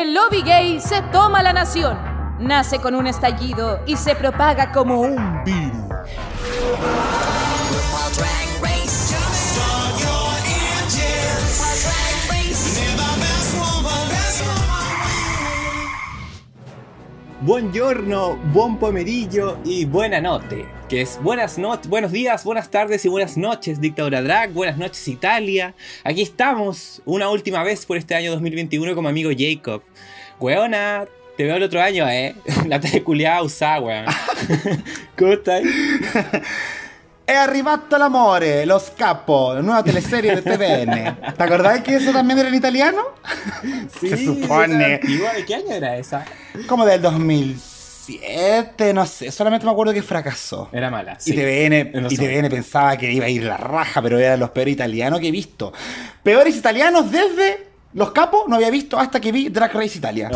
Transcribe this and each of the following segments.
El lobby gay se toma la nación. Nace con un estallido y se propaga como un virus. Buongiorno, buon pomeriggio y buena noche. Que es buenas noches, buenos días, buenas tardes y buenas noches, dictadura drag, buenas noches Italia. Aquí estamos una última vez por este año 2021 como amigo Jacob. Weona, te veo el otro año, eh. La teleculeada usada, weón. ¿Cómo estás? È arrivato l'amore, lo scappo, nueva teleserie de TVN. ¿Te acordás que eso también era en italiano? Sí, Se supone. esa ¿De qué año era esa? Como del 2007, no sé. Solamente me acuerdo que fracasó. Era mala. sí. Y TVN, y TVN pensaba que iba a ir la raja, pero era de los peores italianos que he visto. Peores italianos desde Los Capos no había visto hasta que vi Drag Race Italia.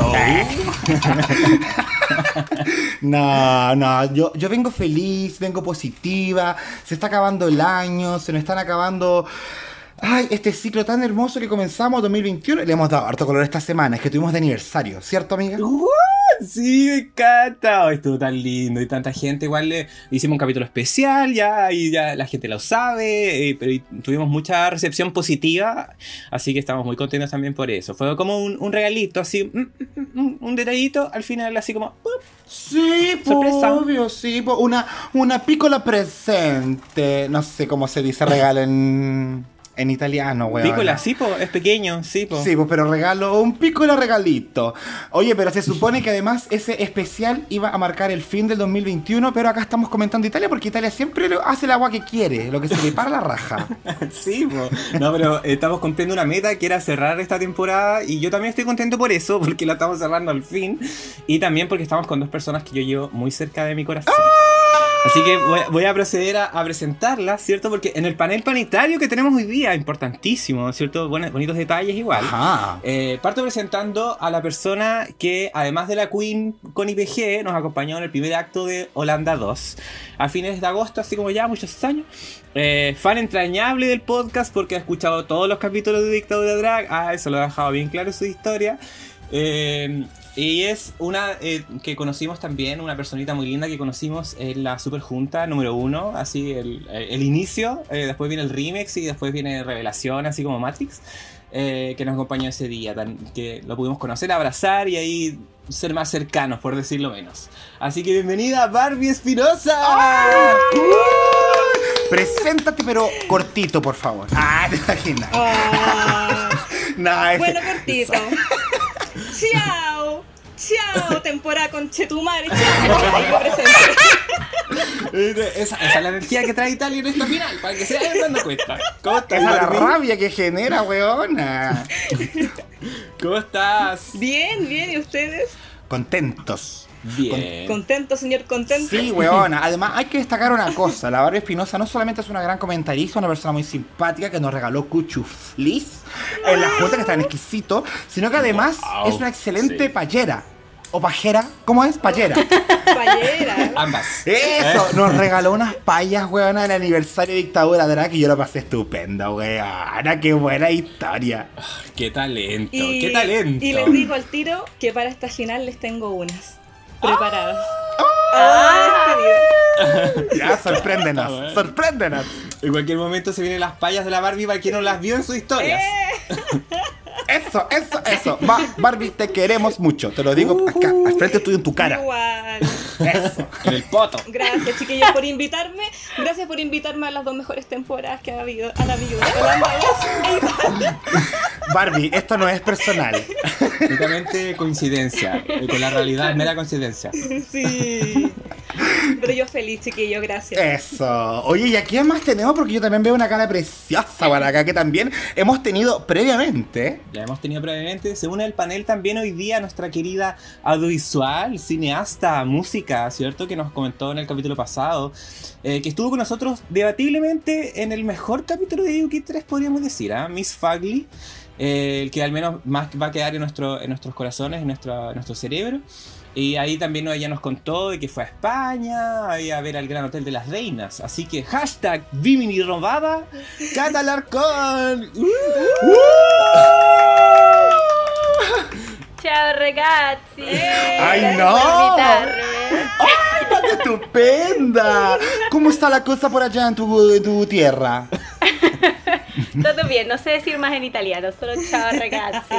No, no, yo, yo vengo feliz, vengo positiva, se está acabando el año, se nos están acabando... Ay, este ciclo tan hermoso que comenzamos 2021, le hemos dado harto color esta semana, es que tuvimos de aniversario, ¿cierto amiga? Uh, Sí, me encanta. Ay, estuvo tan lindo y tanta gente. Igual le hicimos un capítulo especial ya y ya la gente lo sabe, eh, pero tuvimos mucha recepción positiva, así que estamos muy contentos también por eso. Fue como un, un regalito, así, un, un- un detallito al final, así como... Sí, Sorpresa. obvio, sí, una, una piccola presente, no sé cómo se dice regalo en, en italiano, weón. Pícola, sí, po, es pequeño, sí, po. Sí, pues, pero regalo, un piccola regalito. Oye, pero se supone que además ese especial iba a marcar el fin del 2021, pero acá estamos comentando Italia porque Italia siempre hace el agua que quiere, lo que se le para la raja. Sí, po. no, pero estamos cumpliendo una meta que era cerrar esta temporada y yo también estoy contento por eso, porque la estamos cerrando al fin y también porque estamos con dos personas que yo llevo muy cerca de mi corazón. Así que voy, voy a proceder a, a presentarlas, ¿cierto? Porque en el panel planetario que tenemos hoy día, importantísimo, ¿cierto? Buenos, bonitos detalles igual. Eh, parto presentando a la persona que, además de la Queen con IPG, nos acompañó en el primer acto de Holanda 2. A fines de agosto, así como ya muchos años. Eh, fan entrañable del podcast porque ha escuchado todos los capítulos de Dictadura Drag. Ah, eso lo ha dejado bien claro su historia. Eh, y es una eh, que conocimos también, una personita muy linda que conocimos en la Super Junta número uno, así el, el inicio, eh, después viene el remix y después viene Revelación, así como Matrix, eh, que nos acompañó ese día, tan- que lo pudimos conocer, abrazar y ahí ser más cercanos, por decirlo menos. Así que bienvenida Barbie Espinosa. Preséntate, pero cortito, por favor. Ah, te imaginas. Ah, ese- bueno, cortito. Chao. Chao, temporada con Chetumare. Chao. Presento. Esa, esa es la energía que trae Italia en esta final, para que se vayan dando cuenta. ¿Cómo estás, esa es la rabia que genera, weona. ¿Cómo estás? Bien, bien. ¿Y ustedes? Contentos. Bien. ¿Contento, señor? ¿Contento? Sí, weona. Además, hay que destacar una cosa. La Barbie Espinosa no solamente es una gran comentarista, una persona muy simpática que nos regaló Cuchu Fliss en la junta, que está en exquisito, sino que además Wow, es una excelente sí. payera. ¿O pajera? ¿Cómo es? Payera. Payera. Ambas. Eso, nos regaló unas payas, weona, en el aniversario de Dictadura Drag y yo lo pasé estupendo, weona. Qué buena historia. Qué talento, Y, qué talento. y les digo al tiro que para esta final les tengo unas preparadas. Ah, despedida. Ya, sorpréndenos, Ah, sorpréndenos. En cualquier momento se vienen las payas de la Barbie para quien no las vio en sus historias. Eh. Eso, eso, eso. Barbie, te queremos mucho. Te lo digo acá, al frente tuyo en tu cara. Igual. Eso. En el poto. Gracias, chiquillos, por invitarme. Gracias por invitarme a las dos mejores temporadas que ha habido. Han habido. Holanda 2 Italia. Barbie, esto no es personal. Netamente coincidencia. Con la realidad es mera coincidencia. Sí. Pero yo feliz, chiquillo, gracias. Eso. Oye, ¿y aquí más tenemos? Porque yo también veo una cara preciosa para acá que también hemos tenido previamente. Ya hemos tenido previamente, se une al panel también hoy día nuestra querida audiovisual, cineasta, música, ¿cierto? Que nos comentó en el capítulo pasado, eh, que estuvo con nosotros debatiblemente en el mejor capítulo de Yuki 3, podríamos decir, ¿ah? Miss Fugly, eh, el que al menos más va a quedar en, nuestro, en nuestros corazones, en, nuestra, en nuestro cerebro. Y ahí también ella nos contó de que fue a España, ahí a ver al Gran Hotel de las Reinas. Así que hashtag Vimini Robada, Catalarcón. Ciao ragazzi. ¡Ay, Gracias no! ¡Ay, Pati, estupenda! ¿Cómo está la cosa por allá en tu, tu tierra? Todo bien, no sé decir más en italiano, solo ciao ragazzi.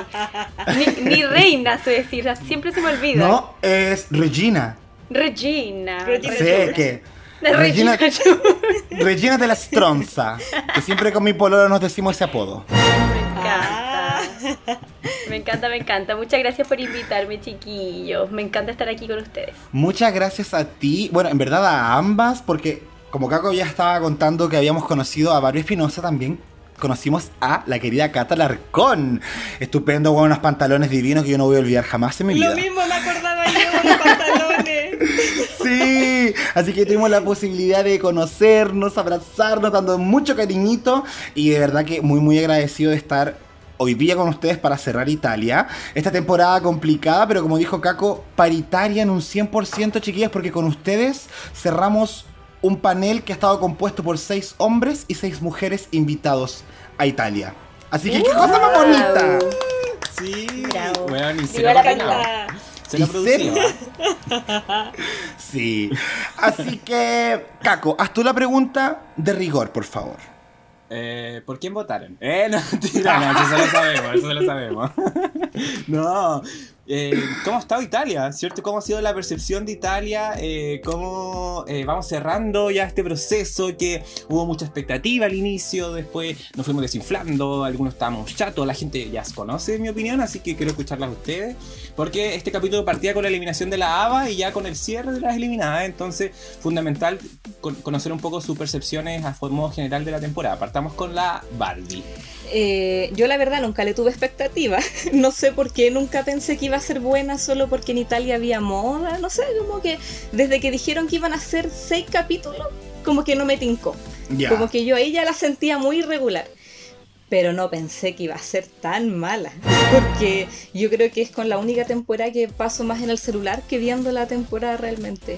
Ni, ni reina sé decir, siempre se me olvida. No, es Regina. Regina. Regina. Sé que. De Regina, Regina. De la Stronza. Que siempre con mi pololo nos decimos ese apodo. Me encanta. Me encanta, me encanta. Muchas gracias por invitarme, chiquillos. Me encanta estar aquí con ustedes. Muchas gracias a ti. Bueno, en verdad a ambas, porque como Caco ya estaba contando que habíamos conocido a Barbie Espinosa también. Conocimos a la querida Cata Larcón. Estupendo, con unos pantalones divinos que yo no voy a olvidar jamás en mi vida. Lo mismo me acordaba yo de los pantalones. Sí, así que tuvimos la posibilidad de conocernos, abrazarnos, dando mucho cariñito y de verdad que muy muy agradecido de estar hoy día con ustedes para cerrar Italia. Esta temporada complicada, pero como dijo Caco, paritaria en un 100% chiquillas porque con ustedes cerramos un panel que ha estado compuesto por seis hombres y seis mujeres invitados a Italia. Así que qué cosa más bonita. Sí. Bravo. Bueno, y Viva cero la Y producido. Sí. Así que, Caco, haz tú la pregunta de rigor, por favor. Eh, ¿Por quién votaron? Eh, no, mentira, no, eso se lo sabemos, eso se lo sabemos. no. Eh, ¿Cómo ha estado Italia? ¿Cierto? ¿Cómo ha sido la percepción de Italia? Eh, ¿Cómo eh, vamos cerrando ya este proceso? Que hubo mucha expectativa al inicio, después nos fuimos desinflando, algunos estábamos chatos, la gente ya conoce mi opinión, así que quiero escucharlas a ustedes. Porque este capítulo partía con la eliminación de la ABA y ya con el cierre de las eliminadas, entonces fundamental con- conocer un poco sus percepciones a modo general de la temporada. Partamos con la Barbie. Eh, yo la verdad nunca le tuve expectativa. No sé por qué nunca pensé que iba a ser buena solo porque en Italia había moda. No sé, como que desde que dijeron que iban a ser seis capítulos, como que no me tincó. Ya. Como que yo ahí ya la sentía muy irregular. Pero no pensé que iba a ser tan mala. Porque yo creo que es con la única temporada que paso más en el celular que viendo la temporada realmente.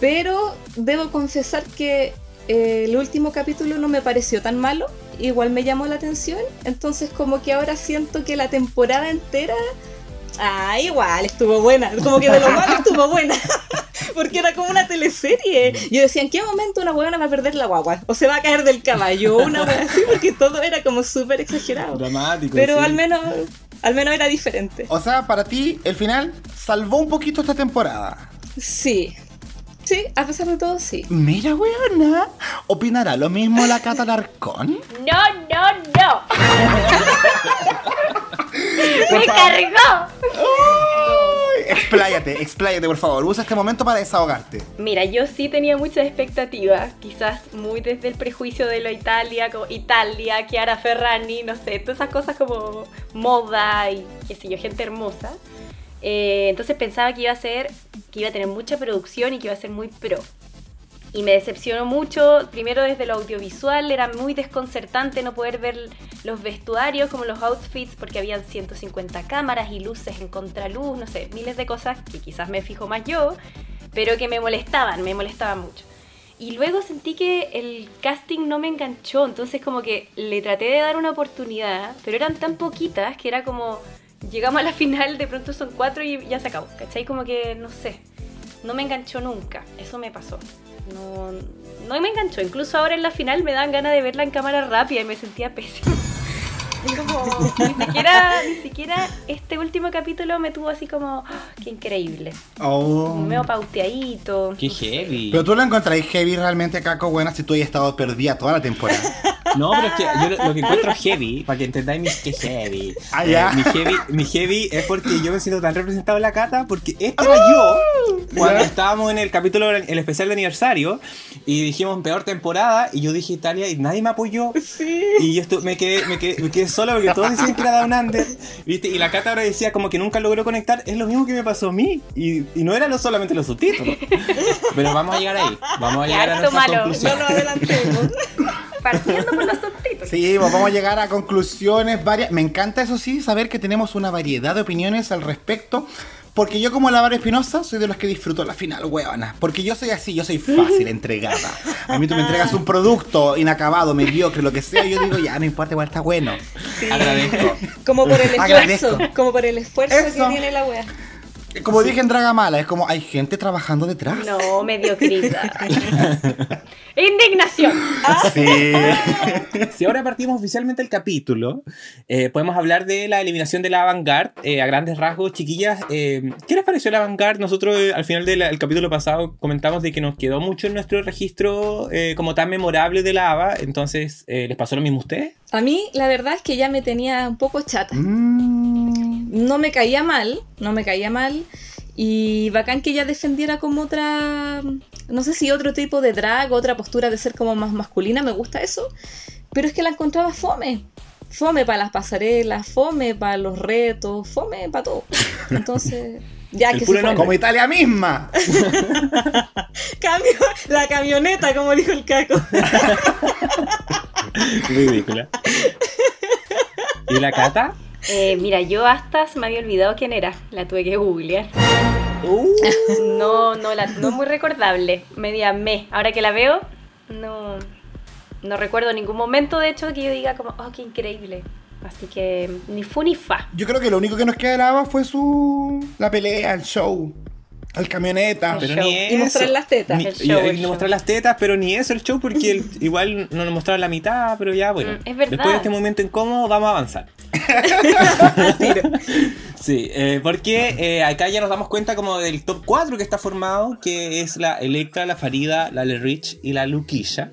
Pero debo confesar que eh, el último capítulo no me pareció tan malo. Igual me llamó la atención. Entonces como que ahora siento que la temporada entera... Ah, igual, estuvo buena. Como que de lo malo estuvo buena. Porque era como una teleserie. Yo decía, ¿en qué momento una huevona va a perder la guagua? O se va a caer del caballo. o Una hueá así, porque todo era como súper exagerado. Dramático. Pero sí. al menos, al menos era diferente. O sea, para ti, el final salvó un poquito esta temporada. Sí. Sí, a pesar de todo, sí. Mira, weona. ¿Opinará lo mismo la Cata Larcón? No, no, no. Me cargó. Ay, expláyate, expláyate, por favor. Usa este momento para desahogarte. Mira, yo sí tenía muchas expectativas, quizás muy desde el prejuicio de lo Italia, como Italia, Chiara Ferrani, no sé, todas esas cosas como moda y qué sé yo, gente hermosa. Eh, entonces pensaba que iba a ser, que iba a tener mucha producción y que iba a ser muy pro. Y me decepcionó mucho, primero desde lo audiovisual, era muy desconcertante no poder ver los vestuarios como los outfits porque habían 150 cámaras y luces en contraluz, no sé, miles de cosas que quizás me fijo más yo, pero que me molestaban, me molestaban mucho. Y luego sentí que el casting no me enganchó, entonces como que le traté de dar una oportunidad, pero eran tan poquitas que era como, llegamos a la final, de pronto son cuatro y ya se acabó, ¿cachai? Como que, no sé, no me enganchó nunca, eso me pasó. No, no me enganchó, incluso ahora en la final me dan ganas de verla en cámara rápida y me sentía pésimo. Como, ni siquiera, ni siquiera este último capítulo me tuvo así como, ¡ah! qué increíble. Oh. Medio pauteadito. Qué no sé. heavy. Pero tú la encontráis heavy realmente, Caco, buena, si tú hayas estado perdida toda la temporada. No, pero es que yo lo, lo que encuentro heavy, para que entendáis mi que heavy. Ah, eh, ya. mi heavy. Mi heavy es porque yo me siento tan representado en la cata, porque este era yo cuando estábamos en el capítulo, el especial de aniversario, y dijimos peor temporada, y yo dije Italia, y nadie me apoyó. Sí. Y yo me, quedé, me, quedé, me quedé solo porque todos decían que era Down Under, ¿viste? Y la Cata ahora decía como que nunca logró conectar. Es lo mismo que me pasó a mí. Y, y no era lo solamente los subtítulos. Pero vamos a llegar ahí. Vamos a llegar a nuestra malo. conclusión. No nos adelantemos. Partiendo por los subtítulos. Sí, pues vamos a llegar a conclusiones varias. Me encanta, eso sí, saber que tenemos una variedad de opiniones al respecto. Porque yo como la Vara Espinosa soy de los que disfruto la final, huevona. Porque yo soy así, yo soy fácil entregada. A mí tú me entregas un producto inacabado, mediocre, lo que sea, y yo digo, ya, no importa, igual está bueno. Sí. Agradezco. Como por el esfuerzo. Agradezco. Como por el esfuerzo Eso. que tiene la wea. Como dije en Dragamala, es como hay gente trabajando detrás. No, mediocridad. Indignación. Sí. Si ahora partimos oficialmente el capítulo, eh, podemos hablar de la eliminación de la Avantgarde eh, a grandes rasgos. Chiquillas, eh, ¿qué les pareció la Avantgarde? Nosotros eh, al final del el capítulo pasado comentamos de que nos quedó mucho en nuestro registro eh, como tan memorable de la AVA. Entonces, eh, ¿les pasó lo mismo a ustedes? A mí, la verdad es que ya me tenía un poco chata. Mm. No me caía mal, no me caía mal. Y bacán que ella defendiera como otra, no sé si otro tipo de drag, otra postura de ser como más masculina, me gusta eso. Pero es que la encontraba fome. Fome para las pasarelas, fome para los retos, fome para todo. Entonces, ya El que puro se fue. Como Italia misma. Cambio la camioneta, como dijo el caco. Ridícula. ¿Y la Cata? Eh, mira, yo hasta se me había olvidado quién era. La tuve que googlear. Uh, No, no, la, no es muy recordable. Media me. Ahora que la veo, no, no recuerdo ningún momento, de hecho, que yo diga como, oh, qué increíble. Así que ni fu ni fa. Yo creo que lo único que nos queda de la Ava fue su. la pelea, el show. El camioneta. pero ni Y mostrar las tetas. Ni- El y- show, y el show. mostrar las tetas, pero ni eso el show, porque el- igual no nos mostraron la mitad, pero ya, bueno. Mm, es verdad. Después de este momento incómodo, vamos a avanzar. Sí, eh, porque eh, acá ya nos damos cuenta como del top 4 que está formado, que es la Electra, la Farida, la Le Rich y la Luquilla.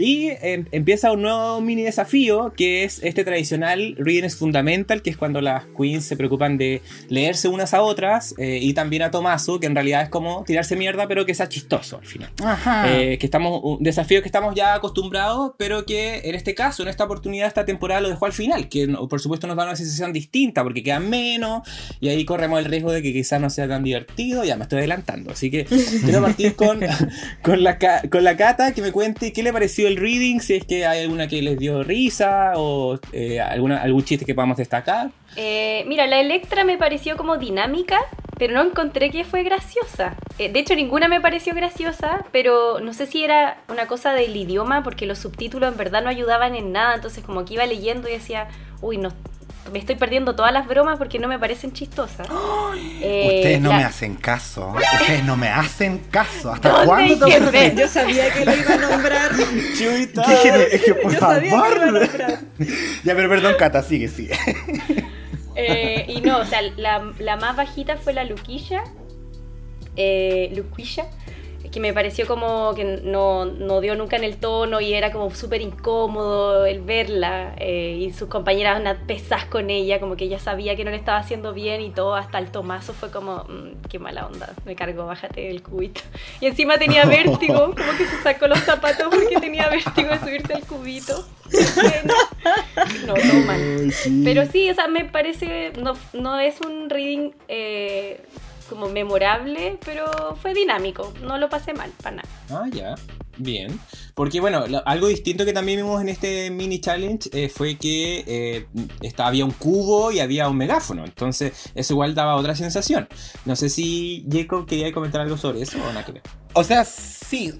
Y eh, empieza un nuevo mini desafío, que es este tradicional Reading is Fundamental, que es cuando las queens se preocupan de leerse unas a otras, eh, y también a Tomaso, que en realidad es como tirarse mierda, pero que sea chistoso al final. Ajá. Eh, que estamos, un desafío que estamos ya acostumbrados, pero que en este caso, en esta oportunidad, esta temporada lo dejó al final, que por supuesto nos da una sensación distinta, porque quedan menos, y ahí corremos el riesgo de que quizás no sea tan divertido, ya me estoy adelantando, así que quiero partir con, con, la, con la Cata, que me cuente qué le pareció reading, si es que hay alguna que les dio risa, o eh, alguna, algún chiste que podamos destacar. Eh, mira, la Electra me pareció como dinámica, pero no encontré que fue graciosa. Eh, de hecho, ninguna me pareció graciosa, pero no sé si era una cosa del idioma, porque los subtítulos en verdad no ayudaban en nada, entonces como que iba leyendo y decía, uy, no, me estoy perdiendo todas las bromas porque no me parecen chistosas. Eh, Ustedes no la- me hacen caso. Ustedes no me hacen caso. ¿Hasta ¿Dónde cuándo? Yo sabía que lo iba a nombrar. Chuita. Es que por Yo sabía que lo iba a favor. nombrar. Ya, pero perdón, Cata, sigue, sigue. Eh, y no, o sea, la, la más bajita fue la Luquilla. Eh, Luquilla. Que me pareció como que no, no dio nunca en el tono y era como súper incómodo el verla. eh, y sus compañeras una pesas con ella, como que ella sabía que no le estaba haciendo bien y todo. Hasta el Tomazo fue como, "Mm, qué mala onda. Me cargó, bájate del cubito. Y encima tenía vértigo, como que se sacó los zapatos porque tenía vértigo de subirse al cubito. no, todo mal. Pero sí, o sea, me parece, no, no es un reading eh, como memorable, pero fue dinámico, no lo pasé mal, para nada. Ah, ya. Bien. Porque, bueno, lo- algo distinto que también vimos en este mini challenge eh, fue que eh, había un cubo y había un megáfono. Entonces, eso igual daba otra sensación. No sé si Jacob quería comentar algo sobre eso o nada que ver. O sea, sí.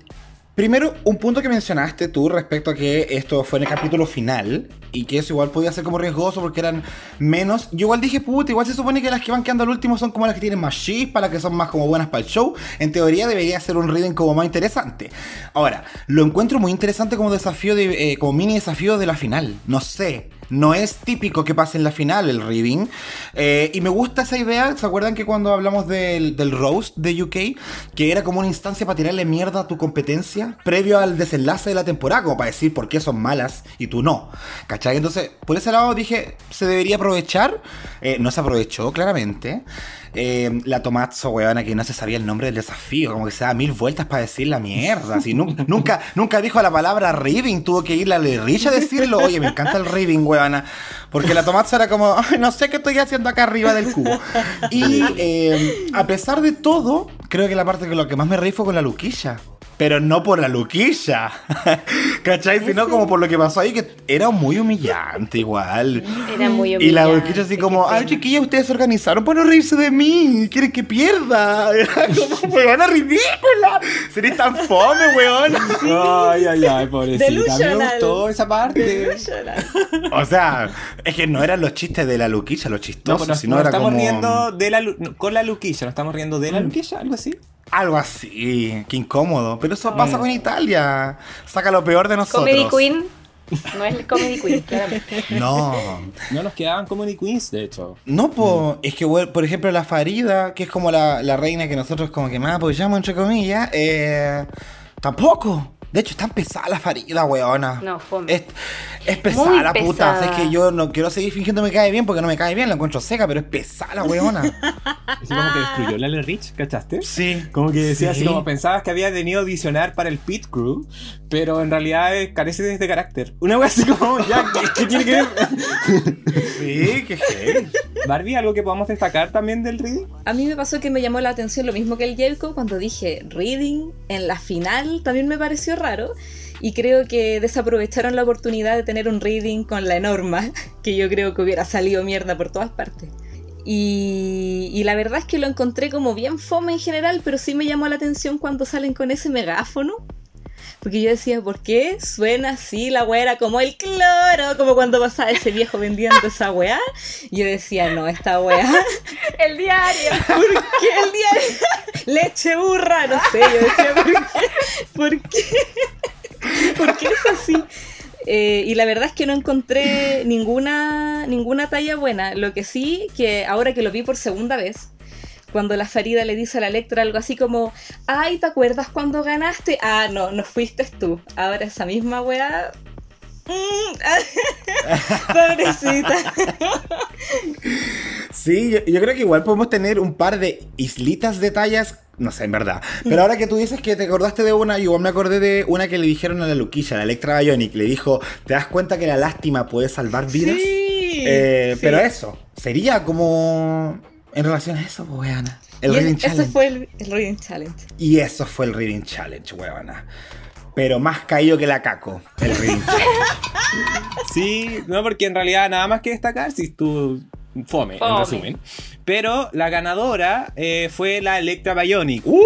Primero, un punto que mencionaste tú respecto a que esto fue en el capítulo final y que eso igual podía ser como riesgoso porque eran menos. Yo igual dije, puta, igual se supone que las que van quedando al último son como las que tienen más chispa, las que son más como buenas para el show. En teoría debería ser un reading como más interesante. Ahora, lo encuentro muy interesante como desafío, de, eh, como mini desafío de la final. No sé. No es típico que pase en la final el reading. Eh, y me gusta esa idea. ¿Se acuerdan que cuando hablamos del, del roast de UK, que era como una instancia para tirarle mierda a tu competencia previo al desenlace de la temporada, como para decir por qué son malas y tú no? ¿Cachai? Entonces, por ese lado dije, se debería aprovechar. Eh, no se aprovechó, claramente. Eh, la Tomazo, weona, que no se sabía el nombre del desafío, como que se da mil vueltas para decir la mierda. Así, nu- nunca, nunca dijo la palabra reading, tuvo que ir a la Rich a decirlo. Oye, me encanta el reading, weona. Porque la Tomazo era como, "Ay, no sé qué estoy haciendo acá arriba del cubo. Y eh, a pesar de todo, creo que la parte que lo que más me reí fue con la Luquilla. Pero no por la luquilla. ¿Cachai? Sino como por lo que pasó ahí, que era muy humillante igual. Era muy Y la humillante, luquilla así como, ay pena. chiquillas, ustedes se organizaron para no reírse de mí, quieren que pierda. Era como, weona ridícula. Seréis tan fome, weón. Ay, ay, ay, pobrecita. Me gustó esa parte. Delusional. O sea, es que no eran los chistes de la luquilla, los No, chistosos, pues nos, sino nos era estamos como riendo de la, no, con la luquilla, nos estamos riendo de la luquilla, algo así. Algo así, qué incómodo. Pero eso pasa con Italia. Saca lo peor de nosotros. Comedy Queen no es el Comedy Queen, claramente. No. No nos quedaban Comedy Queens, de hecho. No, po, es que, por ejemplo, la Farida, que es como la, la reina que nosotros como que más apoyamos, entre comillas, eh, tampoco. De hecho, está pesada la Farida, weona. No, fome. Es, es pesada Muy la puta. pesada. Es que yo no quiero seguir fingiendo que me cae bien porque no me cae bien, la encuentro seca, pero es pesada la weona. Así como que destruyó Lale Rich, ¿cachaste? Sí. Como que decía Sí. así como pensabas que había venido a audicionar para el pit crew, pero en realidad carece de este carácter. Una wea así como, ya, ¿qué, qué tiene que ver? Sí, que heavy. Barbie, algo que podamos destacar también del reading. A mí me pasó que me llamó la atención lo mismo que el Jelko cuando dije reading en la final también me pareció y creo que desaprovecharon la oportunidad de tener un reading con la enorma que yo creo que hubiera salido mierda por todas partes. Y, y la verdad es que lo encontré como bien fome en general, pero sí me llamó la atención cuando salen con ese megáfono. Porque yo decía, ¿por qué suena así la weá? Era como el cloro, como cuando pasaba ese viejo vendiendo esa weá. Yo decía, no, esta weá El diario. ¿Por qué el día leche burra? No sé, yo decía, ¿por qué? ¿Por qué? ¿Por qué es así? Eh, y la verdad es que no encontré ninguna, ninguna talla buena. Lo que sí, que ahora que lo vi por segunda vez, cuando la Farida le dice a la Electra algo así como, ay, ¿te acuerdas cuando ganaste? Ah, no, no fuiste tú. Ahora esa misma weá... mm, Pobrecita. Sí, yo, yo creo que igual podemos tener un par de islitas de tallas. No sé, en verdad. Pero ahora que tú dices que te acordaste de una, yo igual me acordé de una que le dijeron a la Luquilla, la Electra Bionic. Le dijo, ¿te das cuenta que la lástima puede salvar vidas? Sí, Eh, sí. Pero eso, sería como en relación a eso, pues, weona. El Reading Challenge. fue el, el Reading Challenge. Y eso fue el Reading Challenge, weona. Pero más caído que la caco, el Reading Challenge. Sí, no, porque en realidad nada más que destacar, si tú fome, en resumen. Pero la ganadora eh, fue la Electra Bionic, ¡Uy!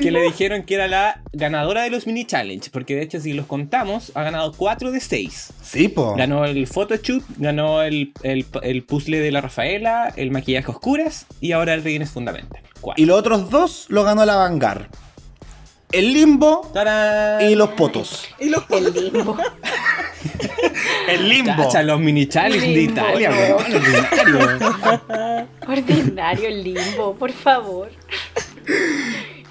Que le dijeron que era la ganadora de los mini challenge, porque de hecho si los contamos, ha ganado 4 de 6. Sí, po. Ganó el photoshoot, ganó el, el, el puzzle de la Rafaela, el maquillaje a oscuras y ahora el reino es fundamental. Cuatro. Y los otros dos lo ganó la Vanguard. El limbo ¡Tarán! y los potos. Y los El limbo. El limbo. Cacha, los mini challenge de Italia, no. weón, ordinario. Ordinario el limbo, por favor.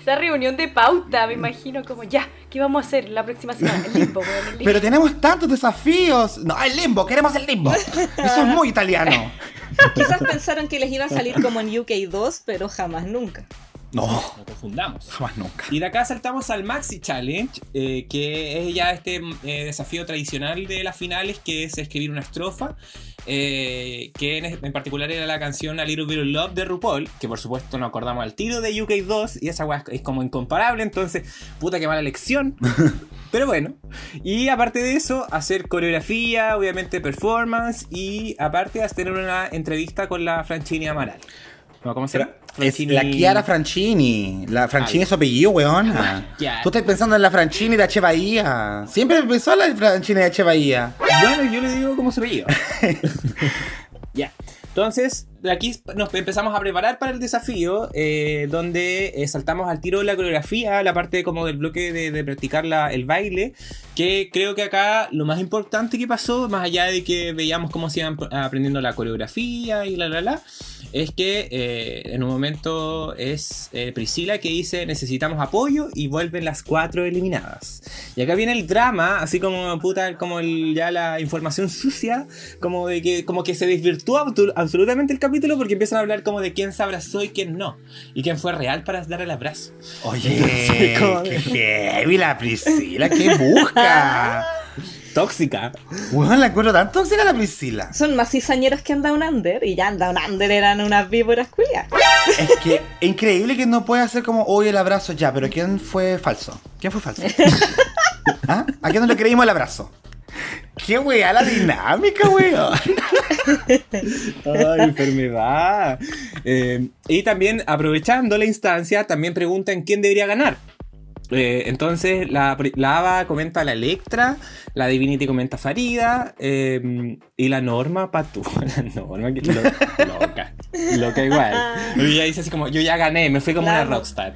Esa reunión de pauta, me imagino como ya, ¿qué vamos a hacer la próxima semana? El limbo, el limbo. Pero tenemos tantos desafíos. No, el limbo, queremos el limbo. Eso es muy italiano. Quizás pensaron que les iba a salir como en UK 2, pero jamás nunca. No, No confundamos. jamás nunca. Y de acá saltamos al Maxi Challenge, eh, que es ya este eh, desafío tradicional de las finales, que es escribir una estrofa, eh, que en, en particular era la canción A Little Bit of Love de RuPaul, que por supuesto nos acordamos al tiro de UK 2, y esa weá es como incomparable, entonces, puta que mala lección. Pero bueno, y aparte de eso, hacer coreografía, obviamente performance, y aparte hacer una entrevista con la Franchini Amaral. ¿Cómo se llama? Es la Chiara Francini. La Francini es su apellido, weón. Chiara. Tú estás pensando en la Francini de H. Bahía. Siempre pensó en la Francini de H. Bahía. Bueno, yo le digo cómo se veía. ya. Entonces, aquí nos empezamos a preparar para el desafío, eh, donde eh, saltamos al tiro de la coreografía, la parte como del bloque de, practicar la- el baile, que creo que acá lo más importante que pasó, más allá de que veíamos cómo se iban aprendiendo la coreografía y la la la, es que eh, en un momento es eh, Priscila que dice necesitamos apoyo y vuelven las cuatro eliminadas. Y acá viene el drama, así como puta, como ya la información sucia, como de que como que se desvirtúa absolutamente el capítulo porque empiezan a hablar como de quién se abrazó y quién no. Y quién fue real para dar el abrazo. Oye, Entonces, como- qué heavy la Priscila, qué busca. tóxica. Weón, la encuentro tan tóxica la Priscila. Son más cizañeros que un under y ya un under eran unas víboras culias. Es que es increíble que no pueda hacer como hoy el abrazo ya, pero ¿quién fue falso? ¿Quién fue falso? ¿Ah? ¿A quién no le creímos el abrazo? ¡Qué weá la dinámica, weón! Ay, enfermedad. Eh, y también, aprovechando la instancia, también preguntan quién debería ganar. Eh, entonces, la, la Ava comenta a la Electra, la Divinity comenta a Farida, eh, y la Norma, Patu. La Norma, que lo- loca. Loca igual. Y ella dice así como, yo ya gané, me fui como Claro. una rockstar.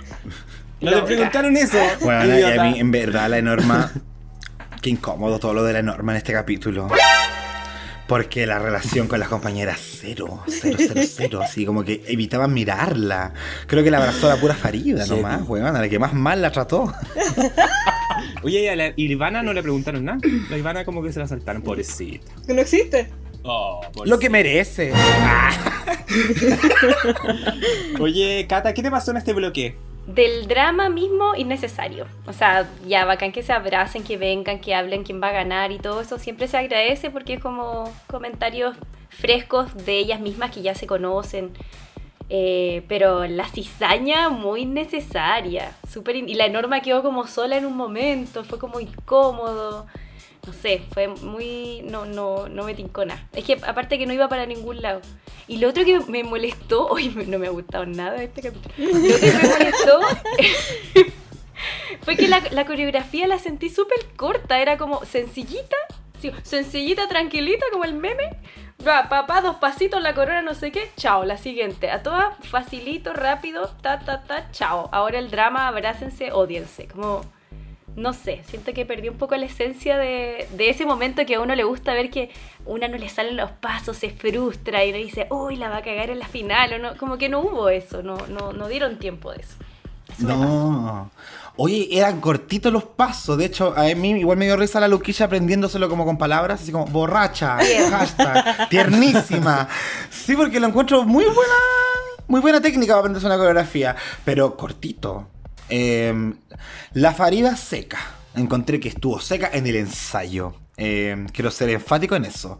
No le preguntaron eso. Bueno, y a mí, en verdad, la norma. Qué incómodo todo lo de la norma en este capítulo. Porque la relación con las compañeras cero, cero, cero, cero. Así como que evitaban mirarla. Creo que la abrazó a la pura Farida Sí. nomás, weón. A la que más mal la trató. Oye, y a la Ivana no le preguntaron nada. La Ivana como que se la saltaron, pobrecita. Que no existe. Oh, Lo que merece. Oye, Cata, ¿qué te pasó en este bloque? Del drama mismo innecesario. O sea, ya bacán que se abracen, que vengan, que hablen quién va a ganar y todo eso siempre se agradece porque es como comentarios frescos de ellas mismas que ya se conocen. Eh, pero la cizaña muy necesaria. Súper in- y la norma quedó como sola en un momento, fue como incómodo. No sé, fue muy. No, no, no me tincó nada. Es que aparte que no iba para ningún lado. Y lo otro que me molestó, hoy no me ha gustado nada este capítulo. Lo que me molestó fue que la, coreografía la sentí súper corta, era como sencillita, sencillita, tranquilita, como el meme. Papá, dos pasitos, la corona, no sé qué, chao, la siguiente. A todas, facilito, rápido, ta, ta, ta, chao. Ahora el drama, abrácense, odiense. Como, no sé, siento que perdí un poco la esencia de, de ese momento que a uno le gusta ver que una no le salen los pasos, se frustra y le dice, uy, la va a cagar en la final. O no, como que no hubo eso, no, no, no dieron tiempo de eso. No. Oye, eran cortitos los pasos. De hecho, a mí igual me dio risa la Luquilla aprendiéndoselo como con palabras, así como borracha, hashtag, tiernísima. Sí, porque lo encuentro muy buena, muy buena técnica para aprenderse una coreografía, pero cortito. Eh, la Farida seca. Encontré que estuvo seca en el ensayo. Eh, quiero ser enfático en eso.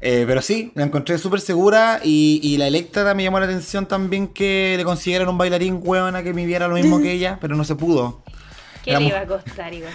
Eh, pero sí, la encontré súper segura y, y la Electra me llamó la atención también que le consiguieran un bailarín huevona que midiera lo mismo que ella, pero no se pudo. ¿Qué Éramos- le iba a costar igual?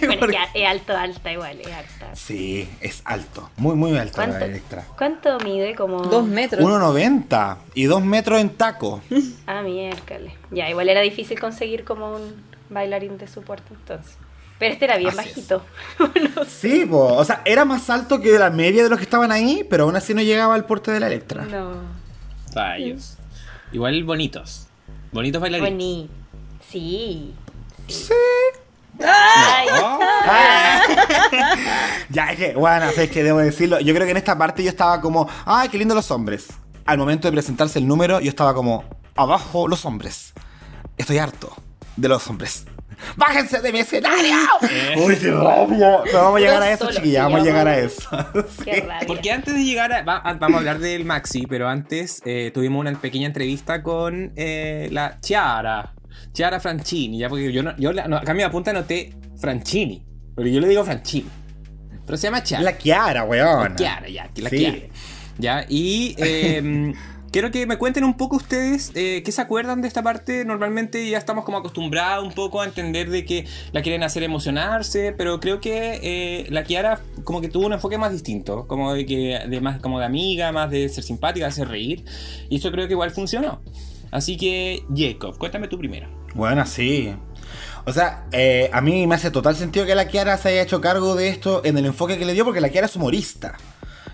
Bueno, es que es alto, alta igual, es alta. Sí, es alto, muy muy alto la ¿Cuánto, Electra. ¿Cuánto mide? Como... Dos metros. 1,90 y 2 metros en taco. Ah, miércoles. Ya, igual era difícil conseguir como un bailarín de soporte entonces. Pero este era bien Así bajito. no sé. Sí, po, o sea, era más alto que la media de los que estaban ahí, pero aún así no llegaba al porte de la Electra. No. Rayos. Igual bonitos. Bonitos bailarines. Boni. Sí. Sí. Ay, Oh. Ya, es que, bueno, es que debo decirlo. Yo creo que en esta parte yo estaba como, ay, qué lindo los hombres. Al momento de presentarse el número, yo estaba como, abajo los hombres. Estoy harto de los hombres. ¡Bájense de mi escenario! ¡Uy, qué rabia! Pero vamos a llegar a eso, chiquilla, vamos a llegar a eso. qué rabia. Porque antes de llegar a. va- vamos a hablar del Maxi, pero antes eh, tuvimos una pequeña entrevista con eh, la Chiara. Chiara Franchini, ya porque yo no. Yo no, acá mi apunta anoté Franchini. Pero yo le digo Franchini. Pero se llama Chiara. La Kiara, weón. La Chiara, ya, la Sí. Chiara. Ya, y eh, quiero que me cuenten un poco ustedes eh, qué se acuerdan de esta parte. Normalmente ya estamos como acostumbrados un poco a entender de que la quieren hacer emocionarse, pero creo que eh, la Kiara como que tuvo un enfoque más distinto, como de que de más como de amiga, más de ser simpática, de hacer reír, y eso creo que igual funcionó. Así que, Jacob, cuéntame tú primero. Bueno, sí. O sea, eh, a mí me hace total sentido que la Kiara se haya hecho cargo de esto en el enfoque que le dio, porque la Kiara es humorista.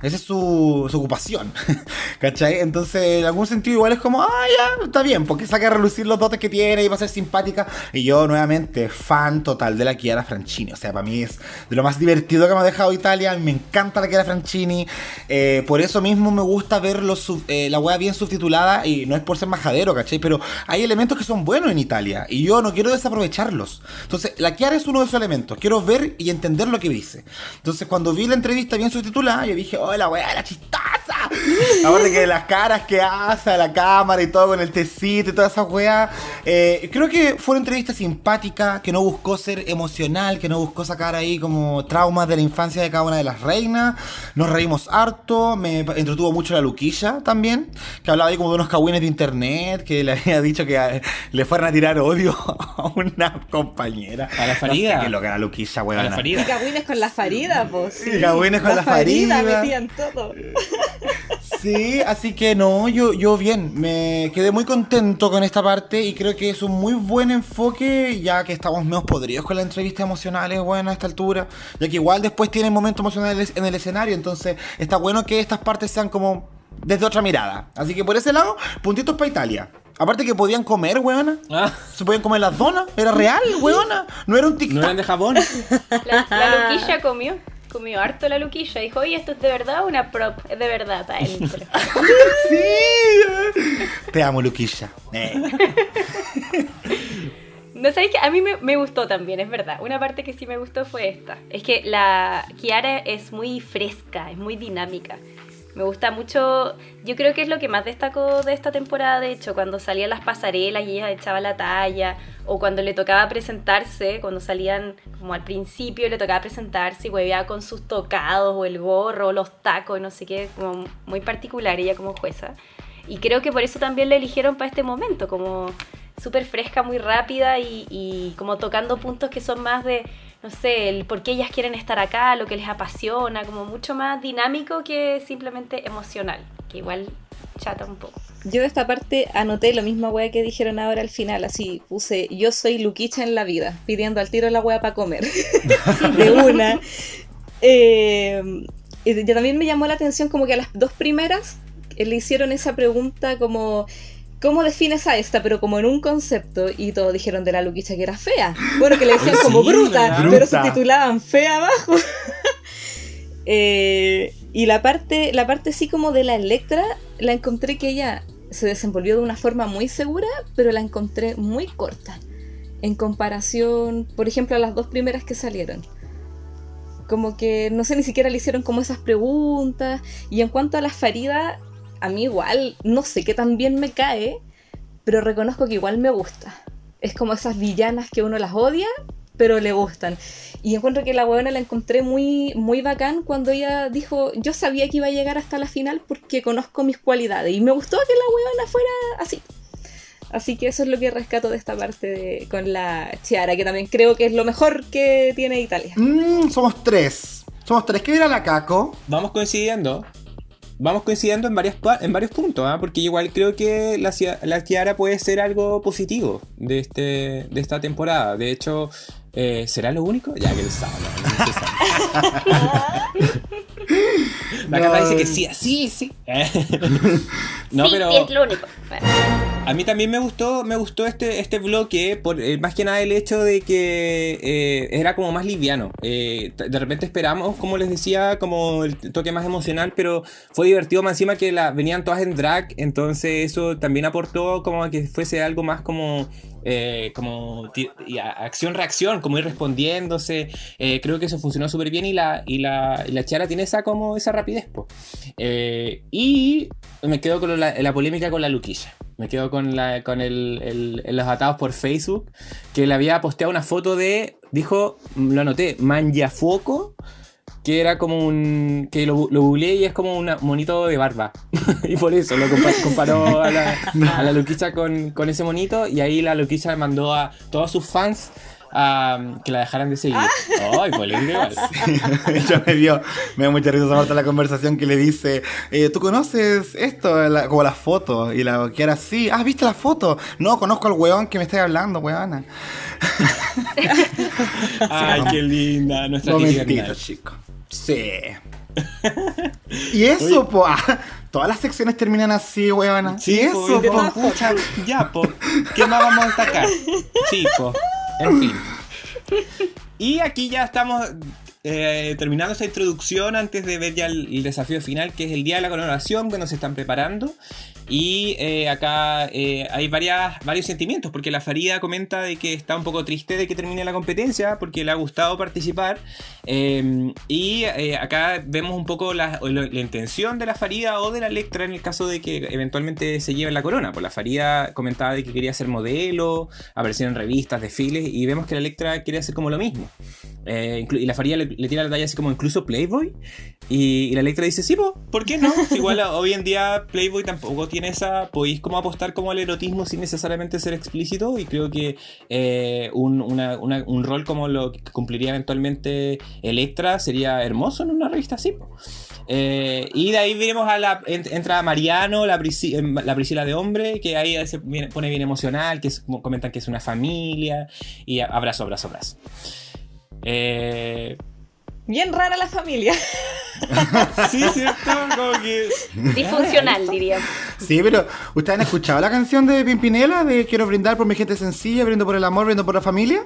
Esa es su, ocupación. ¿Cachai? Entonces, en algún sentido, igual es como, ah, ya, está bien, porque saca a relucir los dotes que tiene y va a ser simpática. Y yo, nuevamente, fan total de la Chiara Franchini. O sea, para mí es de lo más divertido que me ha dejado Italia. Me encanta la Chiara Franchini. Eh, por eso mismo me gusta ver los eh, la wea bien subtitulada. Y no es por ser majadero, ¿cachai? Pero hay elementos que son buenos en Italia. Y yo no quiero desaprovecharlos. Entonces, la Chiara es uno de esos elementos. Quiero ver y entender lo que dice. Entonces, cuando vi la entrevista bien subtitulada, yo dije, oh, la wea, la chistaza. Aparte que las caras que hace a la cámara y todo con el tecito y toda esa wea. Eh, creo que fue una entrevista simpática, que no buscó ser emocional, que no buscó sacar ahí como traumas de la infancia de cada una de las reinas. Nos reímos harto, me entretuvo mucho la Luquilla también, que hablaba ahí como de unos cagüines de internet, que le había dicho que eh, le fueran a tirar odio a una compañera. A la Farida. No sé qué lo que era Luquilla, A weona. la Farida. Y cagüines con la farida, pues. Sí, cagüines con la farida. Todo. Sí, así que no, yo, yo bien, me quedé muy contento con esta parte y creo que es un muy buen enfoque, ya que estamos menos podridos con las entrevistas emocionales, bueno, a esta altura, ya que igual después tienen momentos emocionales en el escenario, entonces está bueno que estas partes sean como desde otra mirada. Así que por ese lado, puntitos para Italia. Aparte que podían comer, weona. Ah, Se podían comer las donas. Era real, weona. No era un ¿No TikTok. eran de Japón? La, la Luquilla comió. Comió harto la Luquilla. Dijo, oye, ¿esto es de verdad una prop? Es de verdad, está adentro. Sí. Te amo, Luquilla. Eh. No sabéis que a mí me, me gustó también, es verdad. Una parte que sí me gustó fue esta. Es que la Kiara es muy fresca, es muy dinámica. Me gusta mucho, yo creo que es lo que más destacó de esta temporada, de hecho, cuando salían las pasarelas y ella echaba la talla, o cuando le tocaba presentarse, cuando salían como al principio le tocaba presentarse y hueveaba con sus tocados, o el gorro, o los tacos, no sé qué, como muy particular ella como jueza. Y creo que por eso también la eligieron para este momento, como súper fresca, muy rápida y, como tocando puntos que son más de, no sé, el por qué ellas quieren estar acá, lo que les apasiona, como mucho más dinámico que simplemente emocional, que igual chata un poco. Yo de esta parte anoté lo mismo wea que dijeron ahora al final, así puse yo soy Luquicha en la vida, pidiendo al tiro la wea para comer. de una. Eh, y también me llamó la atención como que a las dos primeras le hicieron esa pregunta como ¿Cómo defines a esta? Pero como en un concepto, y todos dijeron de la Luquicha que era fea. Bueno, que le decían Sí, como bruta, pero Bruta. subtitulaban fea abajo. Eh, y la parte, la parte sí como de la Electra, la encontré que ella se desenvolvió de una forma muy segura, pero la encontré muy corta. En comparación, por ejemplo, a las dos primeras que salieron. Como que no sé, ni siquiera le hicieron como esas preguntas. Y en cuanto a la Farida, a mí igual, no sé qué tan bien me cae, pero reconozco que igual me gusta. Es como esas villanas que uno las odia, pero le gustan. Y encuentro que la huevona la encontré muy, muy bacán cuando ella dijo, yo sabía que iba a llegar hasta la final porque conozco mis cualidades. Y me gustó que la huevona fuera así. Así que eso es lo que rescato de esta parte de- con la Chiara, que también creo que es lo mejor que tiene Italia. Mm, somos tres. Somos tres. ¿Qué era la Caco? Vamos coincidiendo. Vamos coincidiendo en, varias, en varios puntos, ¿ah? porque igual creo que la, la Kiara puede ser algo positivo de, este, de esta temporada. De hecho, eh, ¿será lo único? Ya que lo sabe, no, no se sabe. La Cata dice que sí, sí, sí. no, sí, pero sí, es lo único. A mí también me gustó, me gustó este, este bloque, por, eh, más que nada el hecho de que eh, era como más liviano. Eh, de repente esperamos, como les decía, como el toque más emocional, pero fue divertido más encima que la, venían todas en drag, entonces eso también aportó como a que fuese algo más como... eh, como acción-reacción, como ir respondiéndose. Eh, creo que eso funcionó súper bien y la, y, la, la Chiara tiene esa, como esa rapidez. Eh, y me quedo con la, polémica con la Luquilla. Me quedo con, con el, los atados por Facebook. Que le había posteado una foto de. Dijo, lo anoté, Mangiafuoco. Que era como un. Que lo, lo googleé y es como un monito de barba. y por eso lo compa- comparó a la, a la Luquilla con, con ese monito. Y ahí la Luquilla mandó a todos sus fans. a que la dejaran de seguir. Ay, polémica igual. Me dio, me dio mucha risa la conversación que le dice, eh, ¿tú conoces esto? La- como la foto. Y la que era así, ah, ¿viste la foto? No, conozco al weón que me está hablando, weona. Ay, qué linda. Nuestra típica Momentito, Nat. Sí. y eso, po, ah, todas las secciones terminan así, weona. Sí, y eso, po, po. pucha, ya, po. ¿Qué más vamos a destacar? Sí, po. En fin. Y aquí ya estamos eh, terminando esta introducción antes de ver ya el, el desafío final, que es el día de la coronación, cuando se están preparando. Y eh, acá eh, hay varias, varios sentimientos, porque la Farida comenta de que está un poco triste de que termine la competencia, porque le ha gustado participar. Eh, y eh, acá vemos un poco la, la- la intención de la Farida o de la Electra en el caso de que eventualmente se lleven la corona. Pues la Farida comentaba de que quería ser modelo, aparecer en revistas, desfiles, y vemos que la Electra quiere hacer como lo mismo. Y la Farida le, le tira la talla así como incluso Playboy. Y, y la Electra dice, sí, po, ¿por qué no? Igual hoy en día Playboy tampoco tiene esa... Podéis como apostar como al erotismo sin necesariamente ser explícito. Y creo que eh, un, una- una- un rol como lo que cumpliría eventualmente Electra sería hermoso en una revista así. Eh, y de ahí veremos a la... en- entra Mariano, la, eh, la Priscila de hombre, que ahí se pone bien emocional, que es- comentan que es una familia. Y abrazo, abrazo, abrazo. Eh, Bien rara la familia. sí, cierto, como que... Disfuncional, diría. Sí, pero ¿ustedes han escuchado la canción de Pimpinela de Quiero brindar por mi gente sencilla, brindo por el amor, brindo por la familia?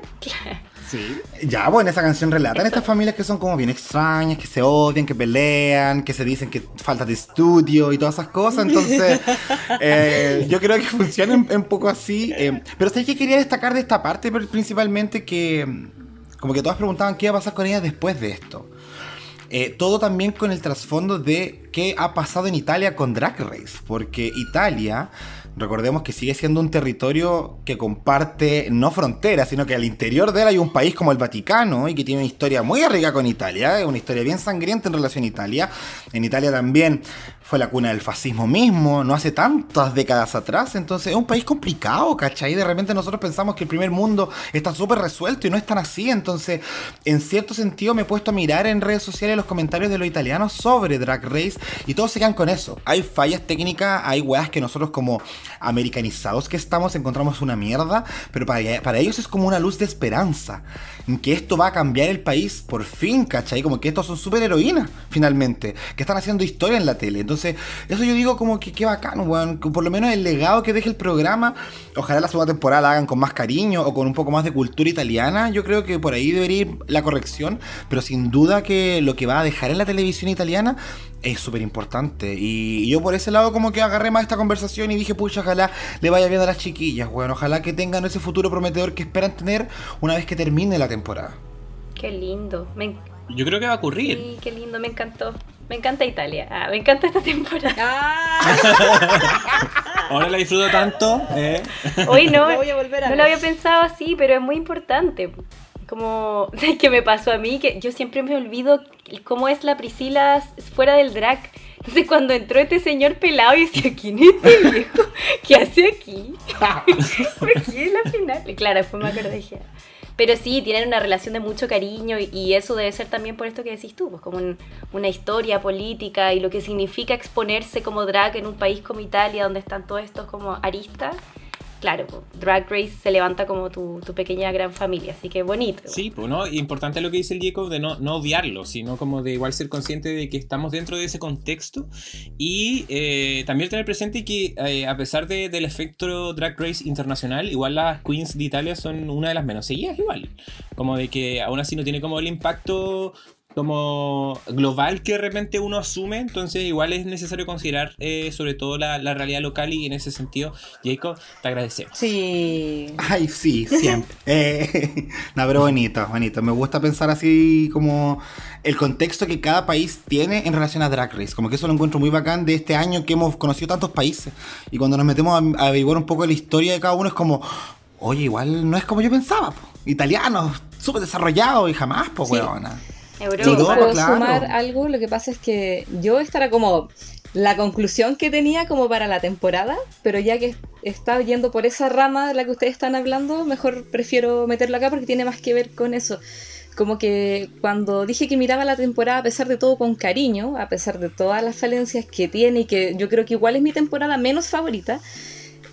Sí. Ya, bueno, esa canción relatan estas familias que son como bien extrañas, que se odian, que pelean, que se dicen que falta de estudio y todas esas cosas. Entonces, eh, yo creo que funciona un, un poco así. eh, pero sé que quería destacar de esta parte principalmente que, mm, como que todas preguntaban qué iba a pasar con ella después de esto. Eh, todo también con el trasfondo de qué ha pasado en Italia con Drag Race, porque Italia, recordemos que sigue siendo un territorio que comparte no fronteras, sino que al interior de él hay un país como el Vaticano y que tiene una historia muy arriesgada con Italia, una historia bien sangrienta en relación a Italia. En Italia también fue la cuna del fascismo mismo, no hace tantas décadas atrás, entonces es un país complicado, ¿cachai? De repente nosotros pensamos que el primer mundo está súper resuelto y no es tan así, entonces en cierto sentido me he puesto a mirar en redes sociales los comentarios de los italianos sobre Drag Race y todos se quedan con eso. Hay fallas técnicas, hay weas que nosotros como americanizados que estamos encontramos una mierda, pero para, para ellos es como una luz de esperanza, en que esto va a cambiar el país por fin, ¿cachai? Como que estos son súper heroínas, finalmente, que están haciendo historia en la tele. Entonces, eso yo digo como que qué bacano, weón, por lo menos el legado que deje el programa, ojalá la segunda temporada la hagan con más cariño o con un poco más de cultura italiana, yo creo que por ahí debería ir la corrección, pero sin duda que lo que va a dejar en la televisión italiana es súper importante. Y yo por ese lado como que agarré más esta conversación y dije, pucha, ojalá le vaya bien a las chiquillas, bueno, ojalá que tengan ese futuro prometedor que esperan tener una vez que termine la temporada. Qué lindo. Me, Yo creo que va a ocurrir. sí, qué lindo, me encantó. Me encanta Italia. Ah, me encanta esta temporada. ¡Ah! Ahora la disfruto tanto. eh. Hoy no, La voy a volver a no ver. lo había pensado así, pero es muy importante. Como, ¿sabes qué me pasó a mí? Que yo siempre me olvido cómo es la Priscila fuera del drag. Entonces cuando entró este señor pelado, y decía, ¿quién es este viejo? ¿Qué hace aquí? ¿Por qué en la final? Y claro, después me acordé Pero sí, tienen una relación de mucho cariño y, y eso debe ser también por esto que decís tú, pues como un- una historia política y lo que significa exponerse como drag en un país como Italia, donde están todos estos como aristas. Claro, Drag Race se levanta como tu, pequeña gran familia, así que bonito. Sí, pues no, importante lo que dice el Diego de no, no odiarlo, sino como de igual ser consciente de que estamos dentro de ese contexto y eh, también tener presente que eh, a pesar de- del efecto Drag Race internacional, igual las Queens de Italia son una de las menos seguidas igual, como de que aún así no tiene como el impacto como global que de repente uno asume, entonces igual es necesario considerar eh, sobre todo la, la realidad local y en ese sentido, Jacob, te agradecemos. Sí. Ay, sí, siempre. Eh, no, pero bonito, bonito. Me gusta pensar así como el contexto que cada país tiene en relación a Drag Race. Como que eso lo encuentro muy bacán de este año que hemos conocido tantos países. Y cuando nos metemos a, a averiguar un poco la historia de cada uno es como, oye, igual no es como yo pensaba. po. Italianos, súper desarrollados y jamás, pues, Sí. weona. Europa. ¿Puedo claro. sumar algo? Lo que pasa es que yo esta era como la conclusión que tenía como para la temporada, pero ya que está yendo por esa rama de la que ustedes están hablando, mejor prefiero meterlo acá porque tiene más que ver con eso. Como que cuando dije que miraba la temporada a pesar de todo con cariño, a pesar de todas las falencias que tiene y que yo creo que igual es mi temporada menos favorita,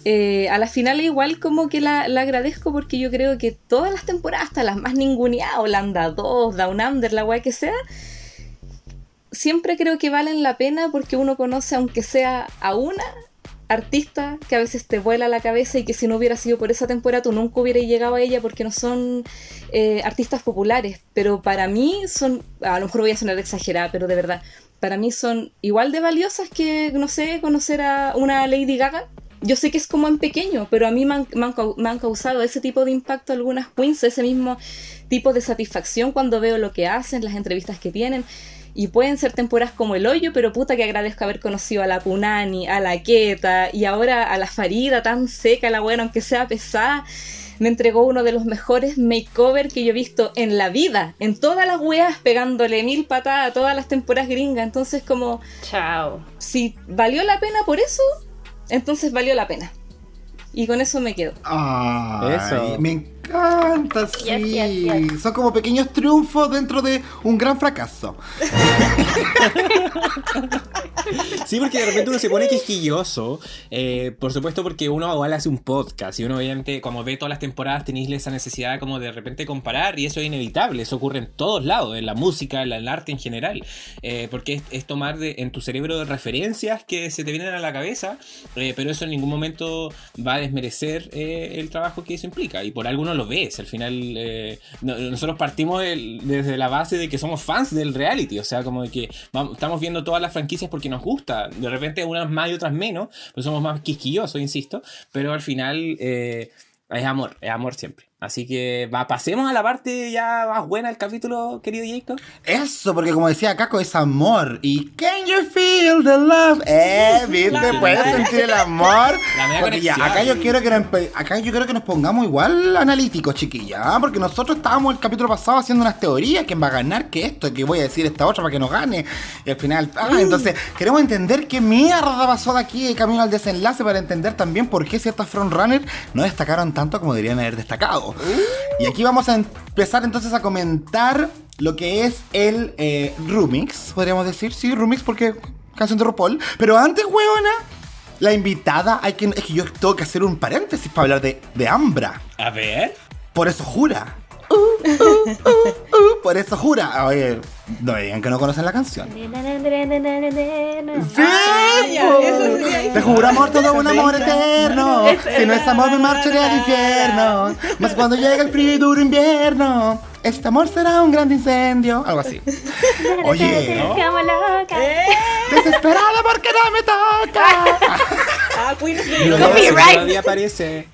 eh, a la final igual como que la, la agradezco porque yo creo que todas las temporadas, hasta las más ninguneadas, Holanda 2, Down Under, la guay que sea, siempre creo que valen la pena porque uno conoce, aunque sea a una, artistas que a veces te vuela la cabeza y que si no hubiera sido por esa temporada tú nunca hubieras llegado a ella porque no son eh, artistas populares. Pero para mí son, a lo mejor voy a sonar exagerada, pero de verdad, para mí son igual de valiosas que, no sé, conocer a una Lady Gaga. Yo sé que es como en pequeño, pero a mí me han, me han cau- me han causado ese tipo de impacto algunas queens, ese mismo tipo de satisfacción cuando veo lo que hacen, las entrevistas que tienen. Y pueden ser temporadas como el hoyo, pero puta que agradezco haber conocido a la Punani, a la Keta y ahora a la Farida tan seca, la buena, aunque sea pesada. Me entregó uno de los mejores makeover que yo he visto en la vida, en todas las weas, pegándole mil patadas a todas las temporadas gringas. Entonces, como, Chao. si valió la pena por eso, entonces valió la pena. Y con eso me quedo. Ay, Eso. Me encanta, sí. Yes, yes, yes. Son como pequeños triunfos dentro de un gran fracaso. Sí, porque de repente uno se pone quisquilloso. eh, por supuesto, porque uno igual hace un podcast y uno, obviamente, como ve todas las temporadas, tenéis esa necesidad como de repente comparar y eso es inevitable. Eso ocurre en todos lados, en la música, en la- en el arte en general. eh, porque es, es tomar de, en tu cerebro referencias que se te vienen a la cabeza, eh, pero eso en ningún momento va a desmerecer eh, el trabajo que eso implica. Y por algo uno lo ves. Al final, eh, no- nosotros partimos desde la base de que somos fans del reality. O sea, como de que estamos viendo todas las franquicias porque nos gusta. De repente unas más y otras menos, pues somos más quisquillosos, insisto. Pero al final eh, es amor, es amor siempre. Así que va, pasemos a la parte ya más buena del capítulo, querido Jacob. Eso, porque como decía Caco, es amor. Y can you feel the love? Eh, ¿viste? Puedes sentir el amor. La Porque ya, acá yo quiero que nos, acá yo quiero que nos pongamos igual analíticos, chiquilla. ¿ah? Porque nosotros estábamos el capítulo pasado haciendo unas teorías, quién va a ganar, que esto, que voy a decir esta otra para que nos gane. Y al final, ah, entonces, queremos entender qué mierda pasó de aquí de camino al desenlace para entender también por qué ciertas frontrunners no destacaron tanto como deberían haber destacado. Y aquí vamos a empezar entonces a comentar lo que es el eh, remix, podríamos decir. Sí, remix porque canción de RuPaul. Pero antes, huevona, la invitada, hay que, es que yo tengo que hacer un paréntesis para hablar de, de Ambra. A ver. Por eso jura. Uh, uh, uh, uh, por eso jura. Oye, no digan que no conocen la canción. ¡Sí! Ah, ya, po. eso sería- Te juro amor, todo un amor eterno. Si no es amor, me marcharé al infierno. Más cuando llega el frío y duro invierno. Este amor será un gran incendio. Algo así. Oye, loca. desesperada porque no me toca. Ah, Queen si Copyright. Todavía aparece.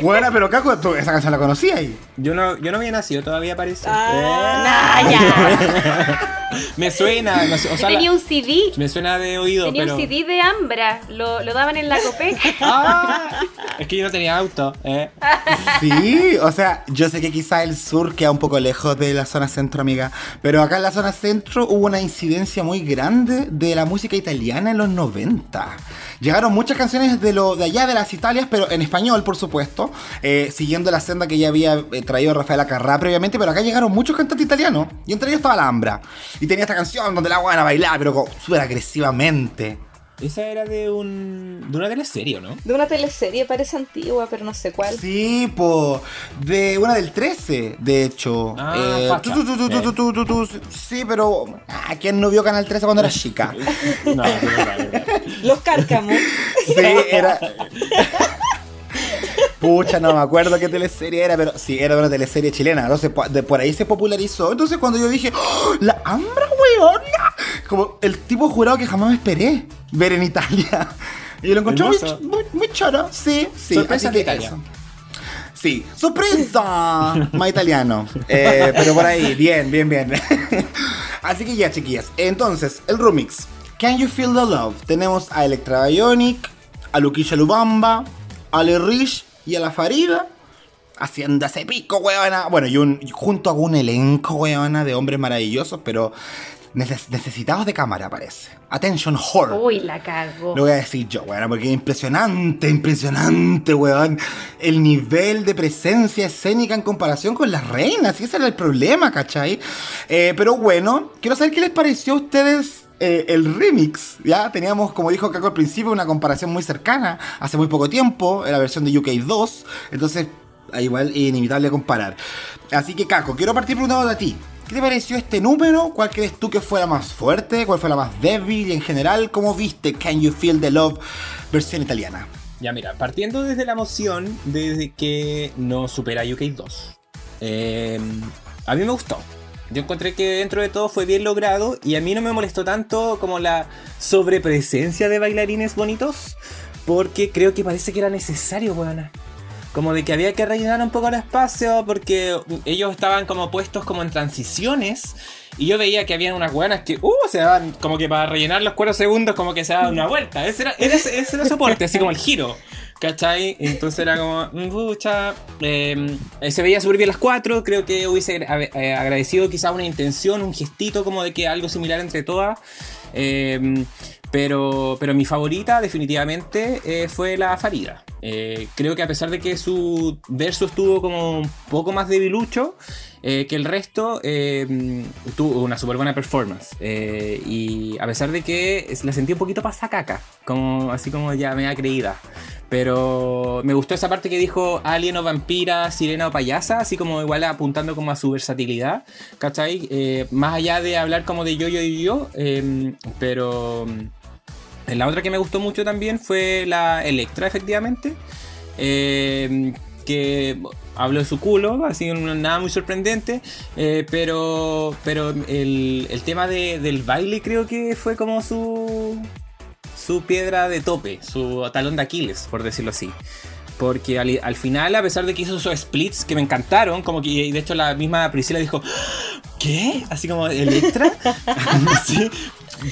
Bueno, pero Caco, tú esa canción la conocías ahí. Yo no, yo no había nacido, todavía aparece. Ah. Nah, ya. Eh, Me suena, no sé, o Yo sea, tenía un CD. me suena de oído, Tenía pero. un CD de Ambra. Lo, lo daban en la copeca. Ah, es que yo no tenía auto, eh. Sí, o sea, yo sé que quizá el sur queda un poco lejos de la zona centro, amiga, pero acá en la zona centro hubo una incidencia muy grande de la música italiana en los 90. Llegaron muchas canciones de lo de allá de las Italias, pero en español, por supuesto, eh, siguiendo la senda que ya había eh, traído Rafael Acarrá previamente, pero acá llegaron muchos cantantes italianos, y entre ellos estaba la Ambra. Y tenía esta canción donde la van a bailar, pero súper agresivamente. Esa era de un. de una teleserie, ¿no? De una teleserie, parece antigua, pero no sé cuál. Sí, po. De una del 13, de hecho. Ah, eh, facha. Eh. Tu, tu, tu, sí, pero. Ah, ¿Quién no vio Canal 13 cuando era chica? no, no, no, Los cárcamos. sí, era. Pucha, no me acuerdo qué teleserie era, pero sí, era de una teleserie chilena. Entonces, de por ahí se popularizó. Entonces, cuando yo dije, ¡Oh, ¡La Ambra, weón! Como el tipo jurado que jamás me esperé ver en Italia. Y lo encontré muy, Hermoso. muy, muy choro. Sí, sí. Sorpresas así de Italia. eso. Sí, sorpresa, más italiano. Eh, pero por ahí, bien, bien, bien. Así que ya, chiquillas. Entonces, el remix. Can You Feel the Love? Tenemos a Electra Bionic, a Luquilla Lubamba, a Le Rich y a la Farida. Haciendo ese pico, weona. Bueno, y, un, junto a un elenco, weona, de hombres maravillosos, pero neces- necesitados de cámara, parece. Attention Horror. Uy, la cagó. Lo voy a decir yo, weón, porque es impresionante, impresionante, weón. El nivel de presencia escénica en comparación con las reinas, y ese era el problema, ¿cachai? Eh, pero bueno, quiero saber qué les pareció a ustedes eh, el remix. Ya teníamos, como dijo Caco al principio, una comparación muy cercana, hace muy poco tiempo, en la versión de UK 2. Entonces, ah, igual inevitable comparar. Así que, Caco, quiero partir preguntando a ti. ¿Qué te pareció este número? ¿Cuál crees tú que fue la más fuerte? ¿Cuál fue la más débil? Y en general, ¿cómo viste Can You Feel the Love versión italiana? Ya mira, partiendo desde la emoción, desde que no supera UK 2. Eh, a mí me gustó. Yo encontré que dentro de todo fue bien logrado y a mí no me molestó tanto como la sobrepresencia de bailarines bonitos, porque creo que parece que era necesario, weón. Como de que había que rellenar un poco el espacio porque ellos estaban como puestos como en transiciones y yo veía que había unas buenas que, uh, se daban como que para rellenar los cuatro segundos como que se daban una vuelta. Ese era, era, ese era el soporte, así como el giro. ¿Cachai? Entonces era como, pucha, eh, se veía súper bien las cuatro, creo que hubiese eh, agradecido quizás una intención, un gestito como de que algo similar entre todas. Eh, pero, pero mi favorita definitivamente eh, fue la Farida. Eh, creo que a pesar de que su verso estuvo como un poco más debilucho eh, que el resto, tuvo una súper buena performance. Y a pesar de que la sentí un poquito pasacaca, como, así como ya me ha creída. Pero me gustó esa parte que dijo alien o vampira, sirena o payasa, así como igual apuntando como a su versatilidad, ¿cachai? Más allá de hablar como de yo, yo y yo, eh, pero... La otra que me gustó mucho también fue la Electra, efectivamente. Eh, que habló de su culo, así nada muy sorprendente. eh, pero pero el, el tema de- del baile creo que fue como su, su piedra de tope, su talón de Aquiles, por decirlo así. Porque al, al final, a pesar de que hizo esos splits que me encantaron, como que y de hecho la misma Priscila dijo, ¿qué? Así como Electra. sí,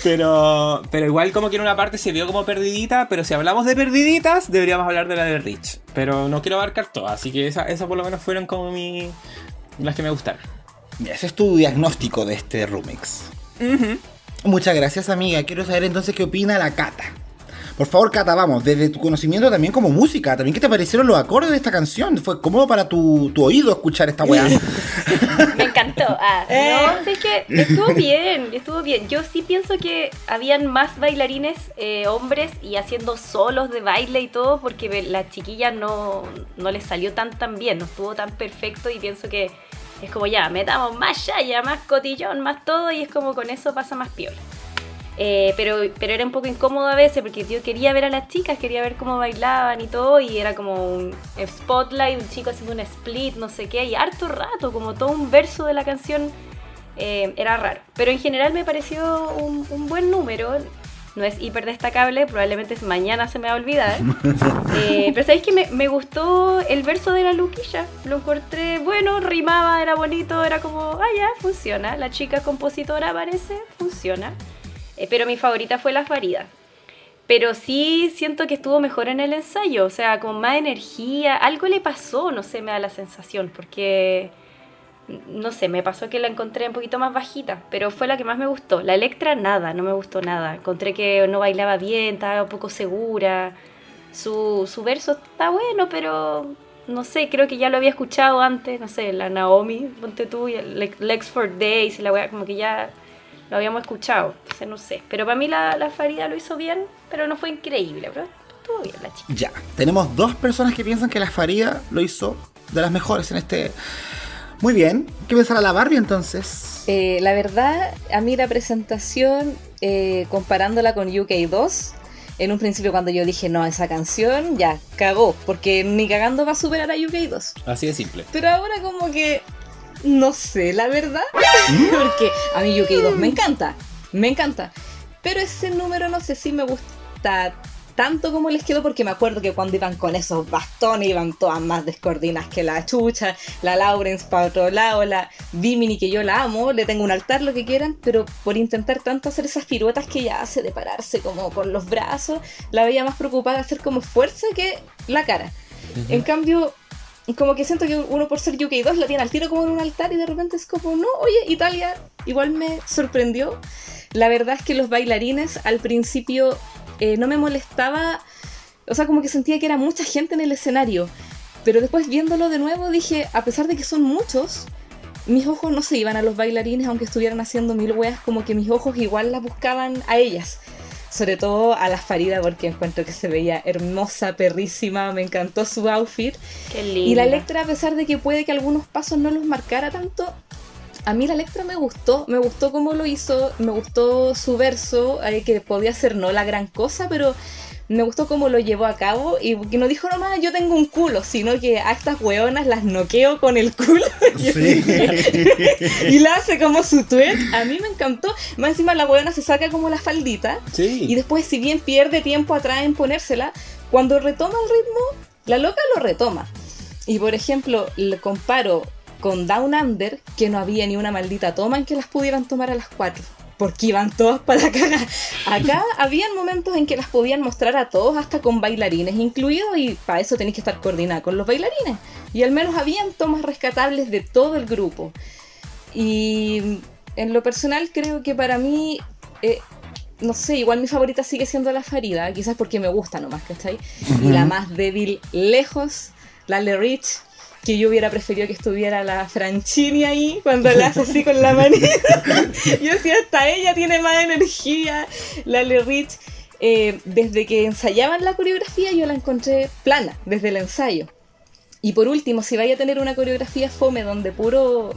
pero, pero igual como que en una parte se vio como perdidita, pero si hablamos de perdiditas, deberíamos hablar de la de Rich. Pero no quiero abarcar todas, así que esas esa por lo menos fueron como mi, las que me gustaron. Ese es tu diagnóstico de este remix. Muchas gracias, amiga. Quiero saber entonces qué opina la Cata. Por favor, Cata, vamos, desde tu conocimiento también como música, también qué te parecieron los acordes de esta canción. ¿Fue cómodo para tu, tu oído escuchar esta weá? Ah, Eh. no, sí, es que estuvo bien, estuvo bien. Yo sí pienso que habían más bailarines eh, hombres y haciendo solos de baile y todo, porque la chiquilla no, no les salió tan tan bien, no estuvo tan perfecto y pienso que es como ya, metamos más yaya, más cotillón, más todo y es como con eso pasa más piola. Eh, pero, pero era un poco incómodo a veces porque yo quería ver a las chicas, quería ver cómo bailaban y todo, y era como un spotlight, un chico haciendo un split, no sé qué, y harto rato, como todo un verso de la canción, eh, era raro. Pero en general me pareció un, un buen número, no es hiper destacable, probablemente mañana se me va a olvidar. Eh, pero sabéis que me, me gustó el verso de la Luquilla, lo encontré bueno, rimaba, era bonito, era como, ah, ya, funciona. La chica compositora parece, funciona. Eh, pero mi favorita fue la Farida. Pero sí siento que estuvo mejor en el ensayo, o sea, con más energía. Algo le pasó, no sé, me da la sensación, porque no sé, me pasó que la encontré un poquito más bajita, pero fue la que más me gustó. La Electra, nada, no me gustó nada. Encontré que no bailaba bien, estaba un poco segura. Su, su verso está bueno, pero no sé, creo que ya lo había escuchado antes, no sé, la Naomi, ponte tú, y el Le- Lex for Days la weá, como que ya lo habíamos escuchado, entonces no sé. Pero para mí la, la Farida lo hizo bien, pero no fue increíble, pero estuvo bien la chica. ya, tenemos dos personas que piensan que la Faría lo hizo de las mejores en este... Muy bien. ¿Qué pensar a la Barbie entonces? Eh, la verdad, a mí la presentación, eh, comparándola con UK2, en un principio cuando yo dije, no, esa canción ya cagó, porque ni cagando va a superar a UK2. Así de simple. Pero ahora como que, no sé, la verdad, porque a mí UK2 me encanta, me encanta. Pero ese número no sé si me gusta tanto como les quedó, porque me acuerdo que cuando iban con esos bastones iban todas más descoordinas que la chucha, la Lawrence para otro lado, la Bimini que yo la amo, le tengo un altar, lo que quieran, pero por intentar tanto hacer esas piruetas que ella hace de pararse como con los brazos, la veía más preocupada de hacer como fuerza que la cara. En cambio, como que siento que uno por ser UK2 la tiene al tiro como en un altar y de repente es como, no, oye, Italia igual me sorprendió. La verdad es que los bailarines al principio eh, no me molestaba, o sea, como que sentía que era mucha gente en el escenario. Pero después viéndolo de nuevo dije, a pesar de que son muchos, mis ojos no se iban a los bailarines aunque estuvieran haciendo mil weas, como que mis ojos igual las buscaban a ellas. Sobre todo a la Farida porque encuentro que se veía hermosa, perrísima, me encantó su outfit. Qué lindo. Y la Electra, a pesar de que puede que algunos pasos no los marcara tanto, a mí la Electra me gustó, me gustó cómo lo hizo, me gustó su verso, eh, que podía ser no la gran cosa, pero me gustó cómo lo llevó a cabo y que no dijo nomás yo tengo un culo, sino que a estas hueonas las noqueo con el culo Sí. y la hace como su tweet. A mí me encantó. Más encima la hueona se saca como la faldita Sí. y después si bien pierde tiempo atrás en ponérsela, cuando retoma el ritmo, la loca lo retoma. Y por ejemplo, le comparo con Down Under, que no había ni una maldita toma en que las pudieran tomar a las cuatro. Porque iban todas para la caga. Acá habían momentos en que las podían mostrar a todos, hasta con bailarines incluidos, y para eso tenéis que estar coordinada con los bailarines. Y al menos habían tomas rescatables de todo el grupo. Y en lo personal creo que para mí, eh, no sé, igual mi favorita sigue siendo la Farida, quizás porque me gusta nomás, ¿cachai? Y la más débil lejos, la Le Rich, que yo hubiera preferido que estuviera la Franchini ahí cuando la hace así con la manita. yo decía, hasta ella tiene más energía, la Le Rich. eh, desde que ensayaban la coreografía yo la encontré plana, desde el ensayo. Y por último, si vaya a tener una coreografía fome donde puro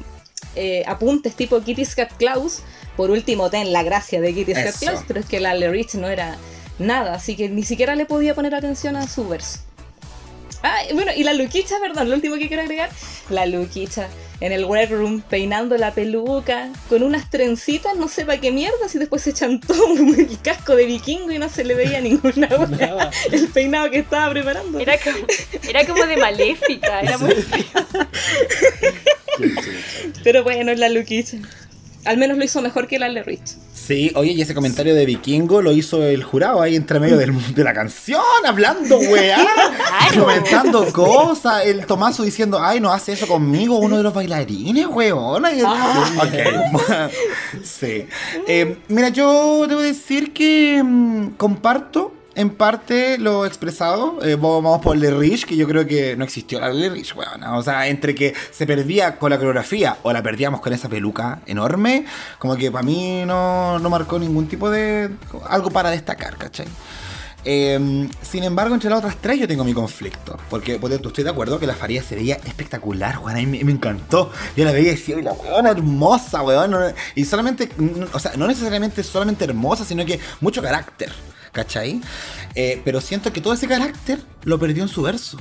eh, apuntes tipo Kitty Cat Klaus, por último ten la gracia de Kitty Cat. Klaus, pero es que la Le Rich no era nada, así que ni siquiera le podía poner atención a su verso. Ah, bueno, y la Luquicha, perdón, lo último que quiero agregar, la Luquicha en el workroom peinando la peluca, con unas trencitas, no sé para qué mierda, si después se chantó el casco de vikingo y no se le veía ninguna hueá, el peinado que estaba preparando. Era como, era como de maléfica, era muy feo. Pero bueno, es la Luquicha. Al menos lo hizo mejor que la Le Rich. Sí, oye, y ese comentario de vikingo lo hizo el jurado ahí entre medio del- de la canción, hablando, weá, comentando cosas, el Tomaso diciendo, ay, no hace eso conmigo, uno de los bailarines, weón. Y- Ok, sí. Eh, mira, yo debo decir que mm, comparto en parte lo expresado. Eh, vamos por Le Rich, que yo creo que no existió la Le Rich, weón. O sea, entre que se perdía con la coreografía o la perdíamos con esa peluca enorme, como que para mí no, no marcó ningún tipo de. algo para destacar, ¿cachai? Eh, sin embargo, entre las otras tres yo tengo mi conflicto. Porque, tú estoy de acuerdo que la Faría se veía espectacular, weón. A mí me, encantó. Yo la veía y decía, "Uy, la weona hermosa, weón. Y solamente, o sea, no necesariamente solamente hermosa, sino que mucho carácter, ¿cachai? Eh, pero siento que todo ese carácter lo perdió en su verso.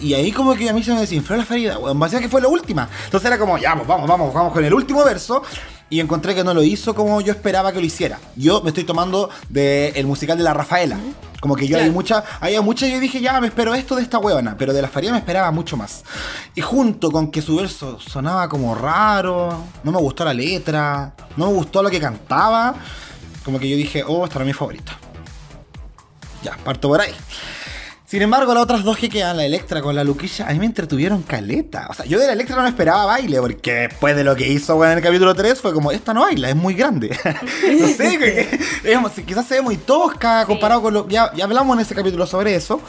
Y ahí como que a mí se me desinfló la ferida, weón. Parecía que fue la última. Entonces era como, ya, pues vamos, vamos, vamos con el último verso. Y encontré que no lo hizo como yo esperaba que lo hiciera. Yo me estoy tomando del musical de la Rafaela. Como que yo hay mucha, había mucha, yo dije, ya, me espero esto de esta huevona. Pero de la Faría me esperaba mucho más. Y junto con que su verso sonaba como raro, no me gustó la letra, no me gustó lo que cantaba, como que yo dije, oh, esta era mi favorita. Ya, parto por ahí. Sin embargo, las otras dos que quedan, la Electra con la Luquilla, a mí me entretuvieron caleta. O sea, yo de la Electra no esperaba baile, porque después de lo que hizo en el capítulo 3 fue como, esta no baila, es muy grande. no sé, que- digamos, quizás se ve muy tosca comparado con lo... Ya, ya hablamos en ese capítulo sobre eso,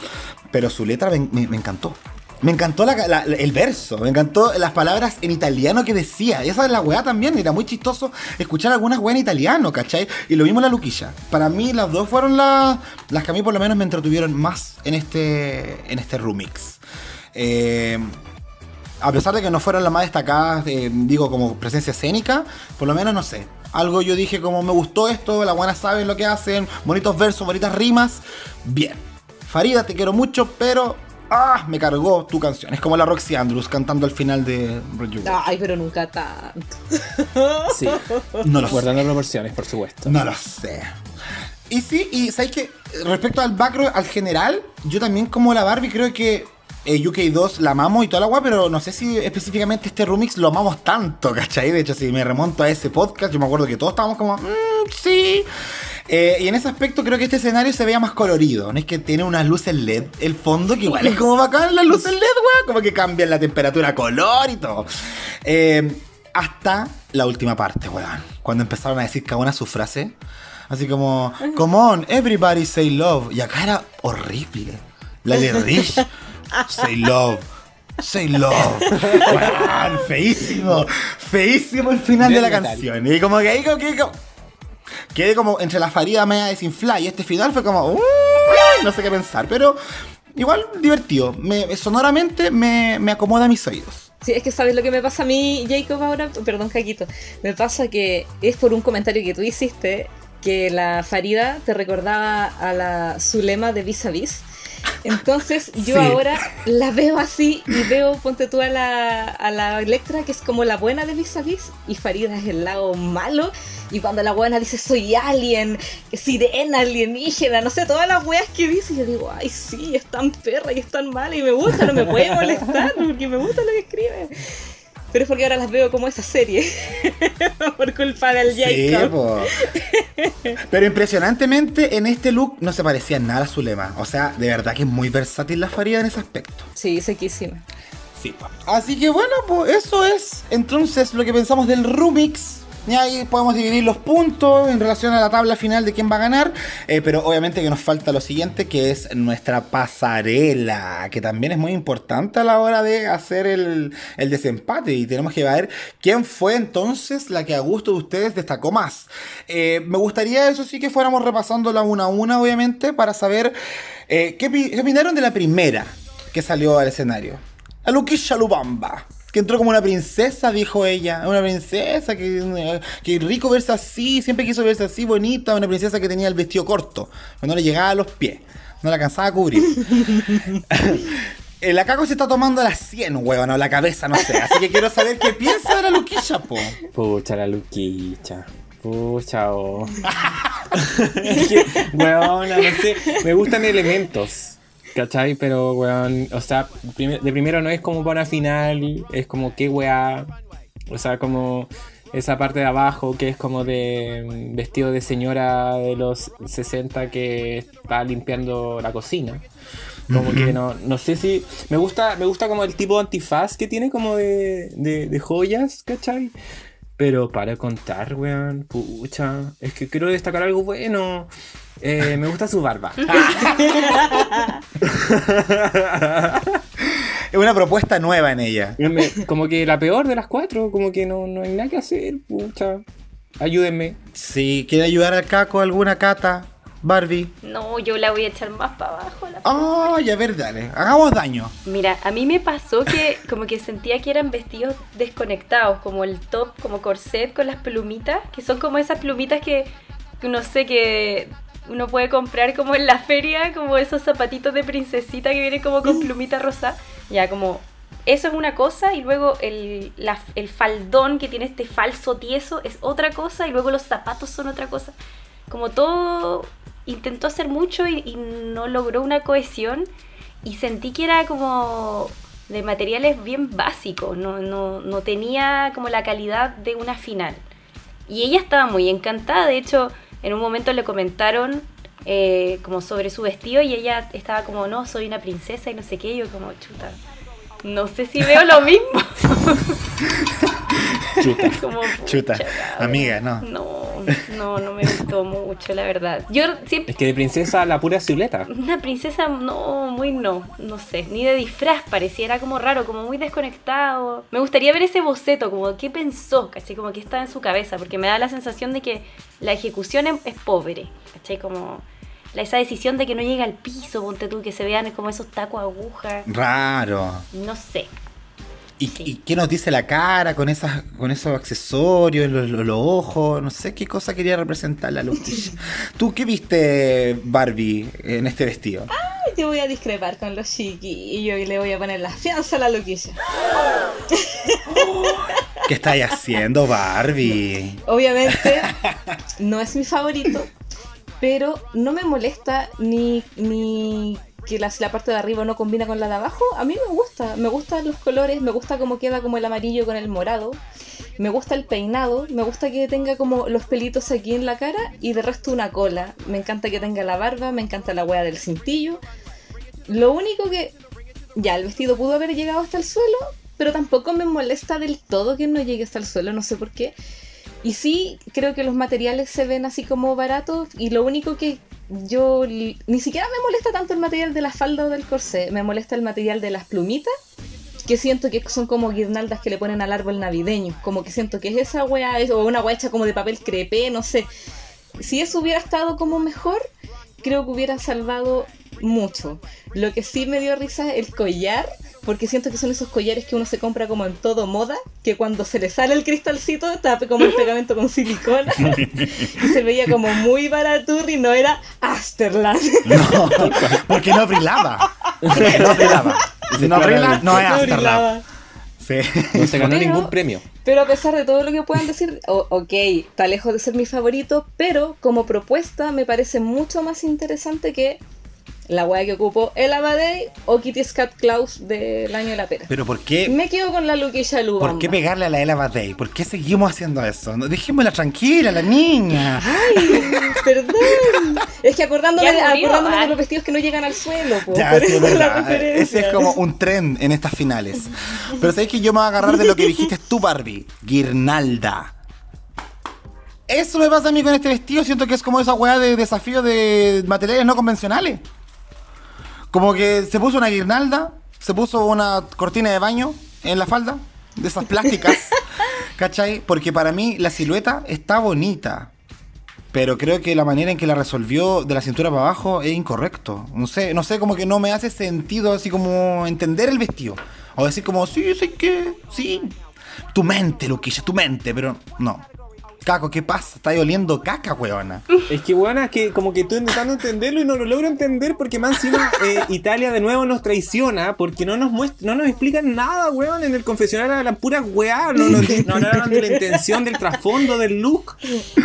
pero su letra me, me- me encantó. Me encantó la- la- el verso, me encantó las palabras en italiano que decía. Esa es la weá también, era muy chistoso escuchar algunas weas en italiano, ¿cachai? Y lo mismo la Luquilla. Para mí las dos fueron las, las que a mí por lo menos me entretuvieron más en este, en este remix. Eh, a pesar de que no fueron las más destacadas, digo, como presencia escénica, por lo menos no sé. Algo yo dije como me gustó esto, las buenas saben lo que hacen, bonitos versos, bonitas rimas. Bien. Farida, te quiero mucho, pero ah, me cargó tu canción. Es como la Roxy Andrews cantando al final de World. Ay, pero nunca tanto. Sí. No lo sé. Guardando proporciones, por supuesto. No lo sé. Y sí, y sabéis que respecto al background, al general, yo también como la Barbie creo que eh, UK2 la amamos y toda la guay, pero no sé si específicamente este remix lo amamos tanto, ¿cachai? De hecho, si me remonto a ese podcast, yo me acuerdo que todos estábamos como, "Mm, sí. Eh, y en ese aspecto creo que este escenario se veía más colorido, ¿no? Es que tiene unas luces LED el fondo, que igual es como bacán las luces LED, weón, como que cambian la temperatura a color y todo. Eh, hasta la última parte, weón. Cuando empezaron a decir cada una su frase. Así como, come on, everybody say love. Y acá era horrible. La Rich, say love. Say love. Weón, feísimo. Feísimo el final de la metal. canción. Y como que ahí como que... como- Quedé como entre la farida media desinflada y este final fue como... No sé qué pensar, pero... igual divertido. Me, sonoramente me, me acomoda mis oídos. Sí, es que sabes lo que me pasa a mí, Jacob, ahora, perdón, Jaquito. Me pasa que es por un comentario que tú hiciste que la Farida te recordaba a la Zulema de Vis a Vis. Entonces yo Sí. ahora la veo así y veo, ponte tú a la, a la Electra, que es como la buena de Vis a Vis, y Farida es el lado malo. Y cuando la buena dice soy alien, sirena, alienígena, no sé, todas las weas que dice, yo digo, ay sí, es tan perra y es tan mala y me gusta, no me puede molestar porque me gusta lo que escribe. Pero es porque ahora las veo como esa serie. Por culpa del Sí, Jacob. po. Pero impresionantemente en este look no se parecía nada a Zulema. O sea, de verdad que es muy versátil la Farida en ese aspecto. Sí, sequísima. Sí, po. Así que bueno, pues eso es entonces lo que pensamos del Rumix. Y ahí podemos dividir los puntos en relación a la tabla final de quién va a ganar. Eh, pero obviamente que nos falta lo siguiente, que es nuestra pasarela, que también es muy importante a la hora de hacer el, el desempate. Y tenemos que ver quién fue entonces la que a gusto de ustedes destacó más. Eh, me gustaría, eso sí, que fuéramos repasándola una a una, obviamente, para saber eh, qué, pi- qué opinaron de la primera que salió al escenario. A Luquisha Lubamba. Que entró como una princesa, dijo ella. Una princesa, que, que rico verse así. Siempre quiso verse así, bonita. Una princesa que tenía el vestido corto. Que no le llegaba a los pies. No la alcanzaba a cubrir. El Akako se está tomando las 100, huevón, o la cabeza, no sé. Así que quiero saber qué piensa de la Luquisha, po. Pucha, la luquicha. Pucha, oh. es que, weón, no sé. Me gustan elementos. ¿Cachai? Pero, weón, o sea, de primero no es como para final, es como qué weá. O sea, como esa parte de abajo que es como de mm, vestido de señora de los 60 que está limpiando la cocina. Como que no, no sé si. Me gusta, me gusta como el tipo de antifaz que tiene como de, de, de joyas, ¿cachai? Pero para contar, weón, pucha, es que quiero destacar algo bueno. Eh, me gusta su barba. Es una propuesta nueva en ella. Como que la peor de las cuatro, como que no, no hay nada que hacer, pucha. Ayúdenme. Si quiere ayudar al Caco, alguna cata, Barbie. No, yo la voy a echar más para abajo. la- Ay, a ver, dale. Hagamos daño. Mira, a mí me pasó que como que sentía que eran vestidos desconectados, como el top, como corset con las plumitas, que son como esas plumitas que, que no sé, que uno puede comprar como en la feria, como esos zapatitos de princesita que vienen como con plumita rosa. Ya, como eso es una cosa y luego el, la- el faldón que tiene este falso tieso es otra cosa y luego los zapatos son otra cosa. Como todo intentó hacer mucho y, no logró una cohesión y sentí que era como de materiales bien básicos, no, no, no tenía como la calidad de una final. Y ella estaba muy encantada, de hecho en un momento le comentaron eh, como sobre su vestido y ella estaba como, no, soy una princesa y no sé qué, y yo como, chuta, no sé si veo lo mismo. Chuta. Como, Chuta, amiga, no. No, no, no me gustó mucho, la verdad. Yo siempre... Es que de princesa la pura ciuleta. Una princesa, no, muy no, no sé, ni de disfraz pareciera como raro, como muy desconectado. Me gustaría ver ese boceto, como qué pensó, ¿cachai? Como que estaba en su cabeza, porque me da la sensación de que la ejecución es, es pobre, ¿cachai? Como esa decisión de que no llega al piso, ponte tú, que se vean como esos tacos agujas, Raro. no sé. ¿Y, Sí. y qué nos dice la cara con esas, con esos accesorios, los, los- los ojos? No sé qué cosa quería representar la Luquisha. ¿Tú qué viste, Barbie, en este vestido? Yo voy a discrepar con los chiquillos y le voy a poner la fianza a la loquilla. ¿Qué estáis haciendo, Barbie? Obviamente no es mi favorito, pero no me molesta ni, ni que la, la parte de arriba no combina con la de abajo. A mí me gusta, me gustan los colores, me gusta cómo queda como el amarillo con el morado. Me gusta el peinado, me gusta que tenga como los pelitos aquí en la cara y de resto una cola. Me encanta que tenga la barba, me encanta la hueá del cintillo. Lo único que ya el vestido pudo haber llegado hasta el suelo, pero tampoco me molesta del todo que no llegue hasta el suelo, no sé por qué. Y sí, creo que los materiales se ven así como baratos y lo único que yo ni siquiera me molesta tanto el material de la falda o del corsé, me molesta el material de las plumitas, que siento que son como guirnaldas que le ponen al árbol navideño, como que siento que es esa wea, o una wea hecha como de papel crepé, no sé. Si eso hubiera estado como mejor, creo que hubiera salvado mucho. Lo que sí me dio risa es el collar, porque siento que son esos collares que uno se compra como en todo moda, que cuando se le sale el cristalcito está como el pegamento con silicona y se veía como muy baraturri, no era Asterland. No, porque no brillaba. Porque no si no brilla, no es. Sí. No se ganó Pero- ningún premio. Pero a pesar de todo lo que puedan decir, o- ok, está lejos de ser mi favorito, pero como propuesta me parece mucho más interesante que la wea que ocupó el Amadei o Kitty Cat Klaus del año de la pera. Pero ¿por qué? Me quedo con la Luquilla Lubamba. ¿Por qué pegarle a la Ella Badey? ¿Por qué seguimos haciendo eso? No, Dejémosla tranquila, la niña. Ay, perdón. Es que acordándome, murió, acordándome de ay. los vestidos que no llegan al suelo, po, Ya, por sí, es es la verdad. Ese es como un tren en estas finales. Pero sabéis que yo me voy a agarrar de lo que dijiste tú, Barbie. Guirnalda. Eso me pasa a mí con este vestido. Siento que es como esa weá de desafío de materiales no convencionales. Como que se puso una guirnalda, se puso una cortina de baño en la falda, de esas plásticas. ¿Cachai? Porque para mí la silueta está bonita. Pero creo que la manera en que la resolvió de la cintura para abajo es incorrecto. No sé, no sé, como que no me hace sentido así como entender el vestido. O decir como, sí, sí que, sí. Tu mente, Luquilla, tu mente, pero no. Caco, ¿qué pasa? Está oliendo caca, weona. Es que, bueno, es que como que estoy intentando entenderlo y no lo logro entender porque más encima eh, Italia de nuevo nos traiciona porque no nos muestra, no nos explican nada, weón. En el confesionario la pura weá. No, no, no, hablan de la intención, del trasfondo, del look.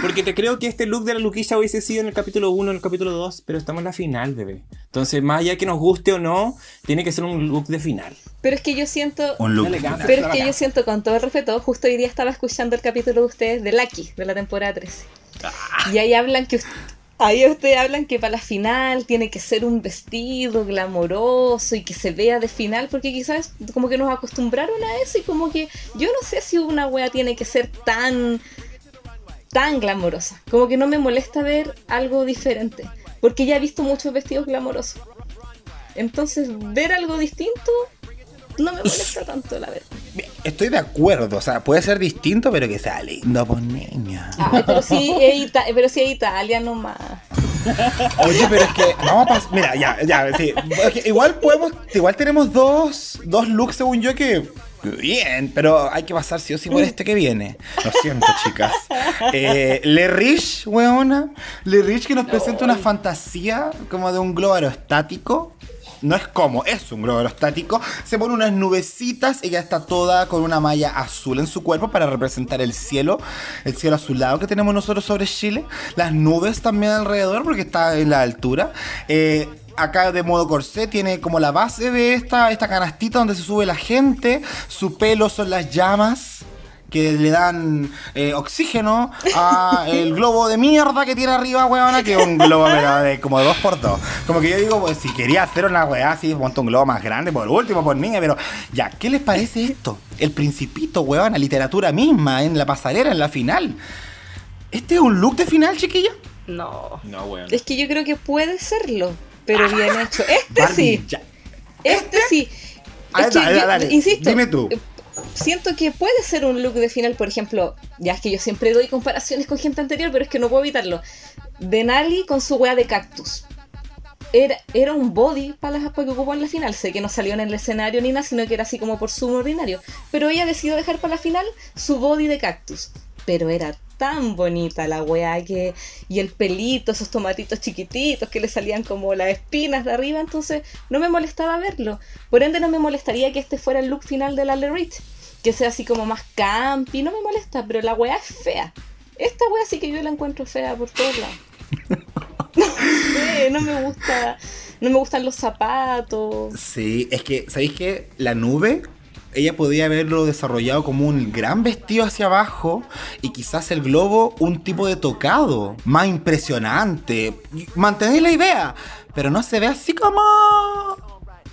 Porque te creo que este look de la Luquilla hubiese sido en el capítulo 1, en el capítulo 2, pero estamos en la final, bebé. Entonces, más allá que nos guste o no, tiene que ser un look de final. Pero es que yo siento... Un look. Pero es que yo siento, con todo el respeto, justo hoy día estaba escuchando el capítulo de ustedes de Lucky, de la temporada 13. Y ahí hablan que... Ahí ustedes hablan que para la final tiene que ser un vestido glamoroso y que se vea de final, porque quizás como que nos acostumbraron a eso y como que yo no sé si una wea tiene que ser tan tan glamorosa. Como que no me molesta ver algo diferente, porque ya he visto muchos vestidos glamorosos. Entonces, ver algo distinto no me molesta tanto, la verdad. Estoy de acuerdo, o sea, puede ser distinto, pero que sea lindo, pues niña. Pero sí es, pero sí es Italia nomás. Oye, pero es que vamos a pasar. Mira, ya, ya, sí. Igual podemos. Igual tenemos dos, dos looks, según yo, que. Bien, pero hay que pasar sí o sí por este que viene. Lo siento, chicas. Eh, Le Rich, weona. Le Rich que nos presenta una fantasía como de un globo aerostático. No es como, es un globo aerostático. Se pone unas nubecitas. Ella está toda con una malla azul en su cuerpo para representar el cielo. El cielo azulado que tenemos nosotros sobre Chile. Las nubes también alrededor porque está en la altura. Eh, acá de modo corsé tiene como la base de esta, esta canastita donde se sube la gente. Su pelo son las llamas que le dan eh, oxígeno a el globo de mierda que tiene arriba, weona, que es un globo pero, de como 2x2. Como que yo digo, pues si quería hacer una weá así, monta un globo más grande, por último, por niña, pero ya, ¿qué les parece esto? El principito, weona, literatura misma, en la pasarela, en la final. ¿Este es un look de final, chiquilla? No. No, weón. Es que yo creo que puede serlo, pero bien hecho. Este Barbie, sí, ya. este sí. Ah, Es que dale, yo- dale, insisto, dime tú. Siento que puede ser un look de final, por ejemplo, ya es que yo siempre doy comparaciones con gente anterior, pero es que no puedo evitarlo. Denali con su wea de cactus. Era, era un body para las para que ocupó en la final. Sé que no salió en el escenario ni nada, sino que era así como por sumo ordinario. Pero ella decidió dejar para la final su body de cactus. Pero era tan bonita la weá que. Y el pelito, esos tomatitos chiquititos que le salían como las espinas de arriba. Entonces no me molestaba verlo. Por ende, no me molestaría que este fuera el look final de la Rich. Que sea así como más campi. No me molesta, pero la weá es fea. Esta weá sí que yo la encuentro fea por todos lados. No sé, no me gusta. No me gustan los zapatos. Sí, es que, ¿sabéis qué? La nube, ella podía haberlo desarrollado como un gran vestido hacia abajo y quizás el globo un tipo de tocado, más impresionante. Mantenéis la idea, pero no se ve así como...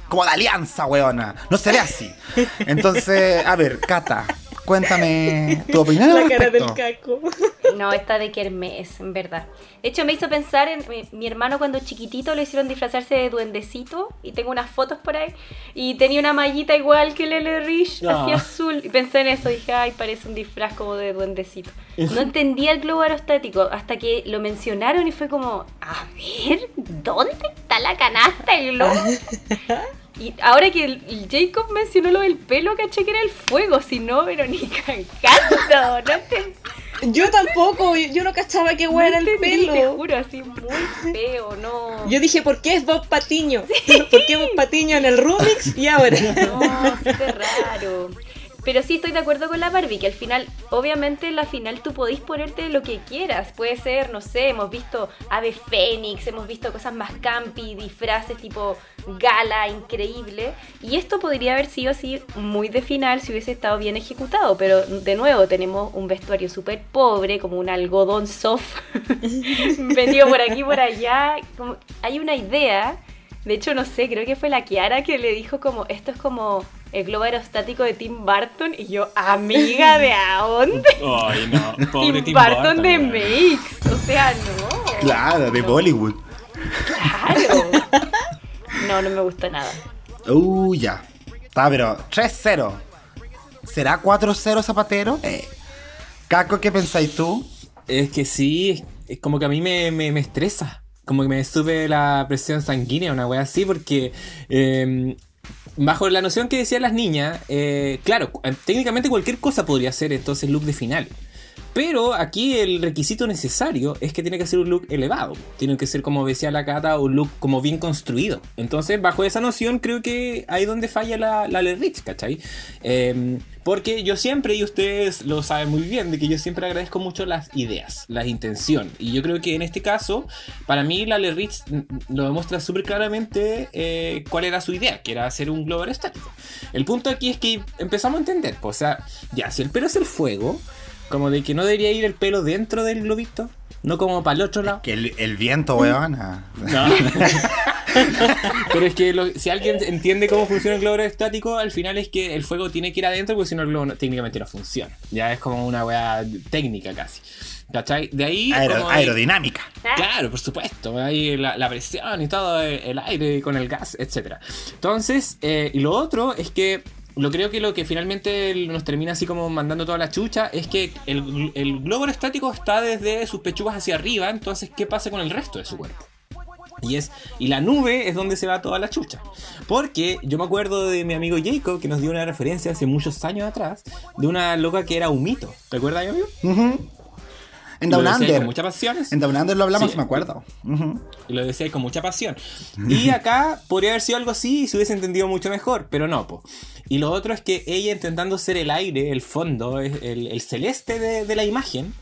Como de alianza, weona. No se ve así. Entonces, a ver, Cata, cuéntame tu opinión al La cara del caco. No, esta de Kermés, en verdad. De hecho, me hizo pensar en mi, mi hermano cuando chiquitito lo hicieron disfrazarse de duendecito y tengo unas fotos por ahí y tenía una mallita igual que Lele Rich, No. así azul. Y pensé en eso, dije, ay, parece un disfraz como de duendecito. No entendía el globo aerostático hasta que lo mencionaron y fue como, a ver, ¿dónde está la canasta del globo? Y ahora que el, Jacob mencionó lo del pelo, caché que era el fuego, si no, pero ni cagando, no entendí. Yo tampoco, yo no cachaba que weá era el entendí, Te pelo. juro, así muy feo, no. Yo dije, ¿por qué es Bob Patiño? ¿Por qué Bob Patiño en el Rumix y ahora? No, súper raro. Pero sí estoy de acuerdo con la Barbie, que al final, obviamente en la final tú podéis ponerte lo que quieras. Puede ser, no sé, hemos visto Ave Fénix, hemos visto cosas más campi, disfraces tipo gala, increíble. Y esto podría haber sido así muy de final si hubiese estado bien ejecutado. Pero de nuevo tenemos un vestuario súper pobre, como un algodón soft, vendido por aquí por allá. Hay una idea de hecho, no sé, creo que fue la Kiara que le dijo como, esto es como el globo aerostático de Tim Burton. Y yo, amiga, ¿de a dónde? Ay, no. Pobre Tim, Tim Burton de weón. Makes. O sea, no. Claro, de Bollywood. Claro. No, no me gusta nada. Uh, ya. Está, pero 3-0. ¿Será 4-0 Zapatero? Eh. Caco, ¿qué pensáis tú? Es que sí, es, es como que a mí me, me, me estresa. Como que me sube la presión sanguínea, una wea así, porque eh, bajo la noción que decían las niñas, eh, claro, técnicamente cualquier cosa podría ser entonces look de final. Pero aquí el requisito necesario es que tiene que ser un look elevado. Tiene que ser, como decía la Cata, un look como bien construido. Entonces, bajo esa noción, creo que ahí es donde falla la, la Le Rich, ¿cachai? Eh, porque yo siempre, y ustedes lo saben muy bien, de que yo siempre agradezco mucho las ideas, las intenciones. Y yo creo que en este caso, para mí, la Le Rich mm, lo demuestra súper claramente eh, cuál era su idea, que era hacer un globo aerostático. El punto aquí es que empezamos a entender, pues, o sea, ya, si el pelo es el fuego, como de que no debería ir el pelo dentro del globito, no como para el otro lado. Que el, el viento, weona. No. Pero es que lo- si alguien entiende cómo funciona el globo estático, al final es que el fuego tiene que ir adentro porque si no el globo no- técnicamente no funciona. Ya es como una weá técnica casi. ¿Cachai? De ahí... Aero- como aerodinámica. Claro, por supuesto. Ahí la, la presión y todo, el aire con el gas, etc. Entonces, eh, y lo otro es que lo creo que lo que finalmente nos termina así como mandando toda la chucha es que el, el globo aerostático está desde sus pechugas hacia arriba, entonces, ¿qué pasa con el resto de su cuerpo? Y, es, y la nube es donde se va toda la chucha. Porque yo me acuerdo de mi amigo Jacob que nos dio una referencia hace muchos años atrás de una loca que era humito. ¿Te acuerdas, mi amigo? Ujú. En Down Under. Con mucha pasión. En Down Under lo hablamos, Sí. me acuerdo. Ujú. Y lo decía con mucha pasión. Y acá podría haber sido algo así y se hubiese entendido mucho mejor, pero no, po. Y lo otro es que ella intentando ser el aire, el fondo, el, el celeste de, de la imagen.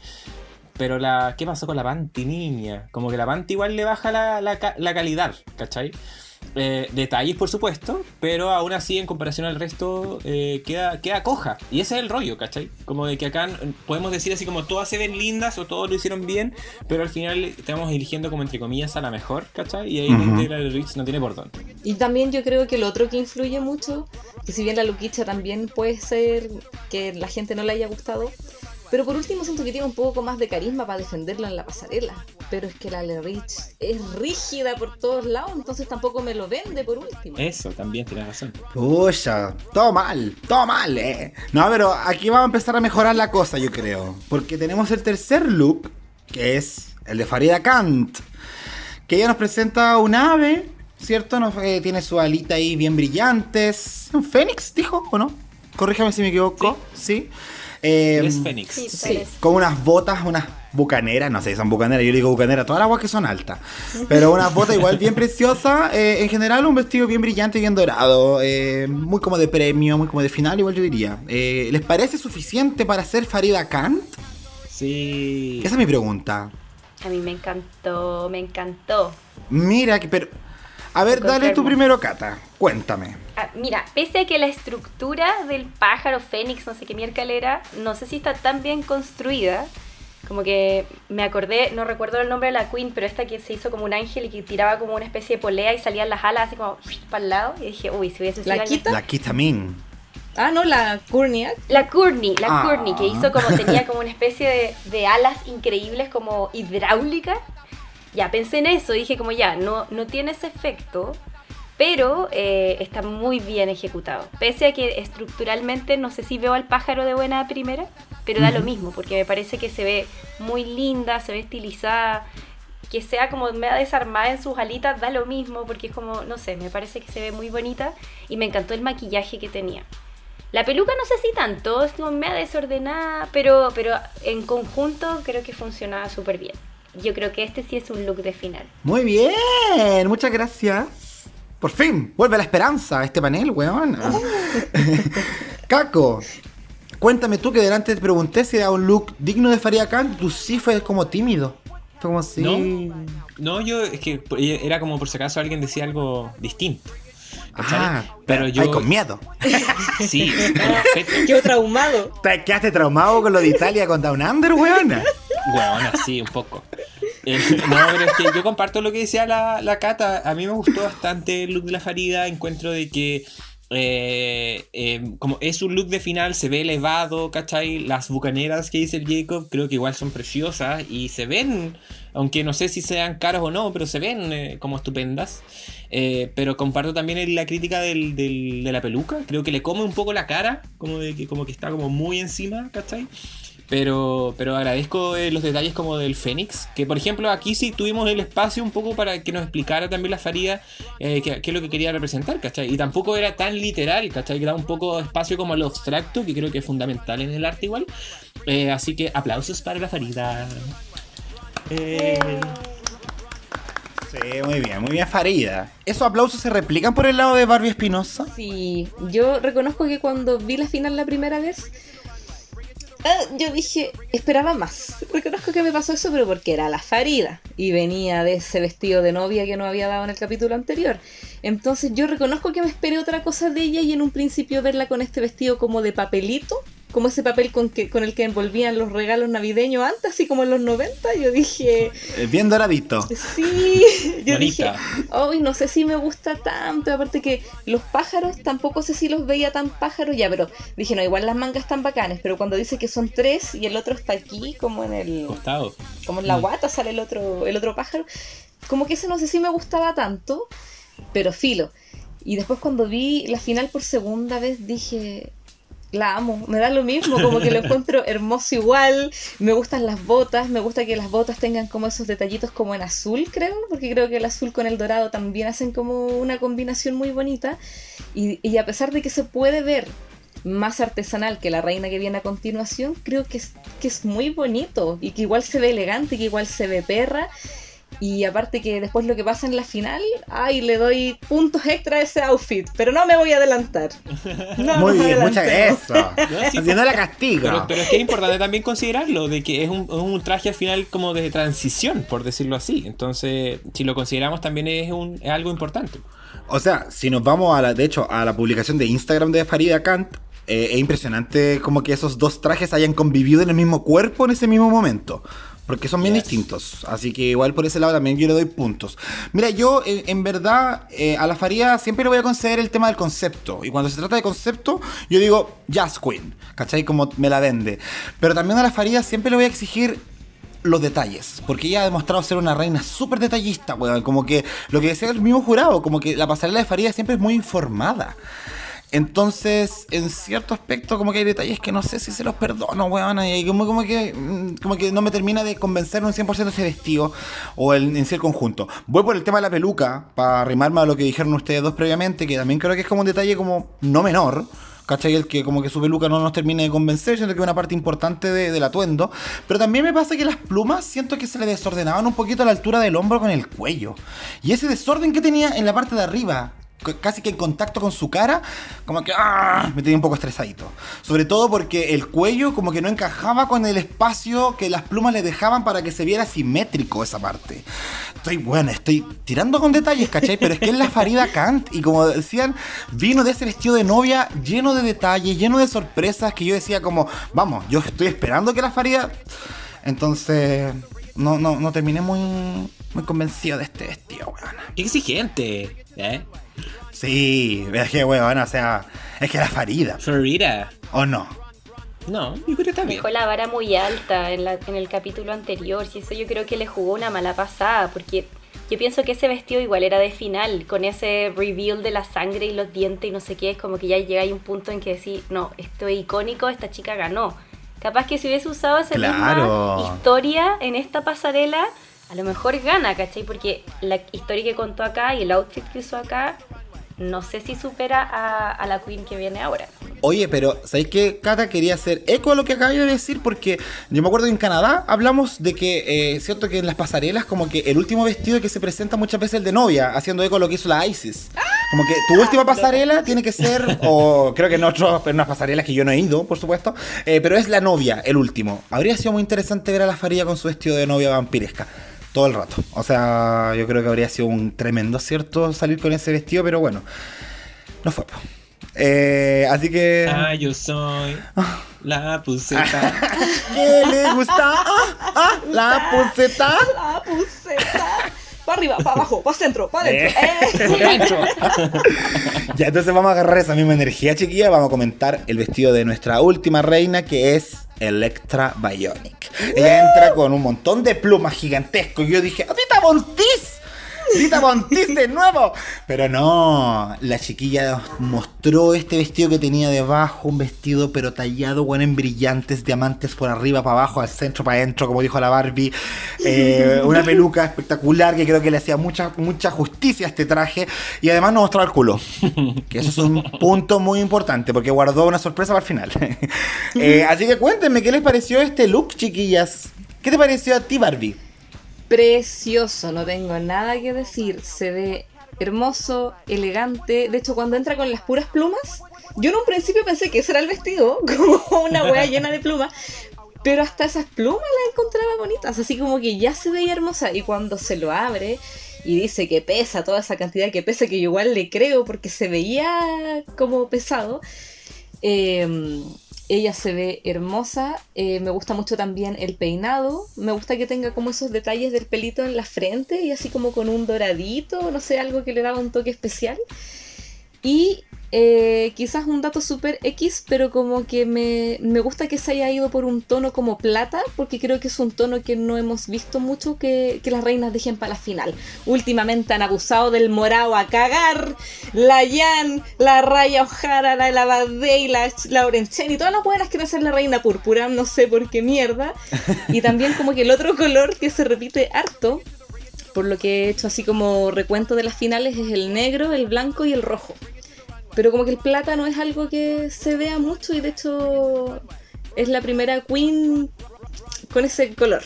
Pero la. ¿Qué pasó con la Panty, niña? Como que la Panty igual le baja la, la la calidad, ¿cachai? Eh, detalles, por supuesto, pero aún así, en comparación al resto, eh, queda, queda coja. Y ese es el rollo, ¿cachai? Como de que acá mm, podemos decir así como todas se ven lindas o todos lo hicieron bien, pero al final estamos eligiendo como entre comillas a la mejor, ¿cachai? Y ahí Ujú. donde la Rich no tiene por dónde. Y también yo creo que lo otro que influye mucho, que si bien la Luquicha también puede ser que la gente no le haya gustado, pero por último siento que tiene un poco más de carisma para defenderlo en la pasarela. Pero es que la Le Rich es rígida por todos lados, entonces tampoco me lo vende por último. Eso, también tienes razón. Pucha, todo mal, todo mal, eh. No, pero aquí vamos a empezar a mejorar la cosa, yo creo. Porque tenemos el tercer look, que es el de Farida Kant. Que ella nos presenta un ave, ¿cierto? Nos, eh, tiene su alita ahí bien brillantes. ¿Un fénix, dijo o no? Corríjame si me equivoco. Sí. Eh, Es Fénix. Sí, Sí, parece. con unas botas, unas bucaneras, no sé si son bucaneras, yo le digo bucaneras, todas las aguas que son altas. Pero unas botas igual bien preciosas, eh, en general un vestido bien brillante y bien dorado, eh, muy como de premio, muy como de final, igual yo diría. Eh, ¿Les parece suficiente para ser Farida Kant? Sí. Esa es mi pregunta. A mí me encantó, me encantó. Mira, que pero... A ver, dale tu hermoso. primero, Cata, cuéntame. Ah, mira, pese a que la estructura del pájaro fénix, no sé qué miércoles era, no sé si está tan bien construida. Como que me acordé, no recuerdo el nombre de la queen, pero esta que se hizo como un ángel y que tiraba como una especie de polea y salían las alas así como para el lado. Y dije, uy, si hubiese sido ¿La quita? La Kitamin. Ah, no, la Kurniak. La Courtney, la Ah. Courtney, que hizo como, tenía como una especie de, de alas increíbles como hidráulicas. Ya, pensé en eso, dije como ya, no, no tiene ese efecto, pero eh, está muy bien ejecutado. Pese a que estructuralmente no sé si veo al pájaro de buena primera, pero da lo mismo, porque me parece que se ve muy linda, se ve estilizada, que sea como media desarmada en sus alitas, da lo mismo, porque es como, no sé, me parece que se ve muy bonita y me encantó el maquillaje que tenía. La peluca no sé si tanto, es como media desordenada, pero, pero en conjunto creo que funcionaba súper bien. Yo creo que este sí es un look de final. Muy bien, muchas gracias. Por fin, vuelve la esperanza a este panel, weón. Caco, cuéntame tú que delante te pregunté si era un look digno de Faria Khan, tú sí fue como tímido. Fue como así. No. No, yo es que era como por si acaso alguien decía algo distinto. ¿cachai? Ah, pero yo. Ay, con miedo. Sí, con respeto. Traumado. ¿Te quedaste traumado con lo de Italia con Down Under, weón? Bueno, sí, un poco. Eh, no, pero es que yo comparto lo que decía la, la Cata. A mí me gustó bastante el look de la Farida. Encuentro de que eh, eh, como es un look de final, se ve elevado, ¿cachai? Las bucaneras que dice el Jacob, creo que igual son preciosas y se ven, aunque no sé si sean caros o no, pero se ven eh, como estupendas. Eh, pero comparto también la crítica del- del- de la peluca, creo que le come un poco la cara, como, de que, como que está como muy encima, ¿cachai? Pero, pero agradezco eh, los detalles como del Fénix, que por ejemplo aquí sí tuvimos el espacio un poco para que nos explicara también la Farida eh, qué, qué es lo que quería representar, ¿cachai? Y tampoco era tan literal, ¿cachai? Que da un poco de espacio como a lo abstracto, que creo que es fundamental en el arte igual. Eh, así que aplausos para la Farida. Eh, Sí, muy bien, muy bien Farida. ¿Esos aplausos se replican por el lado de Barbie Espinosa? Sí, yo reconozco que cuando vi la final la primera vez, yo dije, esperaba más. Reconozco que me pasó eso, pero porque era la Farida y venía de ese vestido de novia que no había dado en el capítulo anterior. Entonces yo reconozco que me esperé otra cosa de ella y en un principio verla con este vestido como de papelito, como ese papel con, que, con el que envolvían los regalos navideños antes, así como en los 90, yo dije, Eh, Bien doradito. Sí, yo dije, hoy no sé si me gusta tanto, aparte que los pájaros tampoco sé si los veía tan pájaros ya, pero dije, no, igual las mangas están bacanes, pero cuando dice que son tres y el otro está aquí, como en el, costado. como en la Mm. guata sale el otro, el otro pájaro, como que ese no sé si me gustaba tanto, pero filo. Y después cuando vi la final por segunda vez dije, la amo, me da lo mismo, como que lo encuentro hermoso igual, me gustan las botas, me gusta que las botas tengan como esos detallitos como en azul, creo, porque creo que el azul con el dorado también hacen como una combinación muy bonita, y, y a pesar de que se puede ver más artesanal que la reina que viene a continuación, creo que es, que es muy bonito, y que igual se ve elegante, que igual se ve perra, y aparte que después lo que pasa en la final, ay, le doy puntos extra a ese outfit, pero no me voy a adelantar. No, Muy bien, muchas gracias. Haciendo la castigo. Pero, pero es que es importante también considerarlo, de que es un, un traje al final como de transición, por decirlo así. Entonces, si lo consideramos también es, un, es algo importante. O sea, si nos vamos a la, de hecho, a la publicación de Instagram de Farida Kant, eh, es impresionante como que esos dos trajes hayan convivido en el mismo cuerpo en ese mismo momento. Porque son bien Yes. distintos. Así que igual por ese lado también yo le doy puntos. Mira, yo eh, en verdad eh, a la Farida siempre le voy a conceder el tema del concepto. Y cuando se trata de concepto, yo digo Jazz Queen. ¿Cachai? Como me la vende. Pero también a la Farida siempre le voy a exigir los detalles, porque ella ha demostrado ser una reina súper detallista, weón. Como que lo que decía el mismo jurado, como que la pasarela de Faría siempre es muy informada. Entonces, en cierto aspecto, como que hay detalles que no sé si se los perdono, weón. Y como, como, que, mm, como que no me termina de convencer un 100% ese vestido o el, en sí el conjunto. Voy por el tema de la peluca, para arrimarme a lo que dijeron ustedes dos previamente, que también creo que es como un detalle como no menor. ¿Cachai? El que como que su peluca no nos termine de convencer, siento que es una parte importante de- del atuendo. Pero también me pasa que las plumas siento que se le desordenaban un poquito a la altura del hombro con el cuello. Y ese desorden que tenía en la parte de arriba, casi que en contacto con su cara, como que ¡ah! me tenía un poco estresadito. Sobre todo porque el cuello como que no encajaba con el espacio que las plumas le dejaban para que se viera simétrico esa parte. Estoy, bueno, estoy tirando con detalles, ¿cachai? Pero es que es la Farida Kant y como decían, vino de ese vestido de novia lleno de detalles, lleno de sorpresas que yo decía como, vamos, yo estoy esperando que la Farida... Entonces, no, no, no terminé muy, muy convencido de este vestido, weón. Exigente, ¿eh? Sí, es que, weón, o sea, es que era Farida, Florida. ¿o no? No, yo creo que también. Dejó la vara muy alta en, la- en el capítulo anterior. Y eso yo creo que le jugó una mala pasada. Porque yo pienso que ese vestido igual era de final. Con ese reveal de la sangre y los dientes y no sé qué. Es como que ya llega ahí un punto en que decir, no, esto es icónico, esta chica ganó. Capaz que si hubiese usado esa Claro. misma historia en esta pasarela, a lo mejor gana, ¿cachai? Porque la historia que contó acá y el outfit que usó acá, no sé si supera a, a la Queen que viene ahora. Oye, pero ¿sabéis qué? Cata quería hacer eco a lo que acabé de decir porque yo me acuerdo que en Canadá hablamos de que, eh, cierto que en las pasarelas como que el último vestido que se presenta muchas veces es el de novia, haciendo eco a lo que hizo la ISIS. Como que tu última pasarela tiene que ser, o creo que en otros, en unas pasarelas que yo no he ido, por supuesto, eh, pero es la novia, el último. Habría sido muy interesante ver a la Faría con su vestido de novia vampiresca. Todo el rato. O sea, yo creo que habría sido un tremendo acierto salir con ese vestido, pero bueno, no fue. po. Eh, así que... Ah, yo soy la puseta. ¿Qué le gusta? Ah, ah, la puseta. La puseta. Para arriba, para abajo, para centro, para adentro. Eh. Gancho. Ya, entonces vamos a agarrar esa misma energía, chiquilla. Vamos a comentar el vestido de nuestra última reina, que es Electra Bionic. Ella entra con un montón de plumas gigantescos. Y yo dije, ¡Rita Montiz! ¡Rita Montiz de nuevo! Pero no, la chiquilla mostró este vestido que tenía debajo, un vestido pero tallado, bueno, en brillantes, diamantes por arriba, para abajo, al centro, para adentro, como dijo la Barbie. Eh, una peluca espectacular que creo que le hacía mucha, mucha justicia a este traje. Y además nos mostró el culo. Que eso es un punto muy importante, porque guardó una sorpresa para el final. Eh, así que cuéntenme, ¿qué les pareció este look, chiquillas? ¿Qué te pareció a ti, Barbie? Precioso, no tengo nada que decir. Se ve hermoso, elegante. De hecho, cuando entra con las puras plumas, yo en un principio pensé que ese era el vestido, como una wea llena de plumas. Pero hasta esas plumas las encontraba bonitas, así como que ya se veía hermosa. Y cuando se lo abre y dice que pesa toda esa cantidad que pesa, que yo igual le creo porque se veía como pesado. Eh, ella se ve hermosa, eh, me gusta mucho también el peinado, me gusta que tenga como esos detalles del pelito en la frente y así como con un doradito, no sé, algo que le daba un toque especial. Y eh, quizás un dato súper X, pero como que me, me gusta que se haya ido por un tono como plata, porque creo que es un tono que no hemos visto mucho que, las reinas dejen para la final. Últimamente han abusado del morado a cagar. La Jan, la Raya O'Hara, la Lavadey, la Lauren Chen y todas las buenas quieren ser la reina púrpura, no sé por qué mierda. Y también como que el otro color que se repite harto, por lo que he hecho así como recuento de las finales, es el negro, el blanco y el rojo. Pero como que el plata no es algo que se vea mucho y de hecho es la primera queen con ese color.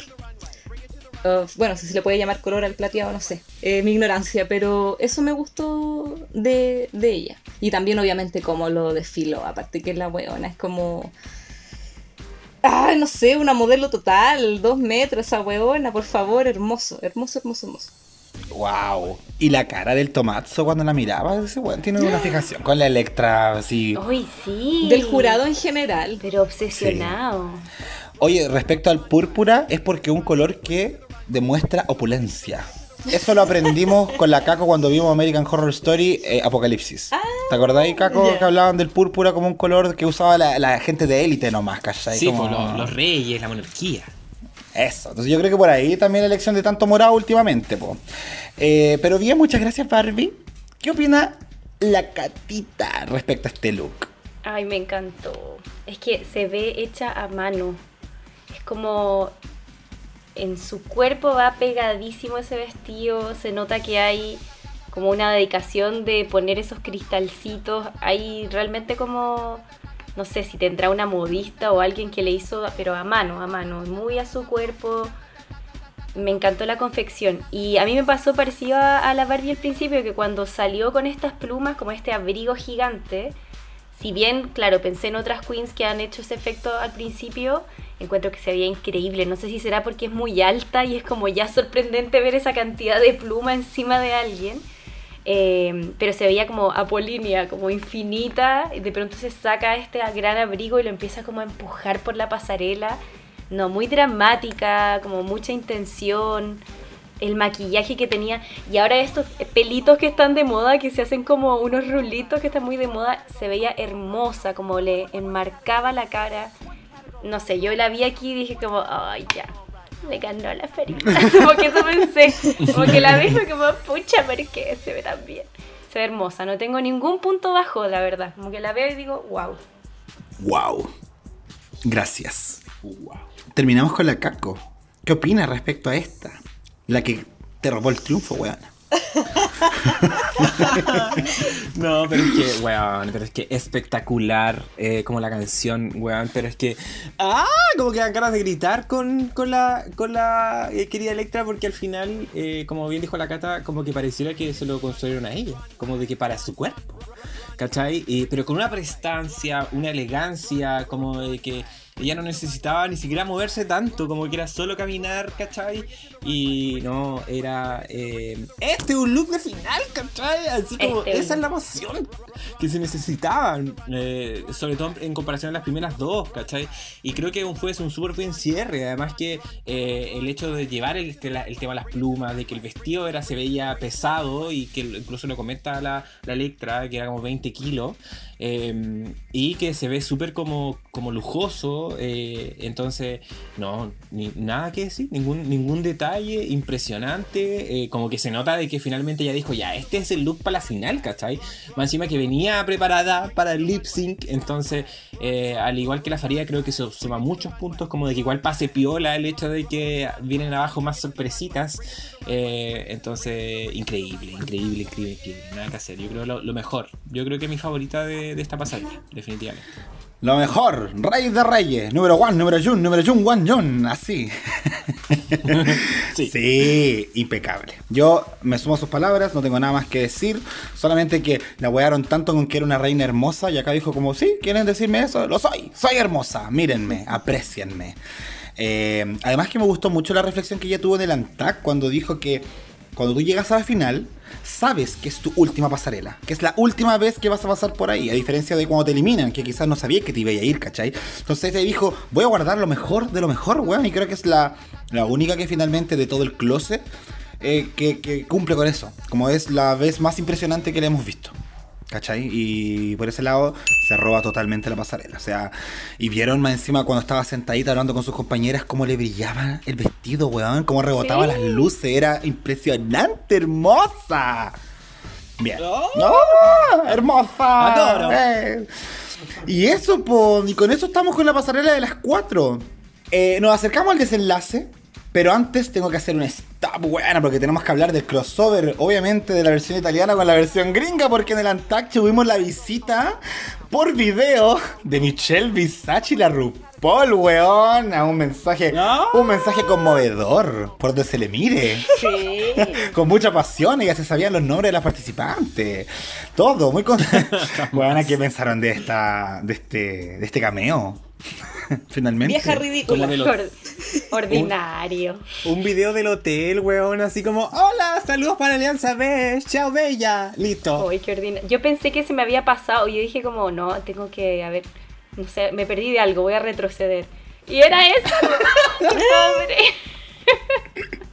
Uh, bueno, si se le puede llamar color al plateado, no sé. Eh, mi ignorancia, pero eso me gustó de, de ella. Y también obviamente como lo desfiló, aparte que es la weona, es como... Ay, no sé, una modelo total, dos metros, esa weona, por favor, hermoso, hermoso, hermoso, hermoso. Wow. Y la cara del tomazo cuando la miraba, ese weón tiene una fijación con la Electra, así. Uy, sí. Del jurado en general. Pero obsesionado. Oye, respecto al púrpura, es porque es un color que demuestra opulencia. Eso lo aprendimos con la Caco cuando vimos American Horror Story eh, Apocalipsis. ¿Te acordáis, Caco, ya. que hablaban del púrpura como un color que usaba la, la gente de élite nomás, ¿cachai? Sí, Como- pues los, los reyes, la monarquía. Eso, entonces yo creo que por ahí también la elección de tanto morado últimamente, po. Eh, pero bien, muchas gracias, Barbie. ¿Qué opina la Catita respecto a este look? Ay, me encantó. Es que se ve hecha a mano. Es como en su cuerpo va pegadísimo ese vestido. Se nota que hay como una dedicación de poner esos cristalcitos. Hay realmente como, no sé si tendrá una modista o alguien que le hizo, pero a mano, a mano, muy a su cuerpo. Me encantó la confección. Y a mí me pasó parecido a, a la Barbie al principio, que cuando salió con estas plumas, como este abrigo gigante, si bien, claro, pensé en otras queens que han hecho ese efecto al principio, encuentro que se veía increíble. No sé si será porque es muy alta y es como ya sorprendente ver esa cantidad de pluma encima de alguien. Eh, pero se veía como apolínea, como infinita, y de pronto se saca este gran abrigo y lo empieza como a empujar por la pasarela. No, muy dramática, como mucha intención. el maquillaje que tenía. Y ahora estos pelitos que están de moda, que se hacen como unos rulitos que están muy de moda, se veía hermosa, como le enmarcaba la cara. No sé, yo la vi aquí y dije como, ay, ya, me ganó la feria. como que eso pensé. Como que la vi y fue como, pucha, ¿por qué se ve tan bien? Se ve hermosa, no tengo ningún punto bajo, la verdad. Como que la veo y digo, wow. Wow. Gracias. Terminamos con la Caco. ¿Qué opinas respecto a esta? La que te robó el triunfo, weón. No, pero es que, weón, pero es que espectacular eh, como la canción, weón, pero es que, ah, como que dan ganas de gritar con, con la, con la eh, querida Electra porque al final, eh, como bien dijo la Cata, como que pareciera que se lo construyeron a ella, como de que para su cuerpo, ¿cachai? Pero con una prestancia, una elegancia, como de que ella no necesitaba ni siquiera moverse tanto, como que era solo caminar, ¿cachai? Y no, era. eh, este es un look de final, ¿cachai? Así como, Este es esa es la emoción que se necesitaban, eh, sobre todo en comparación a las primeras dos, ¿cachai? Y creo que fue un súper buen cierre, además que eh, el hecho de llevar el, este, el tema de las plumas, de que el vestido era, se veía pesado y que incluso lo comenta la, la Electra, que era como 20 kilos, y que se ve súper como, como lujoso, eh, entonces, no, ni, nada que decir, ningún, ningún detalle impresionante, eh, como que se nota de que finalmente ella dijo, ya, este es el look para la final, ¿cachai? Más encima que venía preparada para el lip sync, entonces, eh, al igual que la Faría, creo que se suma muchos puntos, como de que igual pase piola el hecho de que vienen abajo más sorpresitas, entonces, increíble, increíble, increíble, increíble, nada que hacer, yo creo lo, lo mejor, yo creo que mi favorita de, esta pasarela, definitivamente. Lo mejor, Rey de Reyes, número one, número Jun, número Jun, one Jun, así. Sí. Sí, impecable. Yo me sumo a sus palabras, no tengo nada más que decir, solamente que la wearon tanto con que era una reina hermosa y acá dijo como, sí, ¿quieren decirme eso? Lo soy, soy hermosa, mírenme, aprecienme. Eh, además que me gustó mucho la reflexión que ella tuvo en el ANTAC cuando dijo que cuando tú llegas a la final, sabes que es tu última pasarela, que es la última vez que vas a pasar por ahí, a diferencia de cuando te eliminan, que quizás no sabías que te iba a ir, ¿cachai? Entonces te dijo, voy a guardar lo mejor de lo mejor, weón, y creo que es la, la única que finalmente de todo el closet eh, que, que cumple con eso, como es la vez más impresionante que le hemos visto. ¿Cachai? Y por ese lado se roba totalmente la pasarela. O sea, y vieron más encima cuando estaba sentadita hablando con sus compañeras cómo le brillaba el vestido, weón, cómo rebotaba Sí. las luces. Era impresionante, hermosa. Bien. ¡Oh! ¡Hermosa! Adoro. Eh. Y eso, po, y con eso estamos con la pasarela de las cuatro. Eh, nos acercamos al desenlace, pero antes tengo que hacer un stop, bueno, porque tenemos que hablar del crossover, obviamente, de la versión italiana con la versión gringa, porque en el Antac tuvimos la visita por video de Michelle Visage y la RuPaul, weón, a un mensaje, No. un mensaje conmovedor, por donde se le mire. Sí. Con mucha pasión, y ya se sabían los nombres de las participantes. Todo, muy con... Bueno, ¿qué pensaron de esta. de este. de este cameo? Finalmente. Vieja ridícula. de lo- Or- ordinario. Un video del hotel, weón, así como, hola, saludos para Alianza Beige, chao bella, listo. Uy, qué ordinario. Yo pensé que se me había pasado. y Yo dije como, no, tengo que, a ver, no sé, me perdí de algo, voy a retroceder. Y era eso.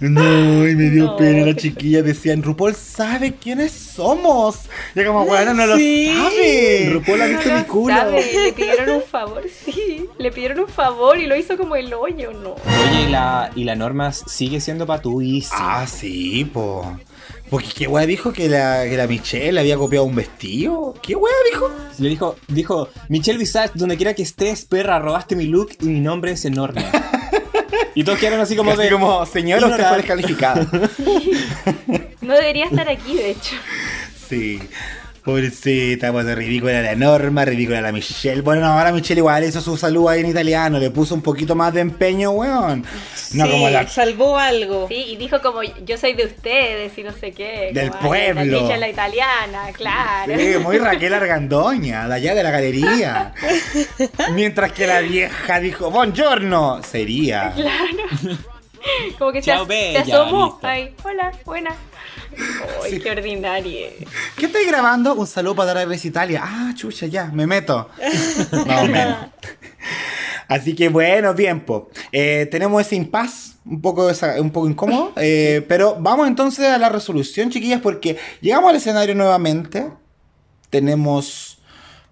No, y me dio No, pena la chiquilla. Decían, RuPaul sabe quiénes somos. Y como, bueno, no lo sabe. RuPaul ha No visto lo mi culo. sabe, Le pidieron un favor, sí. Le pidieron un favor y lo hizo como el hoyo, no. Oye, y la, y la norma sigue siendo patuísima. Ah, sí, po. Porque qué wea dijo que la, que la Michelle había copiado un vestido. ¿Qué wea dijo? Le dijo, dijo, Michelle Visage, donde quiera que estés, perra, robaste mi look y mi nombre es enorme. y todos quedaron así como Así de... como, señora, usted fue descalificada. No debería estar aquí, de hecho. Sí. Pobrecita, pues ridícula la Norma, ridícula la Michelle. Bueno, no, ahora Michelle igual hizo su salud ahí en italiano, le puso un poquito más de empeño, weón. No Sí, como la. salvó algo. Sí, y dijo como yo soy de ustedes y no sé qué. Del como, pueblo. La la italiana, claro. Sí, muy Raquel Argandoña, de allá de la galería. Mientras que la vieja dijo, buongiorno, sería. Como que Chao, se, as- bella, se asomó. Ay, hola, buena. Ay, Sí. qué ordinaria. ¿Qué estáis grabando? Un saludo para Drag Race Italia. Ah, chucha, ya, me meto. Más o menos. Así que bueno, bien, po. Eh, tenemos ese impas, un poco, esa- un poco incómodo, eh, pero vamos entonces a la resolución, chiquillas, porque llegamos al escenario nuevamente. Tenemos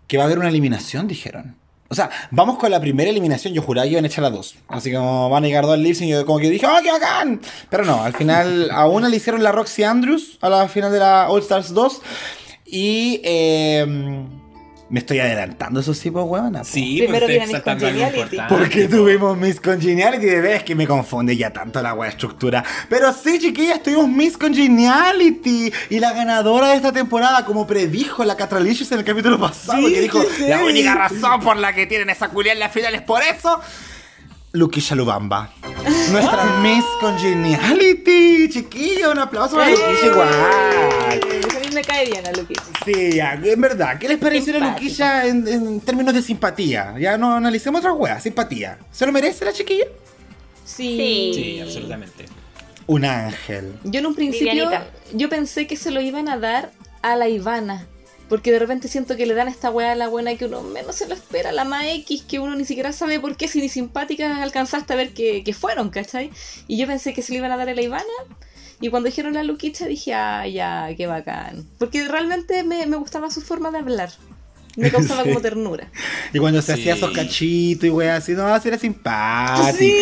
que va a haber una eliminación, dijeron. O sea, vamos con la primera eliminación. Yo juraba que iban a echar a dos. Así como van a llegar dos al lip sync, yo como que dije, ¡oh, qué bacán! Pero no, al final a una le hicieron la Roxy Andrews a la final de la All Stars 2. Y eh, me estoy adelantando, eso sí, pues, huevona, po. Sí, Primero pues viene ustedes Miss Congeniality. importante. Porque tuvimos Miss Congeniality, de veras que me confunde ya tanto la wea estructura. Pero sí, chiquillas, tuvimos Miss Congeniality. Y la ganadora de esta temporada, como predijo la Catralicious en el capítulo pasado, que dijo, la única razón por la que tienen esa culia en las finales por eso. Luquilla Lubamba. Nuestra Miss Congeniality, chiquilla, un aplauso para Luquilla igual. A me cae bien a Luquilla. Sí, ya, en verdad. ¿Qué les pareció la Simpática. Luquilla en, en términos de simpatía? Ya no analicemos otras weas, simpatía. ¿Se lo merece la chiquilla? Sí. Sí. Absolutamente. Un ángel. Yo en un principio, Vivianita. yo pensé que se lo iban a dar a la Ivana. Porque de repente siento que le dan esta weá a la buena que uno menos se lo espera, la más X, que uno ni siquiera sabe por qué, si ni simpáticas alcanzaste a ver que, que fueron, ¿cachai? Y yo pensé que se le iban a dar a la Ivana. Y cuando dijeron la Luquicha dije, ah, ya, qué bacán. Porque realmente me, me gustaba su forma de hablar. Me causaba Sí. como ternura. Y cuando se Sí. hacía esos cachitos y weas así, no, así era simpática. Sí.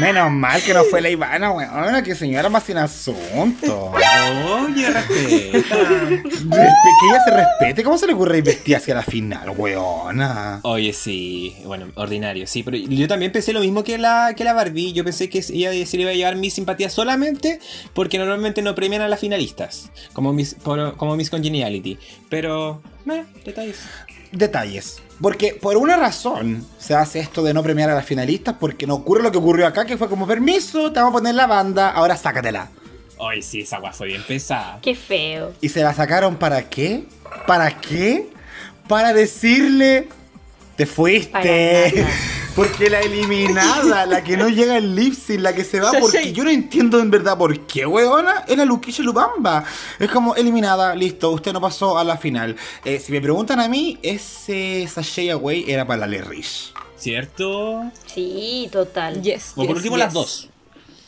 Menos mal que no fue la Ivana, weón, que señora más sin asunto. Oye, respeta. Respe- que ella se respete. ¿Cómo se le ocurre ir vestida hacia la final, weona? Oye, sí, bueno, ordinario, sí, pero yo también pensé lo mismo que la, que la Barbie. Yo pensé que ella se le iba a llevar mi simpatía solamente porque normalmente no premian a las finalistas, como Miss, por- como Miss Congeniality. Pero, bueno, detalles. Detalles. Porque por una razón se hace esto de no premiar a las finalistas, porque no ocurre lo que ocurrió acá, que fue como permiso, te vamos a poner la banda, ahora sácatela. Oye, sí, esa agua fue bien pesada. Qué feo. ¿Y se la sacaron para qué? ¿Para qué? Para decirle, te fuiste. Porque la eliminada, la que no llega al lip sync, la que se va, porque yo no entiendo en verdad por qué, weona, es la Luquilla Lubamba. Es como eliminada, listo, usted no pasó a la final. Eh, si me preguntan a mí, ese Sashay Away era para la Lerrish. ¿Cierto? Sí, total. Yes. O por yes, último yes. las dos.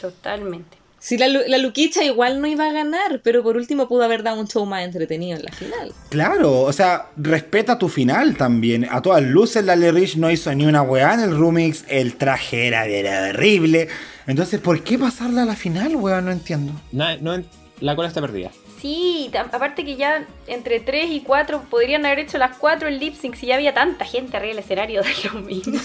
Totalmente. Sí, la, Lu- la Luquicha igual no iba a ganar, pero por último pudo haber dado un show más entretenido en la final. Claro, o sea, respeta tu final también. A todas luces, la Lerrish no hizo ni una weá en el remix, el traje era, era horrible. Entonces, ¿por qué pasarla a la final, weón? No entiendo. Na- no, la cola está perdida. Sí, aparte que ya entre 3 y 4 podrían haber hecho las 4 el lip sync si ya había tanta gente arriba del escenario de lo mismo.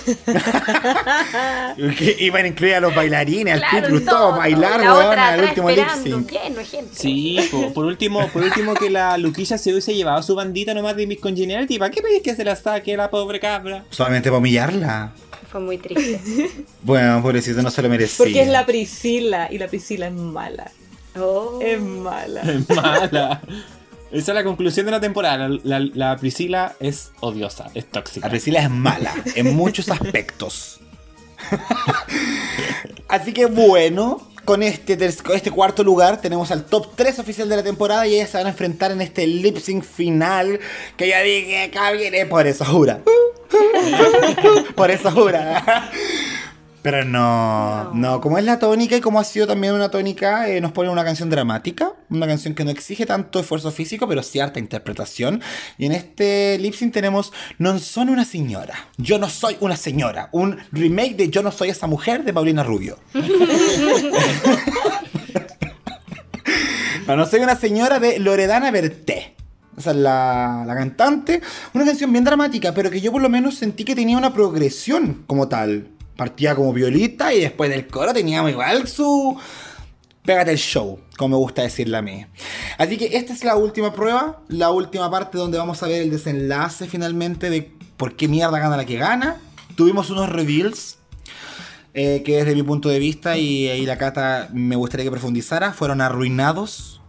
Iban a incluir a los bailarines, al Claro, Pitru, todo, todo, bailar, la weón, al último lip sync. lleno de gente. Sí, po- por, último, por último que la Luquilla se hubiese llevado su bandita nomás de Miss Congeniality. ¿Para qué pedís que se la saque la pobre cabra? Solamente para humillarla. Fue muy triste. Bueno, pobrecito, no se lo merecía. Porque es la Priscila y la Priscila es mala. Oh. Es mala. Es mala. Esa es la conclusión de la temporada. La, la- la Priscila es odiosa, es tóxica. La Priscila es mala en muchos aspectos. Así que bueno, con este, con este cuarto lugar tenemos al top 3 oficial de la temporada y ellas se van a enfrentar en este lip sync final que ya dije acá viene por eso jura. por eso jura. Pero no, no, como es la tónica y como ha sido también una tónica, eh, nos pone una canción dramática, una canción que no exige tanto esfuerzo físico, pero sí harta interpretación. Y en este lip sync tenemos Non soy una señora, yo no soy una señora, un remake de Yo no soy esa mujer de Paulina Rubio. No, no soy una señora de Loredana Berté. Esa es la, la cantante. Una canción bien dramática, pero que yo por lo menos sentí que tenía una progresión como tal. Partía como violita y después del coro teníamos igual su... Pégate el show, como me gusta decirle a mí. Así que esta es la última prueba, la última parte donde vamos a ver el desenlace finalmente de por qué mierda gana la que gana. Tuvimos unos reveals eh, que desde mi punto de vista, y ahí la cata me gustaría que profundizara, fueron arruinados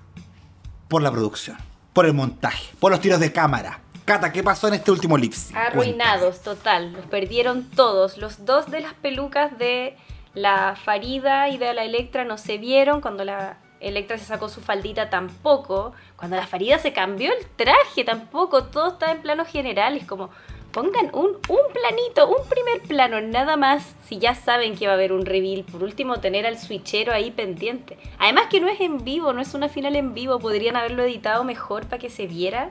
por la producción, por el montaje, por los tiros de cámara. Cata, ¿qué pasó en este último lip sync? Arruinados, total. Los perdieron todos. Los dos de las pelucas de la Farida y de la Electra no se vieron. Cuando la Electra se sacó su faldita tampoco. Cuando la Farida se cambió el traje tampoco. Todo está en planos generales. Como, pongan un, un planito, un primer plano, nada más, si ya saben que va a haber un reveal. Por último, tener al switchero ahí pendiente. Además que no es en vivo, no es una final en vivo, podrían haberlo editado mejor para que se viera,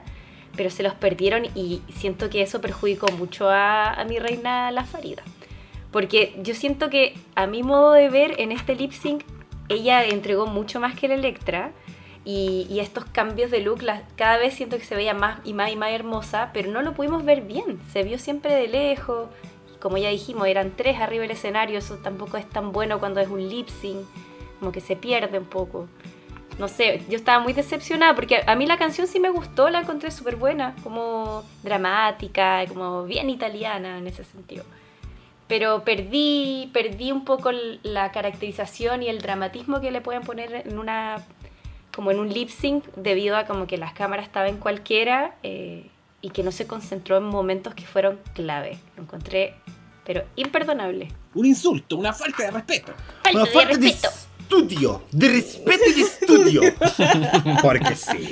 pero se los perdieron y siento que eso perjudicó mucho a, mi reina La Farida. Porque yo siento que a mi modo de ver en este lip sync, ella entregó mucho más que la Electra. Y, estos cambios de look, cada vez siento que se veía más y más y más hermosa, pero no lo pudimos ver bien. Se vio siempre de lejos. Como ya dijimos, eran tres arriba del escenario. Eso tampoco es tan bueno cuando es un lip sync. Como que se pierde un poco. No sé, yo estaba muy decepcionada porque a mí la canción sí me gustó, la encontré súper buena, como dramática, como bien italiana en ese sentido pero perdí, perdí un poco la caracterización y el dramatismo que le pueden poner en una como en un lip sync debido a como que las cámaras estaban en cualquiera eh, y que no se concentró en momentos que fueron clave. Lo encontré, pero imperdonable. Un insulto, una falta de respeto. Falta Una de falta de respeto. Estudio, de respeto y de estudio. Porque sí.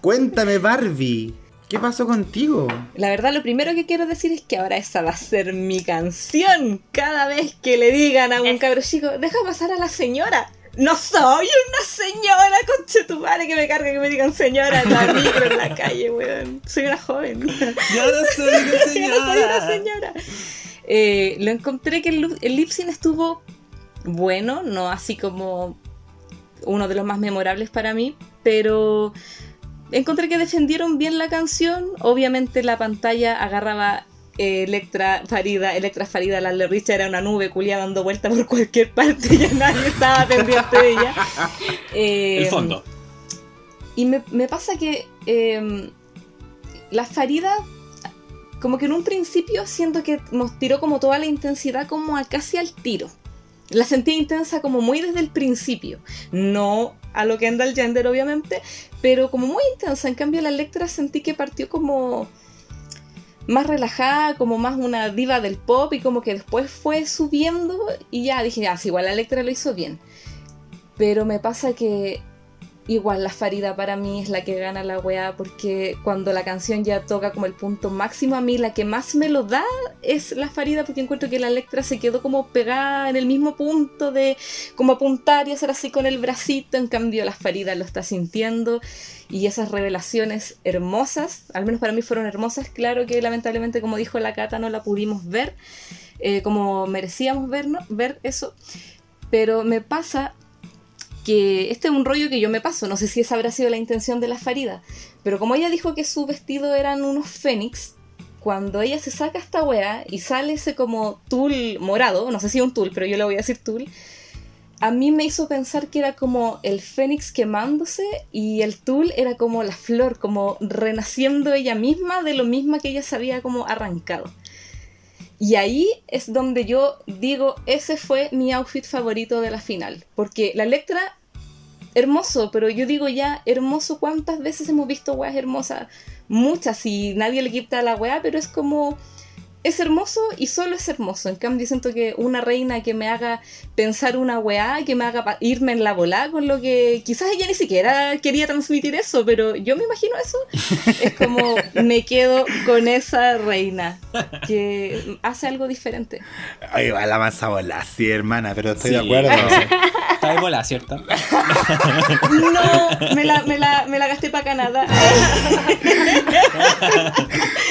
Cuéntame, Barbie, ¿qué pasó contigo? La verdad, lo primero que quiero decir es que ahora esa va a ser mi canción. Cada vez que le digan a un Es- cabro chico, deja pasar a la señora. No soy una señora, conche tu madre, que me carga que me digan señora en la micro, en la calle, weón. Soy una joven. Yo no soy una Yo no soy una señora. señora. Eh, lo encontré que el, el lip sync estuvo bueno, no así como uno de los más memorables para mí, pero encontré que defendieron bien la canción. Obviamente la pantalla agarraba eh, Electra Farida, Electra Farida, la Richa era una nube culia dando vuelta por cualquier parte, ya nadie estaba pendiente de ella. Eh, El fondo. y me, me pasa que eh, la Farida, como que en un principio siento que nos tiró como toda la intensidad como a casi al tiro. La sentí intensa como muy desde el principio. No a lo Kendall Gender, obviamente, pero como muy intensa. En cambio, la Electra sentí que partió como más relajada, como más una diva del pop y como que después fue subiendo y ya dije, ah, sí, igual la Electra lo hizo bien. Pero me pasa que igual la Farida para mí es la que gana la weá porque cuando la canción ya toca como el punto máximo a mí la que más me lo da es la Farida porque encuentro que la Electra se quedó como pegada en el mismo punto de como apuntar y hacer así con el bracito. En cambio la Farida lo está sintiendo y esas revelaciones hermosas al menos para mí fueron hermosas. Claro que lamentablemente como dijo la Cata no la pudimos ver eh, como merecíamos ver, eso. Pero me pasa este es un rollo que yo me paso, no sé si esa habrá sido la intención de la Farida, pero como ella dijo que su vestido eran unos fénix, cuando ella se saca esta wea y sale ese como tul morado, no sé si un tul, pero yo le voy a decir tul, a mí me hizo pensar que era como el fénix quemándose y el tul era como la flor, como renaciendo ella misma de lo misma que ella se había como arrancado. Y ahí es donde yo digo, ese fue mi outfit favorito de la final. Porque la Electra, hermoso, pero yo digo ya, hermoso, ¿cuántas veces hemos visto weas hermosas? Muchas, y nadie le quita la wea, pero es como, es hermoso y solo es hermoso. En cambio, siento que una reina que me haga pensar una weá, que me haga pa- irme en la bola con lo que quizás ella ni siquiera quería transmitir eso, pero yo me imagino eso. Es como me quedo con esa reina que hace algo diferente. Ay, va la masa bola, sí, hermana, pero estoy Sí. de acuerdo. Está de bola, ¿cierto? No, me la, me la, me la gasté para Canadá.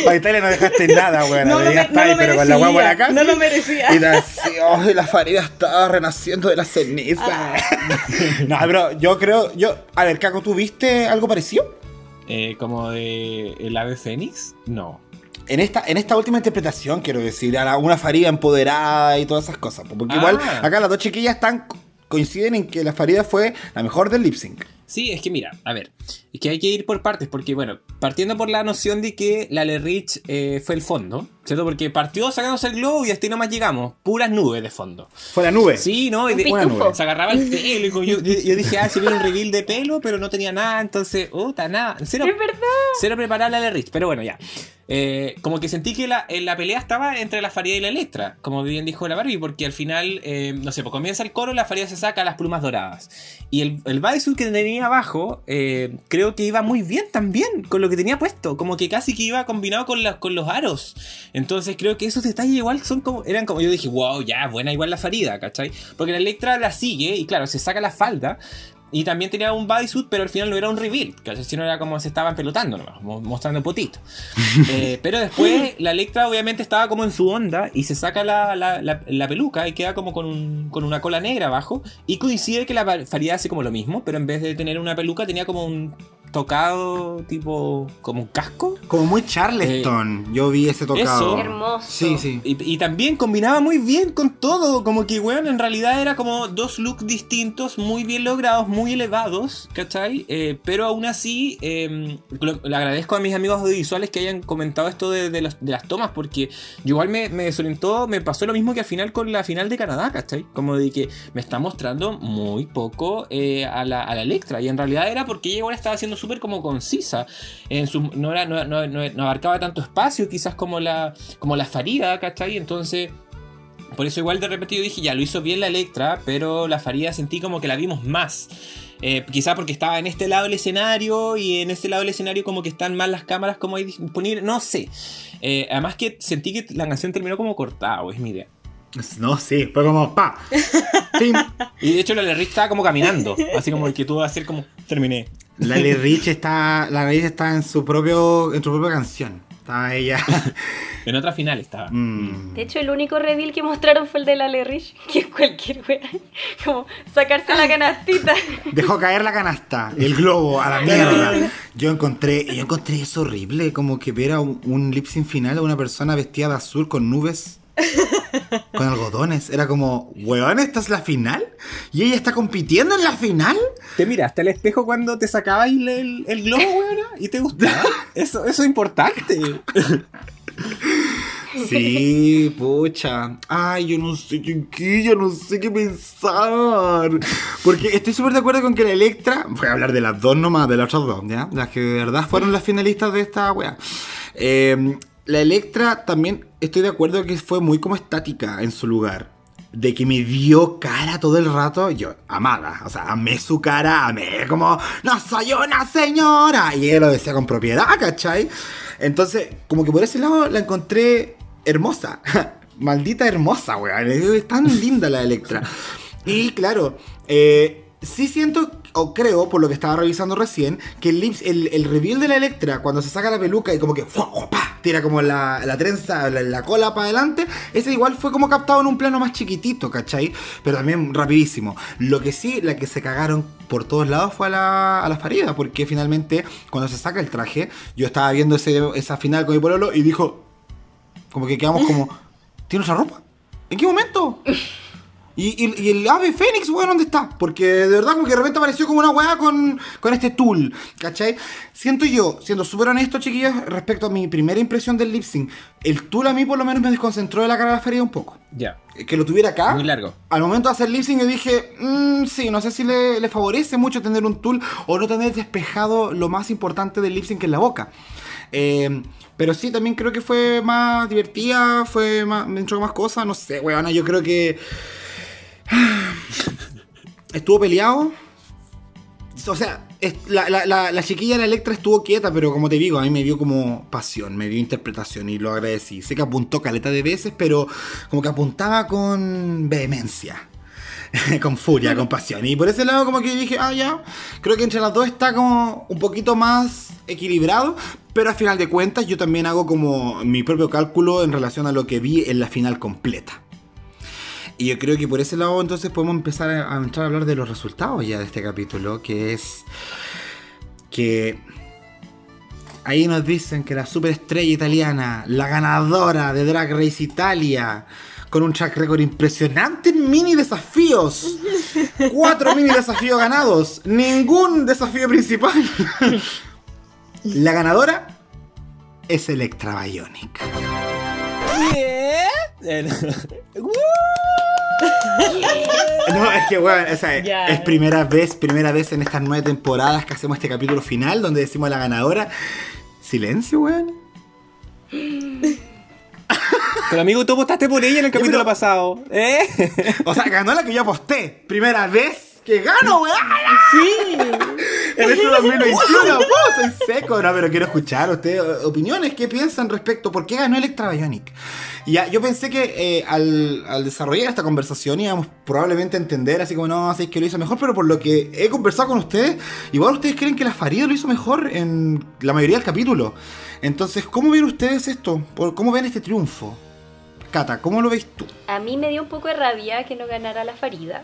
Para Italia no dejaste nada, weón. No no pero con la guagua en la casa. No lo merecía. Y así, ay, la farida estaba renaciendo de la ceniza. Ah. no, pero yo creo, yo, a ver, Caco, ¿tú viste algo parecido? Eh, como de el ave fénix. No. En esta, en esta última interpretación, quiero decir, a la- una farida empoderada y todas esas cosas. Porque Ah. igual, acá las dos chiquillas están, coinciden en que la farida fue la mejor del lip sync. Sí, es que mira, a ver, es que hay que ir por partes, porque bueno, partiendo por la noción de que la Le Rich eh, fue el fondo, ¿cierto? Porque partió sacándose el globo y hasta ahí nomás llegamos, puras nubes de fondo. Fue la nube. Sí, ¿no? Y de- se agarraba el pelo yo, yo- yo dije, ah, se viene un reveal de pelo, pero no tenía nada, entonces, puta, nada, cero, Es verdad. cero la Le Rich, pero bueno, ya. eh, como que sentí que la, en la pelea estaba entre la Faría y la Electra, como bien dijo la Barbie, porque al final, eh, no sé, pues comienza el coro, la Faría se saca las plumas doradas. Y el, el bodysuit que tenía abajo, eh, creo que iba muy bien también con lo que tenía puesto, como que casi que iba combinado con, las con los aros. Entonces creo que esos detalles igual son como, eran como, yo dije, wow, ya, buena igual la Farida, ¿cachai? Porque la Electra la sigue y claro, se saca la falda, y también tenía un bodysuit, pero al final no era un reveal, que si no era como se estaban pelotando nomás, mo- mostrando potito. Eh, pero después la Electra obviamente estaba como en su onda y se saca la, la- la- la peluca y queda como con, un- con una cola negra abajo. Y coincide que la Faría hace como lo mismo, pero en vez de tener una peluca tenía como un tocado tipo como un casco. Como muy Charleston. Yo vi ese tocado. Eso. Hermoso. Sí, sí. Y, y también combinaba muy bien con todo. Como que, weón, en realidad era como dos looks distintos, muy bien logrados, muy elevados, ¿cachai? Eh, pero aún así, eh, lo- le agradezco a mis amigos audiovisuales que hayan comentado esto de, de los- de las tomas, porque igual me, me desorientó, me pasó lo mismo que al final con la final de Canadá, ¿cachai? Como de que me está mostrando muy poco eh, a, la, a la Electra. Y en realidad era porque ella igual estaba siendo súper como concisa. En su, no, era, no, no- abarcaba tanto espacio, quizás como la, como la Farida, ¿cachai? Entonces. Por eso igual de repente yo dije, ya lo hizo bien la Electra, pero la Farida sentí como que la vimos más. Eh, quizá porque estaba en este lado del escenario y en este lado del escenario como que están más las cámaras como ahí disponibles, no sé. Eh, además que sentí que la canción terminó como cortada, o es mi idea. No, sí, fue como pa. Y de hecho la Rich estaba como caminando, así como que tú vas a hacer como terminé. Lali Rich está. La Rich está en su propio. en su propia canción. Está ella. En otra final estaba. Mm. De hecho, el único reveal que mostraron fue el de la Rich, que es cualquier wea. Como sacarse la canastita. Dejó caer la canasta, el globo, a la mierda. Yo encontré, yo encontré eso horrible, como que ver a un, un lip sync final a una persona vestida de azul con nubes. Con algodones. Era como, weón, ¿esta es la final? ¿Y ella está compitiendo en la final? ¿Te miraste al espejo cuando te sacabas el, el, el globo, weón? ¿Y te gustaba? Eso, eso es importante. Sí, pucha. Ay, yo no sé qué, qué, yo no sé qué pensar. Porque estoy súper de acuerdo con que la Electra. Voy a hablar de las dos nomás, de las otras dos, ¿ya? Las que de verdad fueron las finalistas de esta wea. Eh, la Electra también estoy de acuerdo que fue muy como estática en su lugar. De que me dio cara todo el rato, yo, amada, o sea, amé su cara, amé como, no soy una señora, y ella lo decía con propiedad, ¿cachai? Entonces, como que por ese lado la encontré hermosa, maldita hermosa, weón, es tan linda la Electra. Y claro, eh, sí siento, o creo, por lo que estaba revisando recién, que el, lips- el, el reveal de la Electra, cuando se saca la peluca y como que ¡fua! ¡pa! tira como la, la trenza, la, la cola para adelante, ese igual fue como captado en un plano más chiquitito, ¿cachai? Pero también rapidísimo. Lo que sí, la que se cagaron por todos lados fue a la, a la Farida, porque finalmente cuando se saca el traje, yo estaba viendo ese, esa final con mi pololo y dijo, como que quedamos como, ¿tiene otra ropa? ¿En qué momento? Y, y- y el ave Fénix, weón, ¿dónde está? Porque de verdad como que de repente apareció como una weá con, con este tool, ¿cachai? Siento yo, siendo súper honesto, chiquillos, respecto a mi primera impresión del lip sync, el tool a mí por lo menos me desconcentró de la cara de la feria un poco. Ya. Que lo tuviera acá. Muy largo. Al momento de hacer lip sync yo dije, "Mm, sí, no sé si le, le favorece mucho tener un tool o no tener despejado lo más importante del lip sync que es la boca. Eh, pero sí, también creo que fue más divertida, fue más, me entró más cosas, no sé, weona, yo creo que estuvo peleado. O sea, la, la- la- la chiquilla de la Electra estuvo quieta, pero como te digo, a mí me dio como pasión, me dio interpretación y lo agradecí. Sé que apuntó caleta de veces, pero como que apuntaba con vehemencia. con furia, con pasión. Y por ese lado como que dije, ah, ya, creo que entre las dos está como un poquito más equilibrado, pero al final de cuentas yo también hago como mi propio cálculo en relación a lo que vi en la final completa. Y yo creo que por ese lado entonces podemos empezar a, a entrar a hablar de los resultados ya de este capítulo, que es que ahí nos dicen que la superestrella italiana, la ganadora de Drag Race Italia, con un track record impresionante en mini desafíos. Cuatro mini desafíos ganados, ningún desafío principal. La ganadora es Electra Bionic. No, es que, bueno, o sea, es primera vez, primera vez en estas nueve temporadas que hacemos este capítulo final donde decimos a la ganadora. Silencio, weón. Pero amigo, tú votaste por ella en el capítulo pero- pasado. ¿Eh? O sea, ganó la que yo aposté. Primera vez que gano, weón. Sí. En este 2021, ¡oh, soy seco. No, pero quiero escuchar ustedes eh, opiniones. ¿Qué piensan respecto? ¿Por qué ganó Electra Bionic? Y ya, yo pensé que eh, al, al desarrollar esta conversación íbamos probablemente a entender, así como no, así que lo hizo mejor, pero por lo que he conversado con ustedes, igual ustedes creen que la Farida lo hizo mejor en la mayoría del capítulo. Entonces, ¿cómo ven ustedes esto? ¿Por- ¿Cómo ven este triunfo? Cata, ¿cómo lo veis tú? A mí me dio un poco de rabia que no ganara la Farida,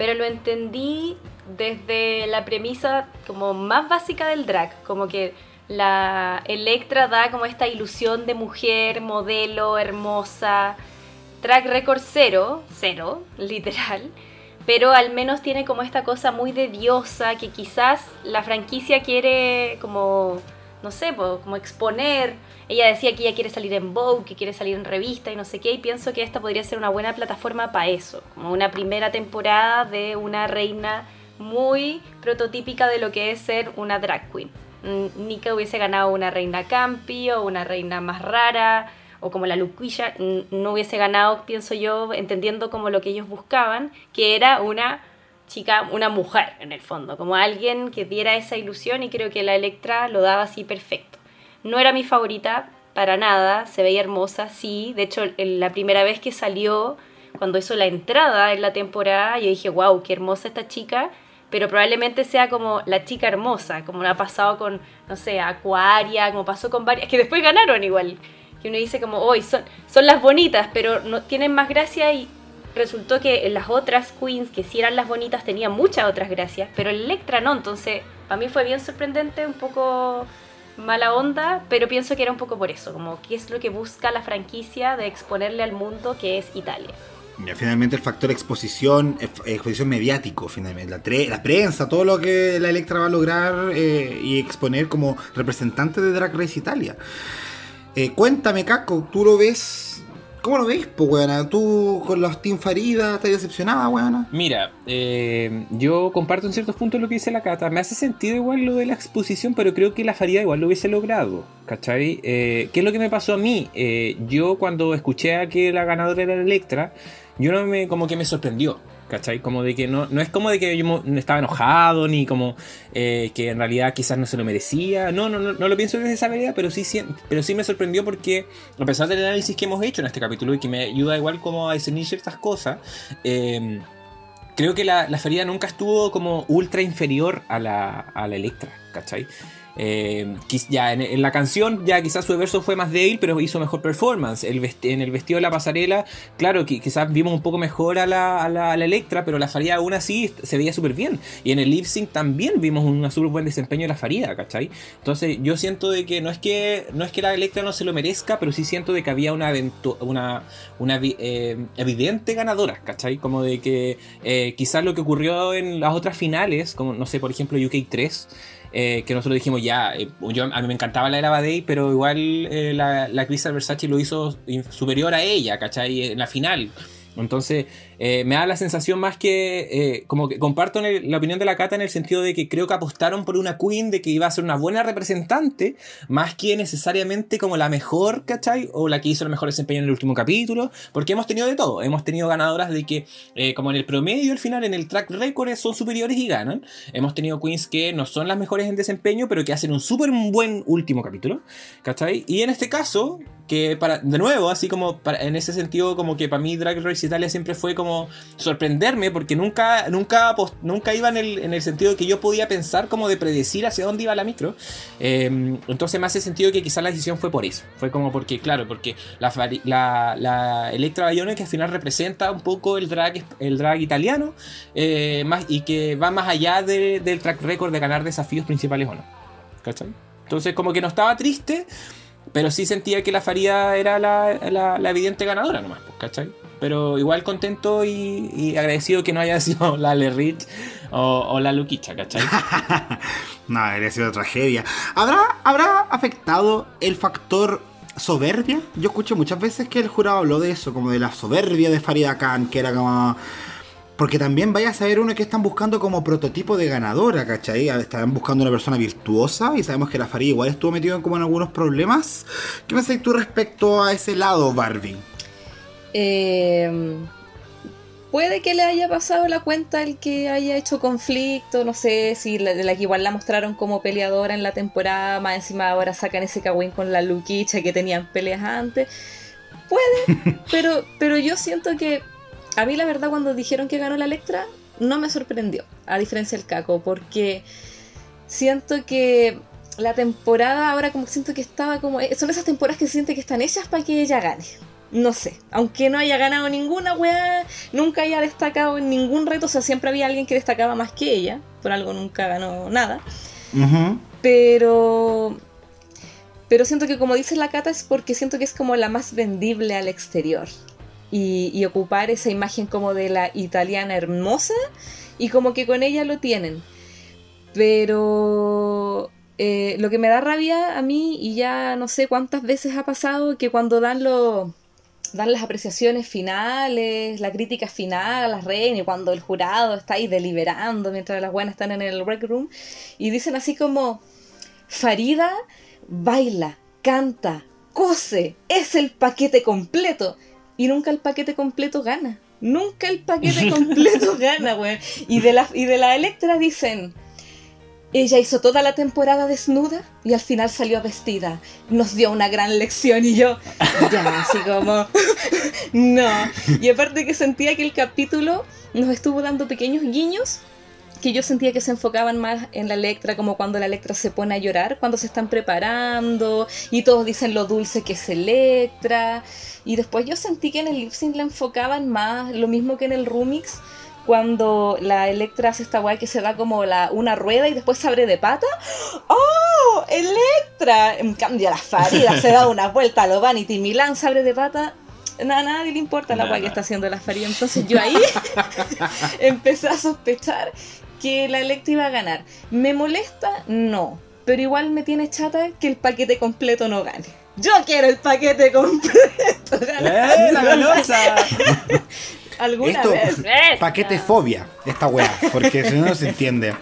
pero lo entendí desde la premisa como más básica del drag, como que la Electra da como esta ilusión de mujer, modelo, hermosa, track record cero, cero, literal, pero al menos tiene como esta cosa muy de diosa que quizás la franquicia quiere como, no sé, como exponer. Ella decía que ella quiere salir en Vogue, que quiere salir en revista y no sé qué, y pienso que esta podría ser una buena plataforma para eso, como una primera temporada de una reina muy prototípica de lo que es ser una drag queen. Mm, Nika hubiese ganado una reina campi o una reina más rara, o como la Luquilla, no hubiese ganado, pienso yo, entendiendo como lo que ellos buscaban, que era una chica, una mujer en el fondo, como alguien que diera esa ilusión y creo que la Electra lo daba así perfecto. No era mi favorita para nada, se veía hermosa, sí, de hecho la primera vez que salió, cuando hizo la entrada en la temporada, yo dije, wow, qué hermosa esta chica, pero probablemente sea como la chica hermosa, como ha pasado con, no sé, Aquaria, como pasó con varias, que después ganaron igual. Que uno dice como, hoy son, son las bonitas, pero no tienen más gracia y resultó que las otras queens que sí eran las bonitas tenían muchas otras gracias, pero el Electra no, entonces para mí fue bien sorprendente, un poco mala onda, pero pienso que era un poco por eso, como qué es lo que busca la franquicia de exponerle al mundo que es Italia. Finalmente el factor exposición, ex- exposición mediático, finalmente, la, la prensa, todo lo que la Electra va a lograr eh, y exponer como representante de Drag Race Italia. Eh, cuéntame, Caco, ¿tú lo ves? ¿Cómo lo ves, po, weona? ¿Tú con los Team Farida estás decepcionada, weona? Mira, eh, yo comparto en ciertos puntos lo que dice la Cata. Me hace sentido igual lo de la exposición, pero creo que la Farida igual lo hubiese logrado. ¿Cachai? Eh, ¿Qué es lo que me pasó a mí? Eh, yo cuando escuché a que la ganadora era Electra, yo no me, como que me sorprendió. ¿Cachai? Como de que no, no es como de que yo estaba enojado, ni como eh, que en realidad quizás no se lo merecía. No, no, no, no lo pienso desde esa manera, pero sí, sí- pero sí me sorprendió porque, a pesar del análisis que hemos hecho en este capítulo y que me ayuda igual como a discernir ciertas cosas, eh, creo que la, la Ferida nunca estuvo como ultra inferior a la, a la Electra, ¿cachai? Eh, ya en, la canción ya quizás su verso fue más débil pero hizo mejor performance en el vestido de la pasarela claro que quizás vimos un poco mejor a la, a la, Electra pero la Farida aún así se veía súper bien y en el lip sync también vimos un súper buen desempeño de la Farida ¿cachai? entonces yo siento de que no es que no es que la Electra no se lo merezca pero sí siento de que había una una, una eh, evidente ganadora ¿cachai? como de que eh, quizás lo que ocurrió en las otras finales como no sé por ejemplo UK 3 eh, que nosotros dijimos ya, eh, yo, a mí me encantaba la era Badei, pero igual eh, la, la Crystal Versace lo hizo superior a ella, ¿cachai? En la final. Entonces, eh, me da la sensación más que, eh, como que comparto la opinión de la Cata en el sentido de que creo que apostaron por una queen de que iba a ser una buena representante, más que necesariamente como la mejor, ¿cachai? O la que hizo el mejor desempeño en el último capítulo, porque hemos tenido de todo. Hemos tenido ganadoras de que, eh, como en el promedio, al final, en el track record, son superiores y ganan. Hemos tenido queens que no son las mejores en desempeño, pero que hacen un súper buen último capítulo, ¿cachai? Y en este caso, que para, de nuevo, así como para- en ese sentido, como que para mí Drag Race Italia siempre fue como sorprenderme, porque nunca, nunca, nunca iba en el, en el sentido que yo podía pensar como de predecir hacia dónde iba la micro. Eh, entonces me hace sentido que quizás la decisión fue por eso. Fue como porque, claro, porque la, la, la Electra Bayone que al final representa un poco el drag, el drag italiano eh, más, y que va más allá de- del track record de ganar desafíos principales o no. Entonces como que no estaba triste, pero sí sentía que la Faría era la, la- la evidente ganadora nomás, ¿cachai? Pero igual contento y, agradecido que no haya sido la Le Rich o, o la Luquicha, ¿cachai? No, habría sido tragedia. ¿Habrá, ¿Habrá afectado el factor soberbia? Yo escuché muchas veces que el jurado habló de eso, como de la soberbia de Farida Khan, que era como... Porque también vaya a saber uno que están buscando como prototipo de ganadora, ¿cachai? Están buscando una persona virtuosa y sabemos que la Farid igual estuvo metido en como en algunos problemas. ¿Qué pensáis tú respecto a ese lado, Barbie? Eh, puede que le haya pasado la cuenta el que haya hecho conflicto, no sé si la, que igual la mostraron como peleadora en la temporada, más encima ahora sacan ese cagüín con la Luquicha que tenían peleas antes. Puede, pero, pero yo siento que a mí la verdad cuando dijeron que ganó la Electra no me sorprendió, a diferencia del Caco, porque siento que la temporada ahora como siento que estaba como... Son esas temporadas que se siente que están hechas para que ella gane. No sé, aunque no haya ganado ninguna weá, nunca haya destacado en ningún reto, o sea, siempre había alguien que destacaba más que ella, por algo nunca ganó nada. Pero. Pero siento que, como dice la Cata, es porque siento que es como la más vendible al exterior. Y, y ocupar esa imagen como de la italiana hermosa. Y como que con ella lo tienen. Pero. eh, lo que me da rabia a mí, y ya no sé cuántas veces ha pasado, que cuando dan los dan las apreciaciones finales, la crítica final a las reinas, y cuando el jurado está ahí deliberando mientras las buenas están en el rec room, y dicen así como, Farida baila, canta, cose, es el paquete completo, y nunca el paquete completo gana. Nunca el paquete completo gana, güey. Y de la, y de la Electra dicen, ella hizo toda la temporada desnuda y al final salió vestida. Nos dio una gran lección y yo, ya, así como, no. Y aparte que sentía que el capítulo nos estuvo dando pequeños guiños que yo sentía que se enfocaban más en la Electra, como cuando la Electra se pone a llorar, cuando se están preparando y todos dicen lo dulce que es Electra. Y después yo sentí que en el lip sync la enfocaban más, lo mismo que en el remix, cuando la Electra hace esta guay que se da como la, una rueda y después se abre de pata. ¡Oh! ¡Electra! En cambio, la Farida se da una vuelta a lo Vanity Milan, se abre de pata. Nada, nadie le importa la guay que está haciendo la Farida. Entonces yo ahí empecé a sospechar que la Electra iba a ganar. ¿Me molesta? No. Pero igual me tiene chata que el paquete completo no gane. Yo quiero el paquete completo. ¡Eh, la! ¿Alguna Esto, vez? paquete fobia, esta weá, porque si no, no se entiende.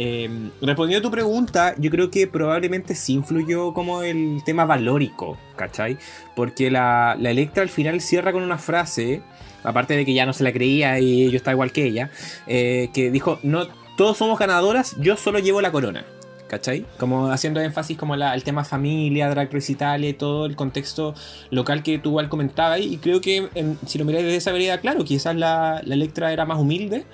Eh, respondiendo a tu pregunta, yo creo que probablemente sí influyó como el tema valórico, ¿cachai? Porque la, la Electra al final cierra con una frase, aparte de que ya no se la creía y yo estaba igual que ella, eh, que dijo, no, todos somos ganadoras, yo solo llevo la corona. ¿Cachai? Como haciendo énfasis como la, el tema familia, Drag Race Italia y todo el contexto local que tú igual comentabas. Y creo que en- si lo miráis desde esa vereda, claro, quizás la, la Electra era más humilde,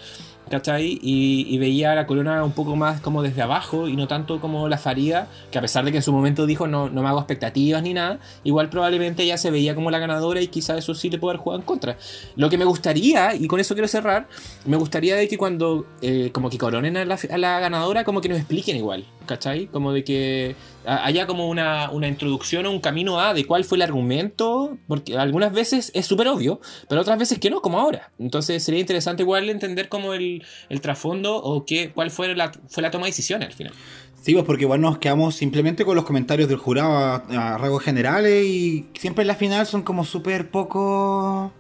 ¿cachai? Y, y veía la corona un poco más como desde abajo y no tanto como la Farida, que a pesar de que en su momento dijo no, no me hago expectativas ni nada, igual probablemente ella se veía como la ganadora y quizás eso sí le puede haber jugado en contra. Lo que me gustaría, y con eso quiero cerrar, me gustaría de que cuando eh, como que coronen a la, a la ganadora, como que nos expliquen igual, ¿cachai? Como de que haya como una, una introducción o un camino a de cuál fue el argumento, porque algunas veces es súper obvio, pero otras veces que no, como ahora. Entonces sería interesante igual entender como el, el trasfondo o qué, cuál fue la, fue la toma de decisiones al final. Sí, pues porque igual nos quedamos simplemente con los comentarios del jurado a, a rasgos generales y siempre en la final son como súper poco...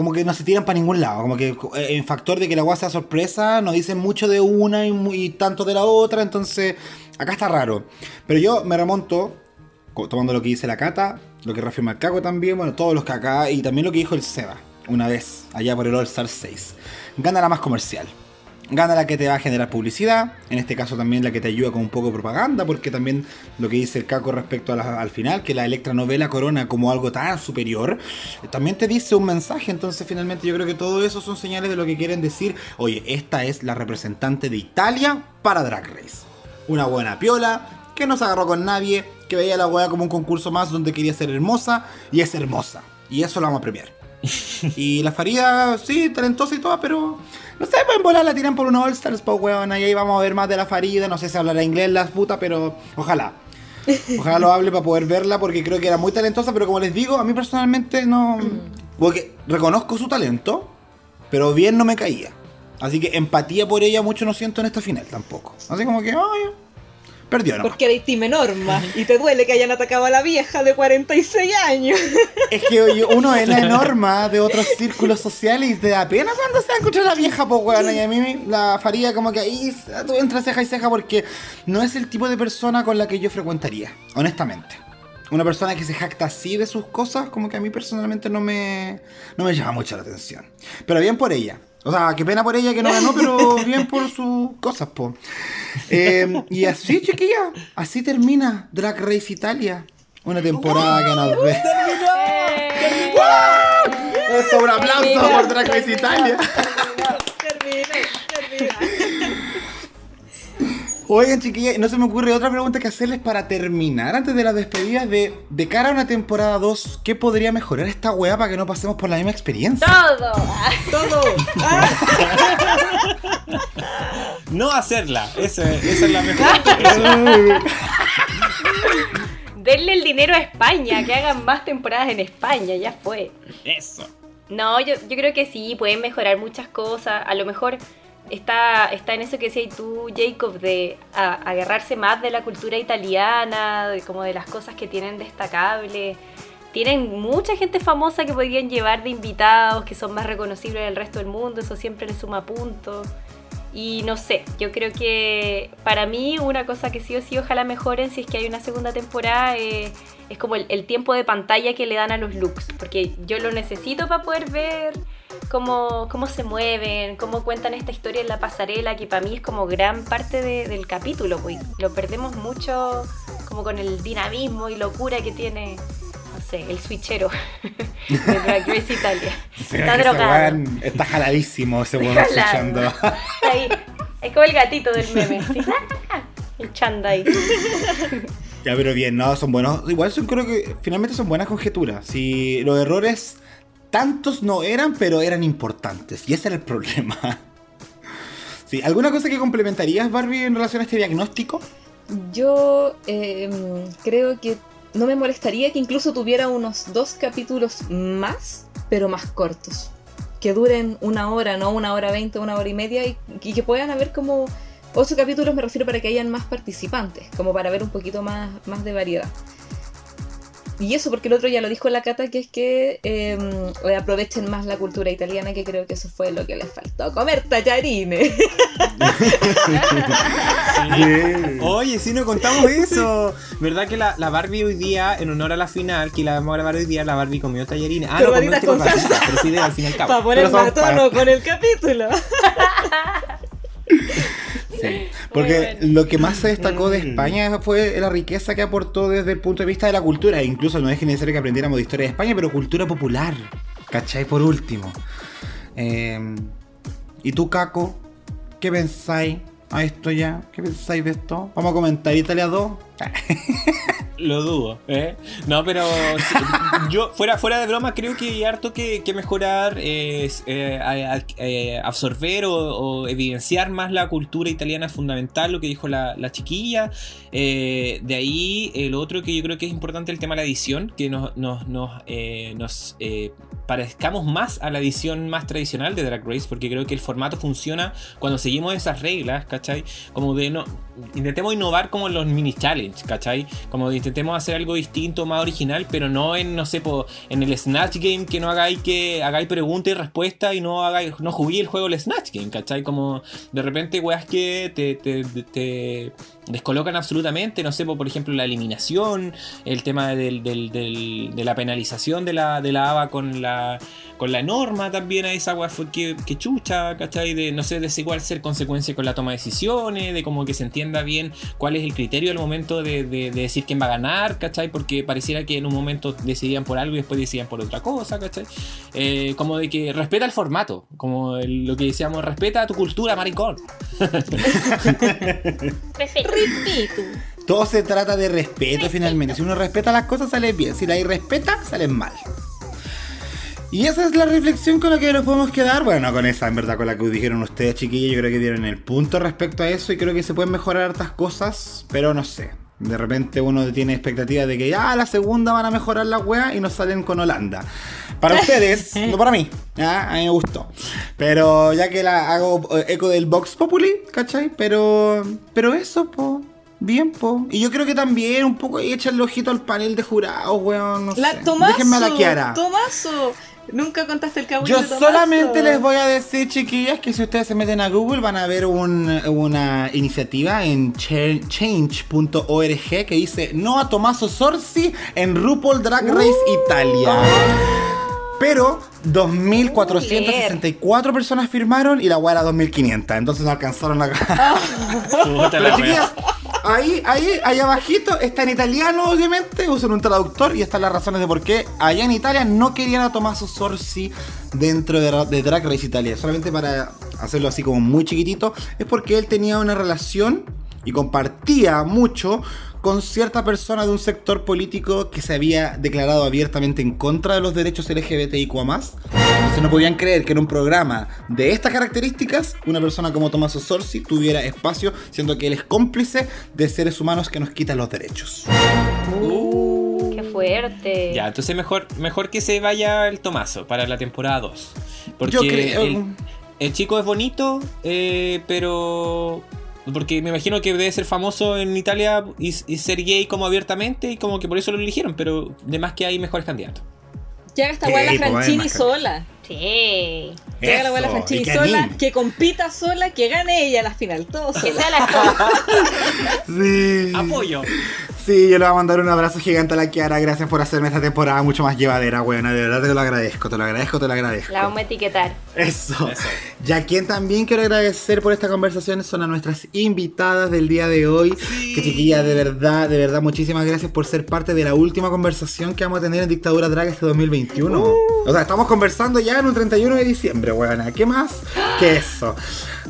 Como que no se tiran para ningún lado, como que eh, en factor de que la guasa sorpresa nos dicen mucho de una y, y tanto de la otra, entonces acá está raro. Pero yo me remonto, tomando lo que dice la Cata, lo que reafirma el Caco también, bueno, todos los que acá, y también lo que dijo el Seba, una vez, allá por el All Star 6. Gana la más comercial. Gana la que te va a generar publicidad, en este caso también la que te ayuda con un poco de propaganda, porque también lo que dice el Caco respecto al final, que la Electra no ve la corona como algo tan superior, eh, también te dice un mensaje, entonces finalmente yo creo que todo eso son señales de lo que quieren decir, oye, esta es la representante de Italia para Drag Race. Una buena piola, que no se agarró con nadie, que veía la weá como un concurso más donde quería ser hermosa, y es hermosa, y eso la vamos a premiar. Y la Farida, sí, talentosa y toda, pero no sé, pueden volar, la tiran por una All Stars, pues weón. Ahí vamos a ver más de la Farida. No sé si hablará inglés la puta, pero ojalá. Ojalá lo hable para poder verla, porque creo que era muy talentosa, pero como les digo, a mí personalmente no. Porque reconozco su talento, pero bien no me caía. Así que empatía por ella mucho no siento en esta final tampoco. Así como que, ay, Perdió, ¿no? Porque eres time Norma y te duele que hayan atacado a la vieja de 46 años. Es que oye, uno es la norma de otros círculos sociales y te da pena cuando se va a escuchar la vieja, pues weón. Y a mí la faría como que ahí tú entras ceja y ceja porque no es el tipo de persona con la que yo frecuentaría, honestamente. Una persona que se jacta así de sus cosas, como que a mí personalmente no me, no me llama mucho la atención. Pero bien por ella. O sea, qué pena por ella que no ganó, pero bien por sus cosas, po. Eh, y así, chiquilla, así termina Drag Race Italia. Una temporada que nos ve. Eso, un aplauso por Drag Race Italia. Termina, termina. Oigan, chiquillas, no se me ocurre otra pregunta que hacerles para terminar antes de las despedidas de, de cara a una temporada 2, ¿qué podría mejorar esta weá para que no pasemos por la misma experiencia? Todo. Todo. No hacerla. Esa, esa es la mejor. Denle el dinero a España, que hagan más temporadas en España, ya fue. Eso. No, yo, yo creo que sí, pueden mejorar muchas cosas. A lo mejor está, está en eso que decías tú, Jacob, de agarrarse más de la cultura italiana, de como de las cosas que tienen destacables. Tienen mucha gente famosa que podrían llevar de invitados, que son más reconocibles del resto del mundo, eso siempre le suma puntos. Y no sé, yo creo que para mí una cosa que sí o sí ojalá mejoren si es que hay una segunda temporada eh, es como el, el tiempo de pantalla que le dan a los looks, porque yo lo necesito para poder ver cómo, cómo se mueven, cómo cuentan esta historia en la pasarela, que para mí es como gran parte de- del capítulo, pues lo perdemos mucho como con el dinamismo y locura que tiene, no sé, el switchero de Drag Race Italia. Está drogado. Está jaladísimo ese weón. Ahí, es como el gatito del meme. El chanda ahí. Ya, pero bien, no, son buenos. Igual son, creo que finalmente son buenas conjeturas. Si los errores tantos no eran, pero eran importantes. Y ese era el problema. Sí, ¿alguna cosa que complementarías, Barbie, en relación a este diagnóstico? Yo eh, creo que no me molestaría que incluso tuviera unos dos capítulos más, pero más cortos. Que duren una hora, no una hora veinte, una hora y media, y, y que puedan haber como ocho capítulos, me refiero para que hayan más participantes, como para ver un poquito más, más de variedad. Y eso porque el otro ya lo dijo la Cata, que es que eh, aprovechen más la cultura italiana, que creo que eso fue lo que les faltó. Comer tallarines. Oye, si no contamos eso. ¿Verdad que la, la Barbie hoy día, en honor a la final, que la vamos a grabar hoy día, la Barbie comió tallarines? Ah, no, comió Pero este con con salsa, pero sí de al fin y al Para poner más tono con el capítulo. Sí. Porque bueno. lo que más se destacó de Mm. España fue la riqueza que aportó desde el punto de vista de la cultura. E incluso no es que necesario que aprendiéramos de historia de España, pero cultura popular. ¿Cachai? Por último. Eh, ¿Y tú, Caco? ¿Qué pensáis a esto ya? ¿Qué pensáis de esto? Vamos a comentar Italia 2. Lo dudo, ¿eh? No, pero yo, fuera, fuera de broma, creo que hay harto que, mejorar, es, eh, eh, absorber o, evidenciar más la cultura italiana fundamental, lo que dijo la, la chiquilla. Eh, de ahí, el otro que yo creo que es importante, el tema de la edición, que nos, nos, nos, nos, parezcamos más a la edición más tradicional de Drag Race, porque creo que el formato funciona cuando seguimos esas reglas, ¿cachai? Como de no. Intentemos innovar como los mini challenge, ¿cachai? Como intentemos hacer algo distinto, más original, pero no en, no sé, po, en el Snatch Game que no hagáis que hagáis pregunta y respuesta y no hagáis, no juguéis el juego el Snatch Game, ¿cachai? Como de repente weas que te, te descolocan absolutamente, no sé, po, por ejemplo, la eliminación, el tema del, del- del- de la penalización de la, de la ABA con la con la norma también a esa wea fue que, que chucha, ¿cachai? De no sé, desigual ser consecuencia con la toma de decisiones, de como que se entienda bien cuál es el criterio al momento de, de- de decir quién va a ganar, ¿cachai? Porque pareciera que en un momento decidían por algo y después decidían por otra cosa, ¿cachai? Eh, como de que respeta el formato, como el- lo que decíamos, respeta tu cultura, maricón. Repito. Todo se trata de respeto finalmente. Si uno respeta las cosas, sale bien. Si la irrespeta, salen mal. Y esa es la reflexión con la que nos podemos quedar. Bueno, con esa, en verdad, con la que dijeron ustedes, chiquillos. Yo creo que dieron el punto respecto a eso. Y creo que se pueden mejorar hartas cosas. Pero no sé. De repente uno tiene expectativas de que ya la segunda van a mejorar la wea y nos salen con Holanda. Para ustedes, no para mí. A mí me gustó. Pero ya que la hago eh, eco del Vox Populi, ¿cachai? Pero, pero eso, po. Bien, po. Y yo creo que también un poco echarle ojito al panel de jurados, weón. No La sé. Tomaso. Déjenme a la Kiara. Tomaso. Nunca contaste el cabo Yo de solamente les voy a decir, chiquillas, que si ustedes se meten a Google van a ver un- una iniciativa en cha- change.org que dice no a Tommaso Sorsi en RuPaul Drag Race Italia. Pero 2.464 personas firmaron y la weá era 2.500. Entonces no alcanzaron a... Puta Pero la chiquillas. Ahí, ahí, ahí abajito está en italiano, obviamente, usan un traductor y están las razones de por qué allá en Italia no querían a Tommaso Sorsi dentro de, de Drag Race Italia. Solamente para hacerlo así como muy chiquitito, es porque él tenía una relación y compartía mucho con cierta persona de un sector político que se había declarado abiertamente en contra de los derechos LGBTIQ+. Entonces no podían creer que en un programa de estas características una persona como Tommaso Sorsi tuviera espacio, siendo que él es cómplice de seres humanos que nos quitan los derechos. Qué fuerte. Ya, entonces mejor, mejor que se vaya el Tomaso para la temporada 2. Porque Yo creo- el, el chico es bonito, eh, pero... Porque me imagino que debe ser famoso en Italia y, y ser gay como abiertamente y como que por eso lo eligieron, pero de más que hay mejores candidatos. Haga esta weá la Franchini sola. 行 Que haga la Franchini sola. anime. Que compita sola, que gane ella a la final. Todo Que sea la. Sí. ¡Apoyo! Sí, yo le voy a mandar un abrazo gigante a la Kiara. Gracias por hacerme esta temporada mucho más llevadera, buena. De verdad te lo agradezco, te lo agradezco, te lo agradezco. La vamos a etiquetar. Eso. Eso. Y a quien también quiero agradecer por esta conversación son a nuestras invitadas del día de hoy. Que chiquillas, de verdad, de verdad, muchísimas gracias por ser parte de la última conversación que vamos a tener en Dictadura Drag este 2021. O sea, estamos conversando ya en un 31 de diciembre, weona. ¿Qué más que eso?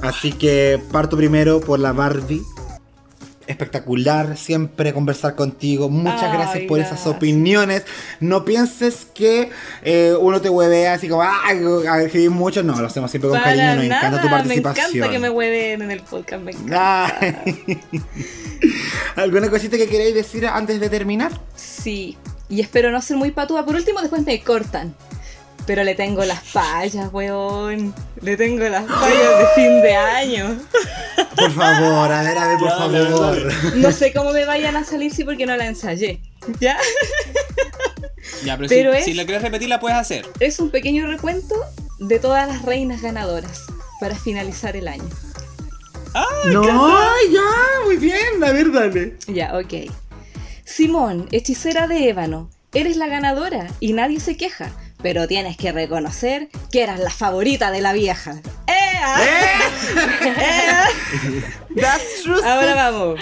Así que parto primero por la Barbie. Espectacular, siempre conversar contigo. Muchas Ay, gracias por esas opiniones. No pienses que eh, uno te huevea así como, escribir mucho. No, lo hacemos siempre con Para cariño. Nos nada, encanta tu participación. Me encanta que me hueven en el podcast. Me encanta. ¿Alguna cosita que queréis decir antes de terminar? Sí. Y espero no ser muy patúa. Por último, después me cortan. Pero le tengo las fallas, weón. Le tengo las fallas de fin de año. Por favor, a ver, a ver, por favor. No sé cómo me vayan a salir sí porque no la ensayé. ¿Ya? Ya, pero, Pero si, es- si la quieres repetir, la puedes hacer. Es un pequeño recuento de todas las reinas ganadoras para finalizar el año. No, ya, muy bien, a ver, dale. Ya, ok. Simón, hechicera de ébano, eres la ganadora y nadie se queja, pero tienes que reconocer que eras la favorita de la vieja. ¡Ea! ¡Ea! That's true. Ahora vamos.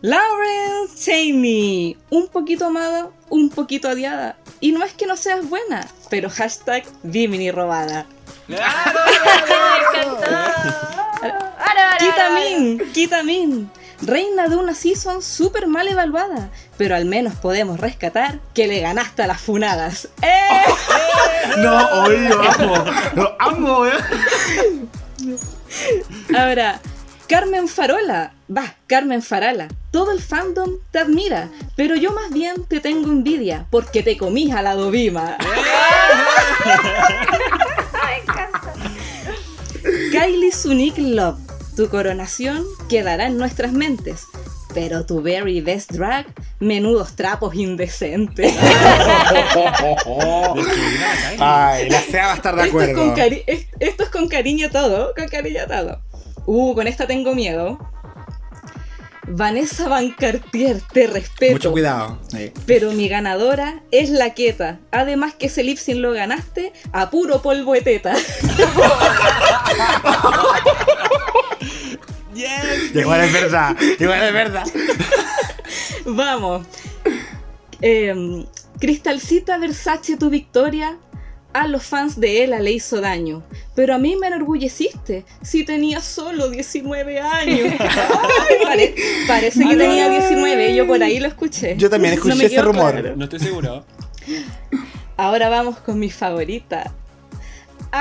Lauren Cheney, un poquito amada, un poquito odiada. Y no es que no seas buena, pero hashtag Vimini robada. Me encantó. Reina de una season súper mal evaluada, pero al menos podemos rescatar que le ganaste a las funadas. ¡Eh! No, hoy lo amo. Lo amo, eh. Ahora, Carmen Farola, va, Carmen Farala, todo el fandom te admira, pero yo más bien te tengo envidia porque te comís a la Dovima. Me encanta. Kylie Sunique Love, tu coronación quedará en nuestras mentes. Pero tu very best drag, menudos trapos indecentes. Ay, la SEA va a estar de Esto es, acuerdo. con cari- es- esto es con cariño todo, con cariño todo. Uh, con esta tengo miedo. Vanessa Van Cartier, te respeto. Mucho cuidado. Sí. Pero mi ganadora es la Queta. Además que ese lip sync lo ganaste a puro polvo de teta. Igual es verdad, igual es verdad. Vamos. Em, Cristalcita Versace, tu victoria. A los fans de Ella le hizo daño. Pero a mí me enorgulleciste si tenía solo 19 años. Ay, pare- parece que tenía 19, yo por ahí lo escuché. Yo también No escuché me ese rumor. claro. No estoy seguro. Ahora vamos con mi favorita.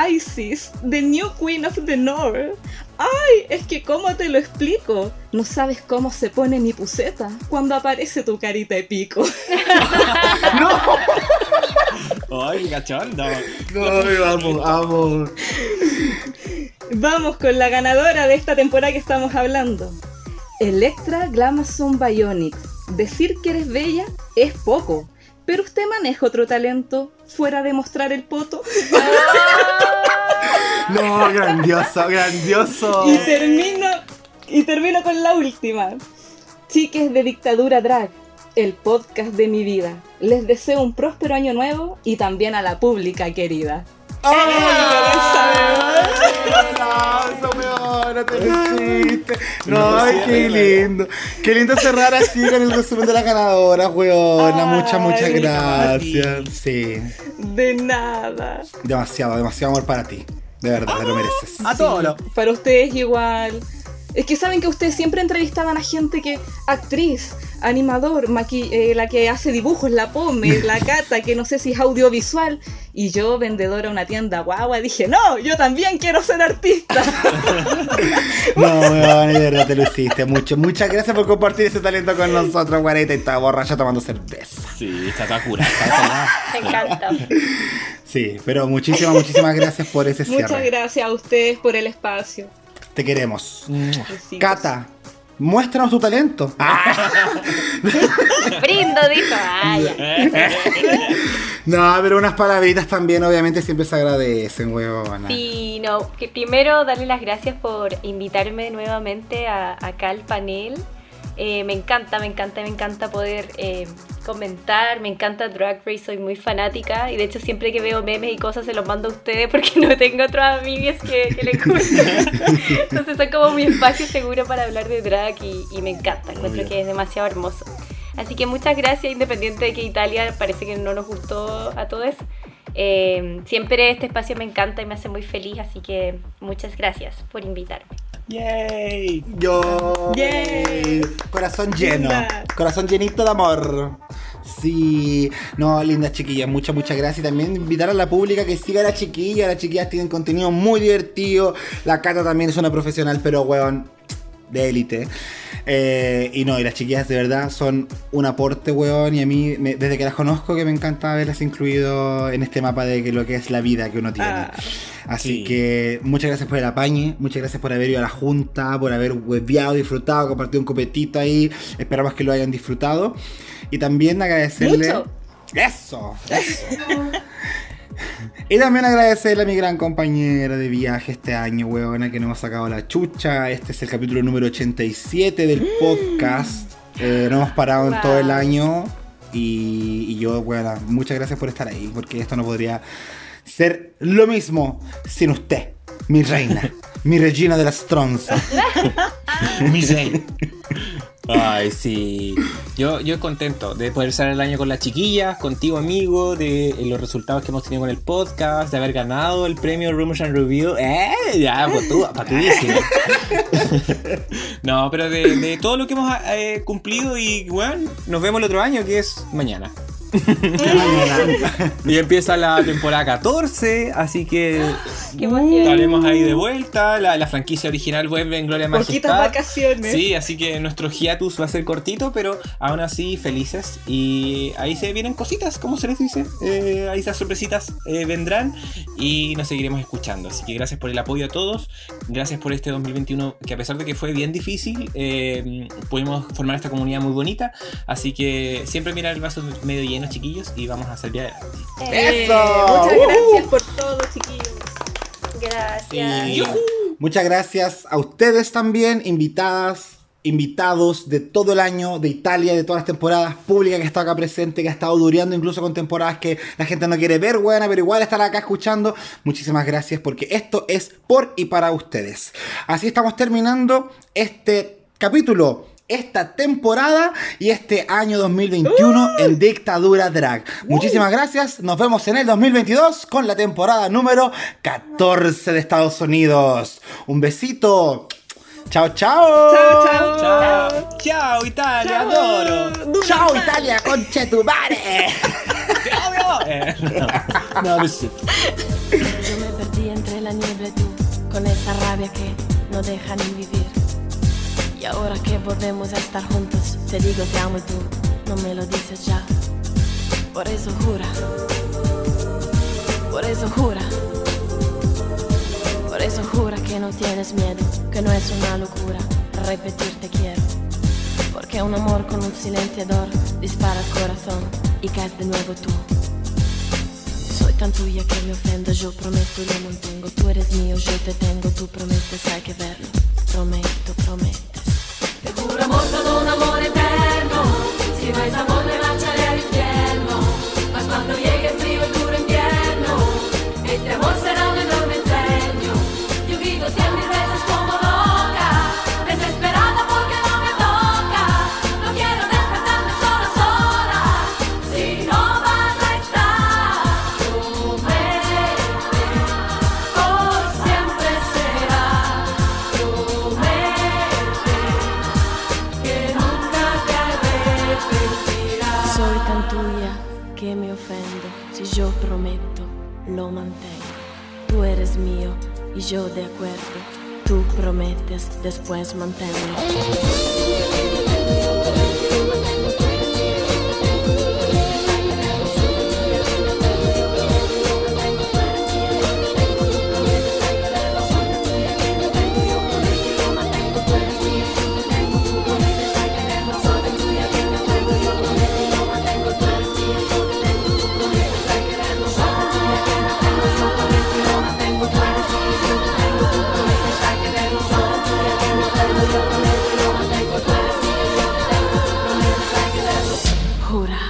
Isis, the new queen of the north. Ay, es que cómo te lo explico. No sabes cómo se pone mi puseta cuando aparece tu carita de pico. ¡Ay, qué cachondo! Ay, vamos, vamos. Vamos con la ganadora de esta temporada que estamos hablando. Electra Glamazon Bionics. Decir que eres bella es poco, pero usted maneja otro talento fuera de mostrar el poto. No, grandioso, grandioso. Y termino, y termino con la última. Chiques de Dictadura Drag, el podcast de mi vida. Les deseo un próspero año nuevo y también a la pública querida. ¡No ay, qué lindo. Qué lindo cerrar así con el resumen de la ganadora, weona. Muchas, muchas gracias. Sí. De nada. Demasiado, demasiado amor para ti. De verdad, te lo mereces. A todos los. Para ustedes igual. Es que saben que ustedes siempre entrevistaban a gente que, actriz, animador, maqui- eh, la que hace dibujos, la pome, la cata, que no sé si es audiovisual. Y yo, vendedora de una tienda guagua, dije, no, yo también quiero ser artista. No, weón, de verdad te lo hiciste mucho. Muchas gracias por compartir ese talento con nosotros, guareta. Y estaba borracha tomando cerveza. Sí, está toda- Me encanta. Sí, pero muchísimas, muchísimas gracias por ese Muchas cierre. gracias a ustedes por el espacio. Te queremos. Besitos. Cata, muéstranos tu talento. Brindo, dijo. Ay, ya. No, pero unas palabritas también, obviamente, siempre se agradecen, huevona. Sí, no, que primero darle las gracias por invitarme nuevamente a, acá al panel. Eh, me encanta, me encanta, me encanta poder eh, comentar, me encanta Drag Race, soy muy fanática y de hecho siempre que veo memes y cosas se los mando a ustedes porque no tengo otros amigos que, que les. Entonces son como mi espacio seguro para hablar de drag y, y me encanta, encuentro que es demasiado hermoso. Así que muchas gracias, independiente de que Italia parece que no nos gustó a todos. Eh, siempre este espacio me encanta y me hace muy feliz, así que muchas gracias por invitarme. ¡Yay! Yo. Yay. Corazón lleno. Linda. Corazón llenito de amor. Sí. No, linda chiquillas. Muchas, muchas gracias. Y también invitar a la pública que siga a la chiquilla. Las chiquillas tienen contenido muy divertido. La Cata también es una profesional, pero weón. De élite. Eh, y no, y las chiquillas de verdad son un aporte, weón. Y a mí, me- desde que las conozco, que me encanta haberlas incluido en este mapa de que lo que es la vida que uno tiene. Ah. Así Sí. que muchas gracias por el apañe, muchas gracias por haber ido a la junta, por haber hueveado, disfrutado, compartido un copetito ahí. Esperamos que lo hayan disfrutado. Y también agradecerle. Mucho. Eso, eso. y también agradecerle a mi gran compañera de viaje este año, weona, que nos hemos sacado la chucha. Este es el capítulo número 87 del podcast. Eh, no hemos parado en todo el año. Y, y yo, weona, muchas gracias por estar ahí, porque esto no podría ser lo mismo sin usted, mi reina, mi regina de las tronzas. Misei. Ay, sí. Yo, yo contento de poder cerrar el año con las chiquillas, contigo, amigo, de los resultados que hemos tenido con el podcast, de haber ganado el premio Rumors and Review. ¡Eh! Ya, pues tú, patudísimo. no, pero de, de todo lo que hemos eh, cumplido y, bueno, nos vemos el otro año, que es mañana. Y empieza la temporada 14, así que ¡Qué emoción! estaremos ahí de vuelta. La, la franquicia original vuelve en Gloria Poquitas Majestad. vacaciones. Sí, así que nuestro hiatus va a ser cortito, pero aún así felices. Y ahí se vienen cositas, ¿cómo se les dice? Eh, ahí esas sorpresitas eh, vendrán y nos seguiremos escuchando. Así que gracias por el apoyo a todos. Gracias por este 2021, que a pesar de que fue bien difícil, eh, pudimos formar esta comunidad muy bonita. Así que siempre mirar el vaso medio lleno, chiquillos, y vamos a salir adelante. Eh, ¡Eso! Muchas ¡Uh! gracias por todo, chiquillos. Gracias. Y muchas gracias a ustedes también, invitadas, invitados de todo el año, de Italia, de todas las temporadas públicas que está acá presente, que ha estado durando incluso con temporadas que la gente no quiere ver, buena, pero igual estar acá escuchando. Muchísimas gracias porque esto es por y para ustedes. Así estamos terminando este capítulo. Esta temporada y este año 2021 en Dictadura Drag. Muchísimas gracias. Nos vemos en el 2022 con la temporada número 14 de Estados Unidos. Un besito. Chao, chao. Chao, chao. Chao, chao Italia, adoro. Chao, Italia, conchetumare. Te odio. Eh, no, no, besito. Yo me perdí entre la niebla y tú, con esa rabia que no deja ni vivir. Y ahora que volvemos a estar juntos, te digo te amo y tú no me lo dices ya. Por eso jura, por eso jura, por eso jura que no tienes miedo, que no es una locura repetir te quiero. Porque un amor con un silenciador dispara el corazón y caes de nuevo tú. Soy tan tuya que me ofendo, yo prometo y lo mantengo. Tú eres mío, yo te tengo, tú prometes, hay que verlo. Prometo, prometes. Eterno. Si no es amor me marcharé al infierno. Mas cuando eres mío y yo de acuerdo. Tú prometes, después manténlo. ancora.